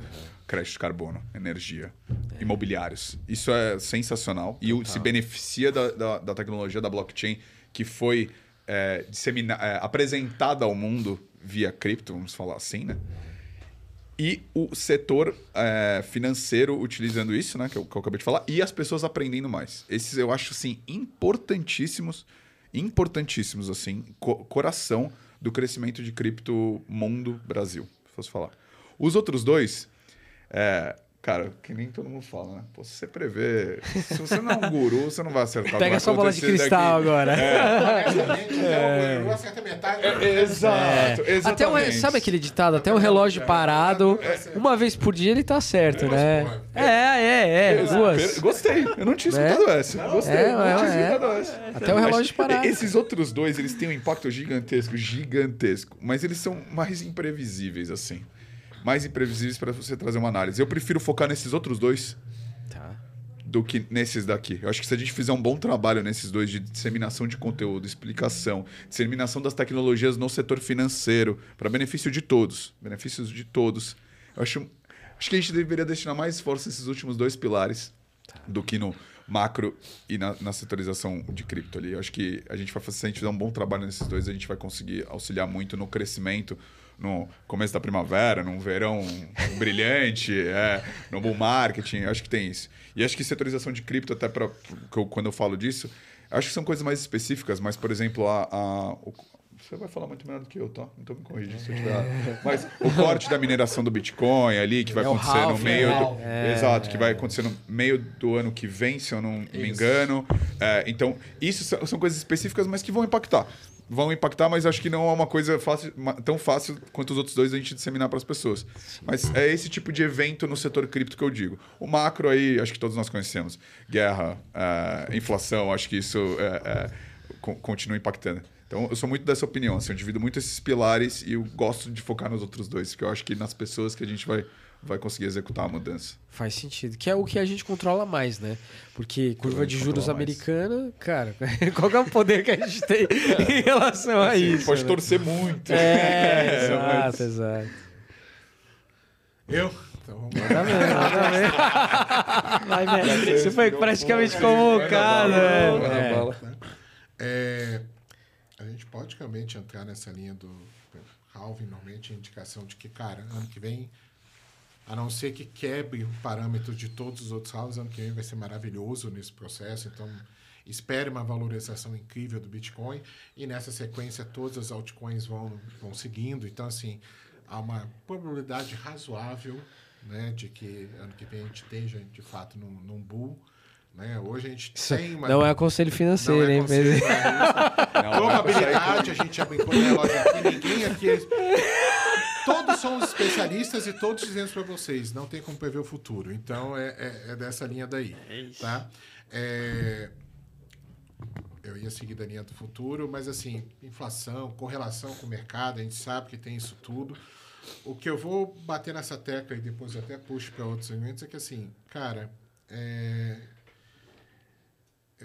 crédito de carbono, energia, é. imobiliários. Isso é sensacional. E Total. se beneficia da, da, da, tecnologia da blockchain que foi é, é, apresentada ao mundo via cripto, vamos falar assim, né? E o setor é, financeiro utilizando isso, né? Que eu, que eu acabei de falar, e as pessoas aprendendo mais. Esses eu acho, assim, importantíssimos importantíssimos, assim, co coração do crescimento de cripto mundo Brasil, se fosse falar. Os outros dois, é, Cara, que nem todo mundo fala, né? Pô, se você prevê. Se você não é um guru, você não vai acertar. Pega sua bola de cristal daqui. agora. É. é. acerta metade. É, exato, é. Até um, sabe aquele ditado? Até um relógio parado, uma vez por dia ele tá certo, né? É, é, é. Duas. Gostei. Eu não tinha escutado essa. Gostei. É, não tinha escutado essa. Até o relógio parado. Esses outros dois, eles têm um impacto gigantesco, gigantesco. Mas eles são mais imprevisíveis, assim mais imprevisíveis para você trazer uma análise. Eu prefiro focar nesses outros dois tá. do que nesses daqui. Eu acho que se a gente fizer um bom trabalho nesses dois de disseminação de conteúdo, explicação, disseminação das tecnologias no setor financeiro, para benefício de todos, benefícios de todos, eu acho, acho que a gente deveria destinar mais esforço nesses últimos dois pilares tá. do que no macro e na, na setorização de cripto ali. Eu acho que a gente vai fazer, se a gente fizer um bom trabalho nesses dois, a gente vai conseguir auxiliar muito no crescimento no começo da primavera, num verão brilhante, *laughs* é, no bull marketing, acho que tem isso. E acho que setorização de cripto, até pra, quando eu falo disso, acho que são coisas mais específicas, mas, por exemplo, a, a, você vai falar muito melhor do que eu, tá? Estou me corrigindo se eu tiver. Mas o *laughs* corte da mineração do Bitcoin ali, que vai é acontecer half, no meio do. É, Exato, que vai acontecer no meio do ano que vem, se eu não isso. me engano. É, então, isso são coisas específicas, mas que vão impactar. Vão impactar, mas acho que não é uma coisa fácil, tão fácil quanto os outros dois a gente disseminar para as pessoas. Mas é esse tipo de evento no setor cripto que eu digo. O macro aí, acho que todos nós conhecemos. Guerra, é, inflação, acho que isso é, continua impactando. Então, eu sou muito dessa opinião. Assim, eu divido muito esses pilares e eu gosto de focar nos outros dois, porque eu acho que nas pessoas que a gente vai, vai conseguir executar a mudança. Faz sentido. Que é o que a gente controla mais, né? Porque curva de juros americana, cara, *laughs* qual é o poder que a gente tem *laughs* em relação a assim, isso? Pode né? torcer muito. É, *laughs* é exato, mas... exato. Eu? Então vamos lá. Vai, mestre. Você foi praticamente convocado. É. é a gente pode realmente entrar nessa linha do halving, normalmente a indicação de que, cara, ano que vem, a não ser que quebre o parâmetro de todos os outros halves, ano que vem vai ser maravilhoso nesse processo, então espere uma valorização incrível do Bitcoin. E nessa sequência todas as altcoins vão, vão seguindo, então assim, há uma probabilidade razoável né, de que ano que vem a gente esteja de fato num, num bull, né? Hoje a gente tem uma... Não é conselho financeiro, é hein? Conselho, não, Probabilidade, a gente já brincou na loja aqui, ninguém aqui... É... Todos somos especialistas e todos dizemos para vocês, não tem como prever o futuro. Então, é, é, é dessa linha daí, é tá? É... Eu ia seguir da linha do futuro, mas assim, inflação, correlação com o mercado, a gente sabe que tem isso tudo. O que eu vou bater nessa tecla e depois eu até puxo para outros segmentos é que assim, cara, é,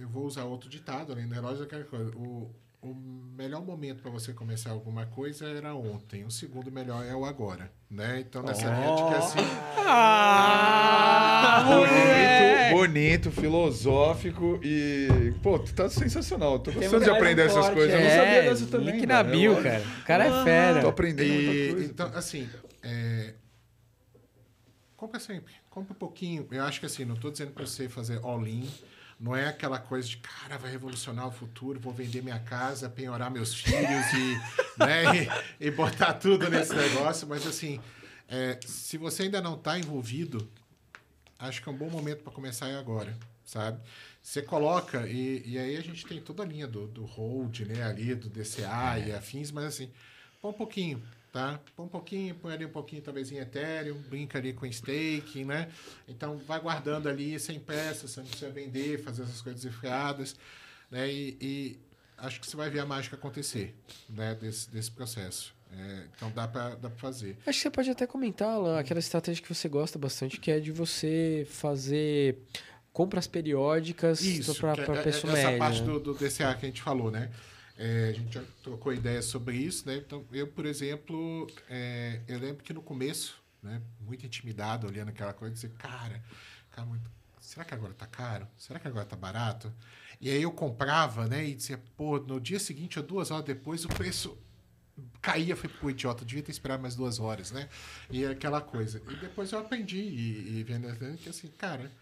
eu vou usar outro ditado, além do relógio, aquela coisa. O, o melhor momento para você começar alguma coisa era ontem. O segundo melhor é o agora, né? Então nessa oh. ética assim. Ah, bonito, bonito, filosófico e pô, tu tá sensacional. Tô gostando de aprender essas forte, coisas. É, eu não sabia dessa também. Link na bio, cara. O cara é fera. Tô aprendendo e, muita coisa. Então, assim, é, compra sempre, compra um pouquinho. Eu acho que assim, não tô dizendo para você fazer all-in não é aquela coisa de, cara, vai revolucionar o futuro, vou vender minha casa, penhorar meus filhos e, *laughs* né, e, e, botar tudo nesse negócio. Mas, assim, é, se você ainda não está envolvido, acho que é um bom momento para começar agora, sabe? Você coloca, e, e aí a gente tem toda a linha do, do hold, né, ali, do DCA é. e afins, mas, assim, põe um pouquinho tá? Põe um pouquinho, põe ali um pouquinho talvez em Ethereum, brinca ali com staking, né? Então vai guardando ali sem pressa, você não precisa vender, fazer essas coisas enfiadas, né? E, e, acho que você vai ver a mágica acontecer, né? Desse, desse processo. É, então dá para dá pra fazer. Acho que você pode até comentar lá, aquela estratégia que você gosta bastante, que é de você fazer compras periódicas para é, pessoa essa média. Essa parte do, do DCA que a gente falou, né? É, a gente já trocou ideias sobre isso, né? Então, eu, por exemplo, é, eu lembro que no começo, né, muito intimidado, olhando aquela coisa, dizer, cara, cara muito, será que agora tá caro? Será que agora tá barato? E aí eu comprava, né, e dizia, pô, no dia seguinte ou duas horas depois o preço caía, foi pro idiota, devia ter esperado mais duas horas, né? E aquela coisa. E depois eu aprendi e, e vendo que assim, cara,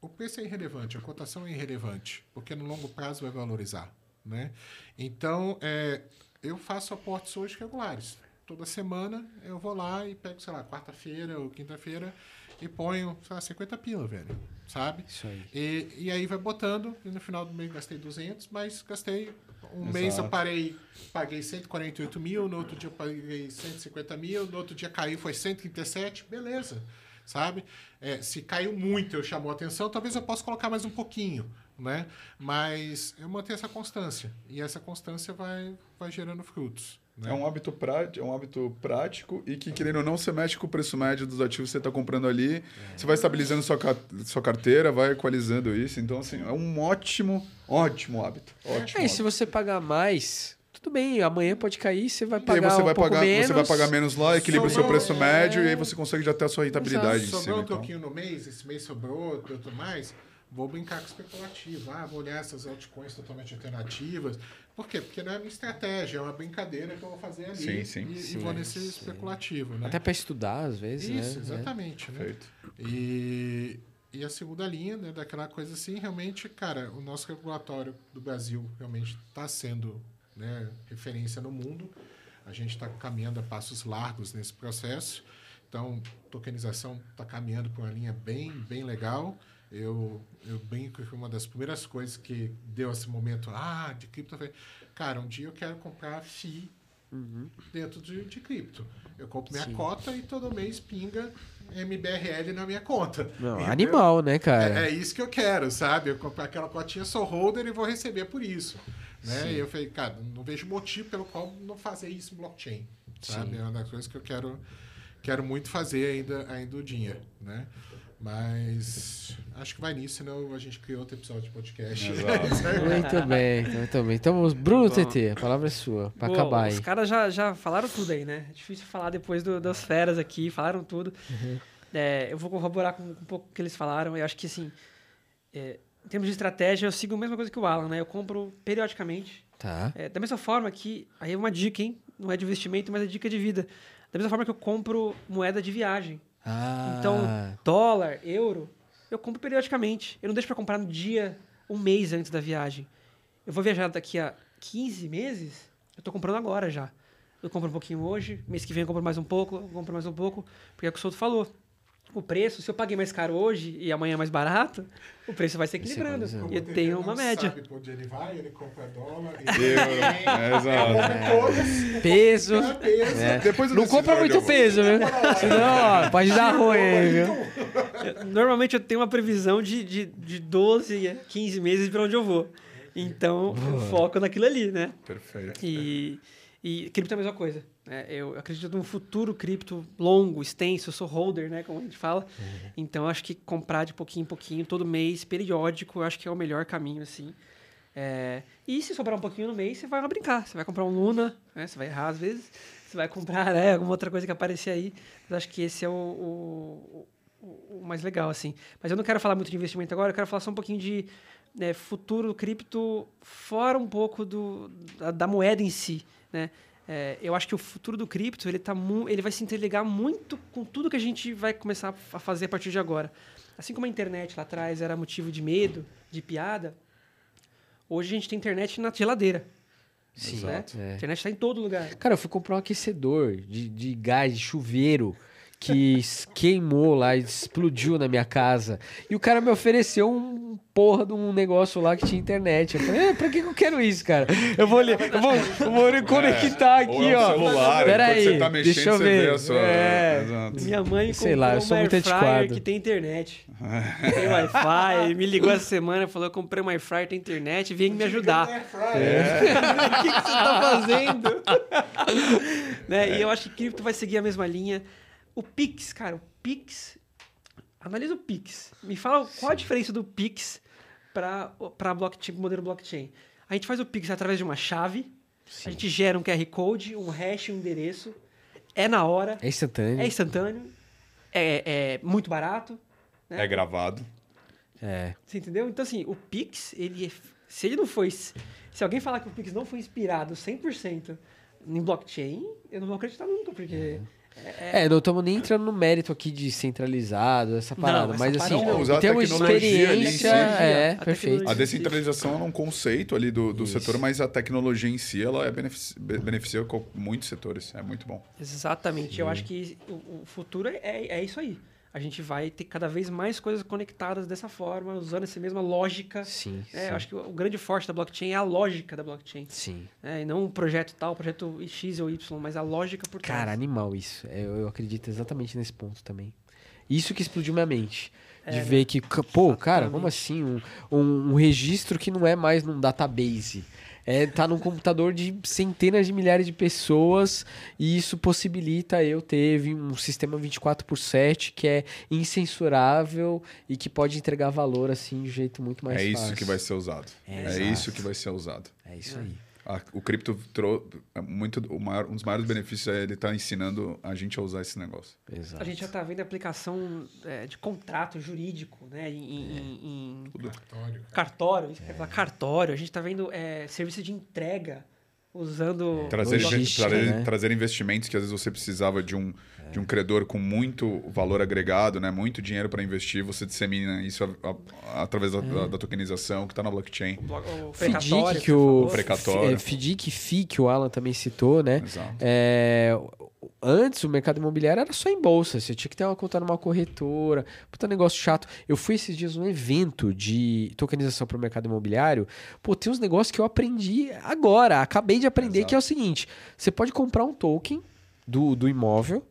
o preço é irrelevante, a cotação é irrelevante, porque no longo prazo vai valorizar. Né? Então, é, eu faço aportes hoje regulares. Toda semana eu vou lá e pego, sei lá, quarta-feira ou quinta-feira e ponho, sei lá, 50 pila, velho. Sabe? Isso aí. E, e aí vai botando, e no final do mês gastei 200, mas gastei. Um Exato. mês eu parei, paguei 148 mil, no outro dia eu paguei 150 mil, no outro dia caiu, foi 137, beleza. Sabe? É, se caiu muito, eu chamou a atenção, talvez eu possa colocar mais um pouquinho né? Mas eu mantenho essa constância e essa constância vai, vai gerando frutos. Né? É um hábito prático, é um hábito prático e que querendo ou não você mexe com o preço médio dos ativos que você está comprando ali, é. você vai estabilizando sua sua carteira, vai equalizando isso. Então assim é um ótimo, ótimo hábito. Ótimo. É, e se você pagar mais tudo bem, amanhã pode cair, você vai pagar e aí você um vai pagar, menos. Você vai pagar menos lá, equilibra sobrou, o seu preço é... médio e aí você consegue já ter a sua rentabilidade. Sobrou um pouquinho no mês, esse mês sobrou, tudo mais vou brincar com especulativo. Ah, vou olhar essas altcoins totalmente alternativas. Por quê? Porque não é minha estratégia, é uma brincadeira que eu vou fazer ali. Sim, sim. E, sim, e vou nesse sim. especulativo, né? Até para estudar, às vezes, Isso, né? exatamente. Né? Perfeito. E, e a segunda linha, né, daquela coisa assim, realmente, cara, o nosso regulatório do Brasil realmente está sendo né, referência no mundo. A gente está caminhando a passos largos nesse processo. Então, tokenização está caminhando por uma linha bem, bem legal. Eu, eu brinco que uma das primeiras coisas que deu esse momento, ah, de cripto, eu falei, cara, um dia eu quero comprar FII dentro de, de cripto. Eu compro minha Sim. cota e todo mês pinga MBRL na minha conta. Não, Entendeu? animal, né, cara? É, é isso que eu quero, sabe? Eu comprar aquela cotinha, sou holder e vou receber por isso. Né? E eu falei, cara, não vejo motivo pelo qual não fazer isso em blockchain. Sabe? Sim. É uma das coisas que eu quero, quero muito fazer ainda, ainda o dia. Né? Mas acho que vai nisso, senão a gente criou outro episódio de podcast. *laughs* Muito bem, muito bem. Então, Bruno Bom. TT, a palavra é sua, para Bom, acabar Os aí. caras já, já falaram tudo aí, né? É difícil falar depois do- das feras aqui, falaram tudo. Uhum. É, eu vou corroborar com, com um pouco que eles falaram. Eu acho que, assim, é, em termos de estratégia, eu sigo a mesma coisa que o Alan, né? Eu compro periodicamente. Tá. É, da mesma forma que, aí é uma dica, hein? Não é de investimento, mas é dica de vida. Da mesma forma que eu compro moeda de viagem. Ah, Então, dólar, euro, eu compro periodicamente. Eu não deixo para comprar no dia, um mês antes da viagem. Eu vou viajar daqui a 15 meses, eu tô comprando agora já. Eu compro um pouquinho hoje, mês que vem eu compro mais um pouco, eu compro mais um pouco, porque é o que o Souto falou. O preço, se eu paguei mais caro hoje e amanhã é mais barato, o preço vai se equilibrando. E eu tenho uma média. sabe onde ele vai, ele compra dólar. Euro. *laughs* É, exato. todas. Peso. compra peso. É. Depois Não compra muito peso, viu? Senão, ó, pode dar ruim aí, viu? Normalmente eu tenho uma previsão de, de, de 12 a 15 meses para onde eu vou. Então, eu foco naquilo ali, né? Perfeito. E, e cripto é a mesma coisa. Né? Eu acredito num futuro cripto longo, extenso. Eu sou holder, né? Como a gente fala. Então, acho que comprar de pouquinho em pouquinho, todo mês, periódico, eu acho que é o melhor caminho, assim. É, e se sobrar um pouquinho no mês, você vai lá brincar. Você vai comprar um Luna, né? Você vai errar às vezes. Você vai comprar né? alguma outra coisa que aparecer aí. Mas acho que esse é o, o, o- o mais legal, assim. Mas eu não quero falar muito de investimento agora. Eu quero falar só um pouquinho de né, futuro cripto fora um pouco do, da, da moeda em si, né? É, eu acho que o futuro do cripto ele, tá ele vai se interligar muito com tudo que a gente vai começar a fazer a partir de agora. Assim como a internet lá atrás era motivo de medo, de piada, hoje a gente tem internet na geladeira. Sim, Exato. é. A internet está em todo lugar. Cara, eu fui comprar um aquecedor de, de gás, de chuveiro, que queimou lá, explodiu na minha casa. E o cara me ofereceu um porra de um negócio lá que tinha internet. Eu falei, é, pra que eu quero isso, cara? Eu vou, li- eu vou, eu vou conectar É, ou aqui, é um ó. celular, Pera aí, você tá mexendo, deixa eu você ver. vê a sua... É. Exato. Minha mãe Sei lá, eu sou muito antiquado. que tem internet. *laughs* tem Wi-Fi, me ligou essa semana, falou, eu comprei air fryer, tem internet, vem me ajudar. *laughs* o que, que você tá fazendo? *laughs* né? E eu acho que cripto vai seguir a mesma linha. O Pix, cara, o Pix. Analisa o Pix. Me fala qual a diferença do Pix para blockchain, modelo blockchain. A gente faz o Pix através de uma chave, a gente gera um QR Code, um hash, um endereço. É na hora, É instantâneo. é instantâneo, é, é muito barato. É gravado. É. Você entendeu? Então, assim, o Pix, ele, é- se ele não foi. Se alguém falar que o Pix não foi inspirado 100% em blockchain, eu não vou acreditar nunca, porque. É, não estamos nem entrando no mérito aqui de centralizado, essa parada. essa mas assim, não. Usar em termos de tecnologia ali em si. experiência, é, A perfeito. A descentralização é um conceito ali do, do Isso. setor, mas a tecnologia em si ela é benefici be- beneficia com muitos setores. É muito bom. Exatamente. Eu acho que o, o futuro é, é isso aí. A gente vai ter cada vez mais coisas conectadas dessa forma, usando essa mesma lógica. Sim, É, sim. eu acho que o grande forte da blockchain é a lógica da blockchain. Sim. né? E não um projeto tal, projeto X ou Y, mas a lógica por trás. Cara, animal isso. É, Eu, eu acredito exatamente nesse ponto também. Isso que explodiu minha mente. De É, ver que, pô, cara, como assim? Um, um, um registro que não é mais num database. É, tá num computador de centenas de milhares de pessoas e isso possibilita eu ter um sistema 24 por 7 que é incensurável e que pode entregar valor assim de um jeito muito mais é fácil. isso que vai ser usado. É, É, isso que vai ser usado. É isso aí. A, o cripto trou, é muito o maior, um dos maiores benefícios é ele estar tá ensinando a gente a usar esse negócio. Exato. A gente já está vendo aplicação é, de contrato jurídico, né? Em, em, em cartório. Cartório, isso é. cartório. A gente está vendo é, serviço de entrega usando trazer, logística, trazer, né? trazer, investimentos que às vezes você precisava de um, é. de um credor com muito valor agregado, né? muito dinheiro para investir, você dissemina isso a, a, através da, é. da, tokenização que está na blockchain. O, o FDIC, que o, o FDIC, FI, que o Alan também citou, né? Exato. É, antes o mercado imobiliário era só em bolsa, você tinha que ter uma conta numa corretora, puta negócio chato. Eu fui esses dias num evento de tokenização para o mercado imobiliário, pô, tem uns negócios que eu aprendi agora, acabei de aprender, Exato. que é o seguinte: você pode comprar um token do, do imóvel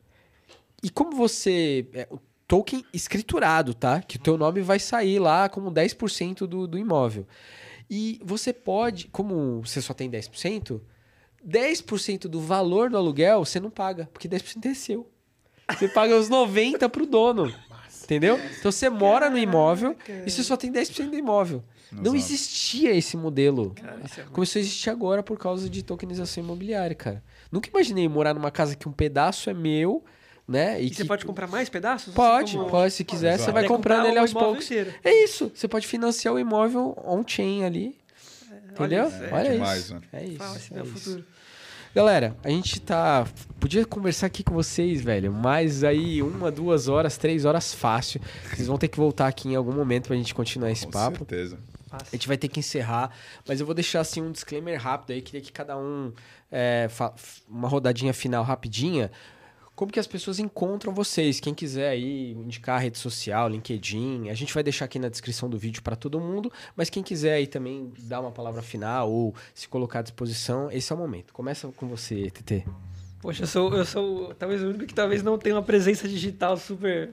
e como você. É, o token escriturado, tá? Que o teu nome vai sair lá como 10% do, do imóvel. E você pode, como você só tem 10%, 10% do valor do aluguel você não paga, porque 10% é seu. Você paga os 90% pro dono. Entendeu? Então você mora no imóvel e você só tem 10% do imóvel. Não existia esse modelo. É Começou a existir agora por causa de tokenização imobiliária, cara. Nunca imaginei morar numa casa que um pedaço é meu, né? E, e que... você pode comprar mais pedaços? Pode, como... pode. Se quiser, Exato. você vai comprando ele aos poucos. Inteiro. É isso. Você pode financiar o imóvel on-chain ali. É, Entendeu? Olha, Olha é, demais, isso. Mano. É isso. Fala, é, é isso. futuro. Galera, a gente tá. Podia conversar aqui com vocês, velho. Mas aí, uma, duas horas, três horas fácil. Vocês vão ter que voltar aqui em algum momento pra gente continuar esse com papo. Com certeza. A gente vai ter que encerrar, mas eu vou deixar assim um disclaimer rápido aí. Queria que cada um é, uma rodadinha final rapidinha como que as pessoas encontram vocês. Quem quiser aí indicar rede social, LinkedIn, a gente vai deixar aqui na descrição do vídeo para todo mundo, mas quem quiser aí também dar uma palavra final ou se colocar à disposição, esse é o momento. Começa com você, TT. Poxa, eu sou, eu sou talvez o único que talvez não tenha uma presença digital super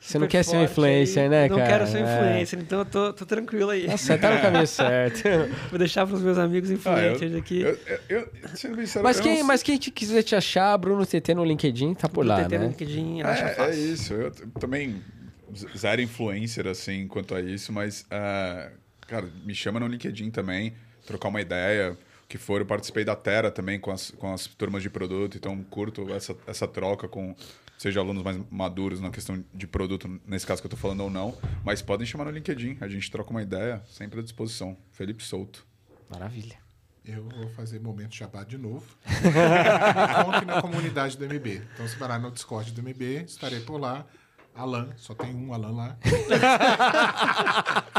você não quer ser um influencer, aí. né, não cara? Não quero ser um é. influencer, é. então eu tô, tô tranquilo aí. Nossa, tá no *laughs* caminho certo. Vou deixar pros meus amigos influencers ah, eu, aqui. Eu, eu, eu, mas, quem, mas quem te quiser te achar, Bruno TT no LinkedIn, tá por Bruno lá, TT né? no LinkedIn, acha é, fácil. É isso, eu também zero influencer, assim, quanto a isso, mas, uh, cara, me chama no LinkedIn também, trocar uma ideia que for. Eu participei da Terra também com as, com as turmas de produto, então curto essa, essa troca com seja alunos mais maduros na questão de produto, nesse caso que eu estou falando ou não, mas podem chamar no LinkedIn, a gente troca uma ideia, sempre à disposição. Felipe Souto. Maravilha. Eu vou fazer momento jabá de novo. *laughs* Conte na comunidade do MB. Então, se parar no Discord do MB, estarei por lá. Alan, só tem um Alan lá. *laughs*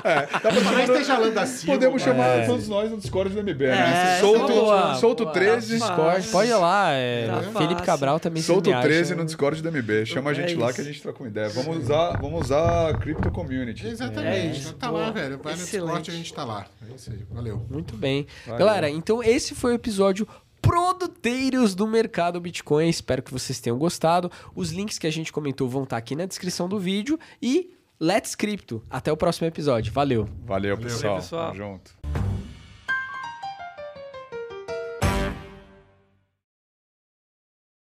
é, dá pra chamar esteja Alan da Silva. Podemos chamar é. todos nós no Discord do MB, né? É, solto, boa, solto boa, 13. Tá Discord, pode ir lá. É, tá Felipe Cabral também Solto 13 no Discord do MB. Chama a gente lá que a gente troca uma ideia. Vamos usar, vamos usar a Crypto Community. Exatamente. É, tá boa. lá, velho. Vai Excelente. no Discord e a gente tá lá. É isso aí. Valeu. Muito bem. Valeu. Galera, então esse foi o episódio produteiros do mercado Bitcoin. Espero que vocês tenham gostado. Os links que a gente comentou vão estar aqui na descrição do vídeo e Let's Crypto. Até o próximo episódio. Valeu. Valeu, pessoal. Valeu, pessoal. Tamo junto.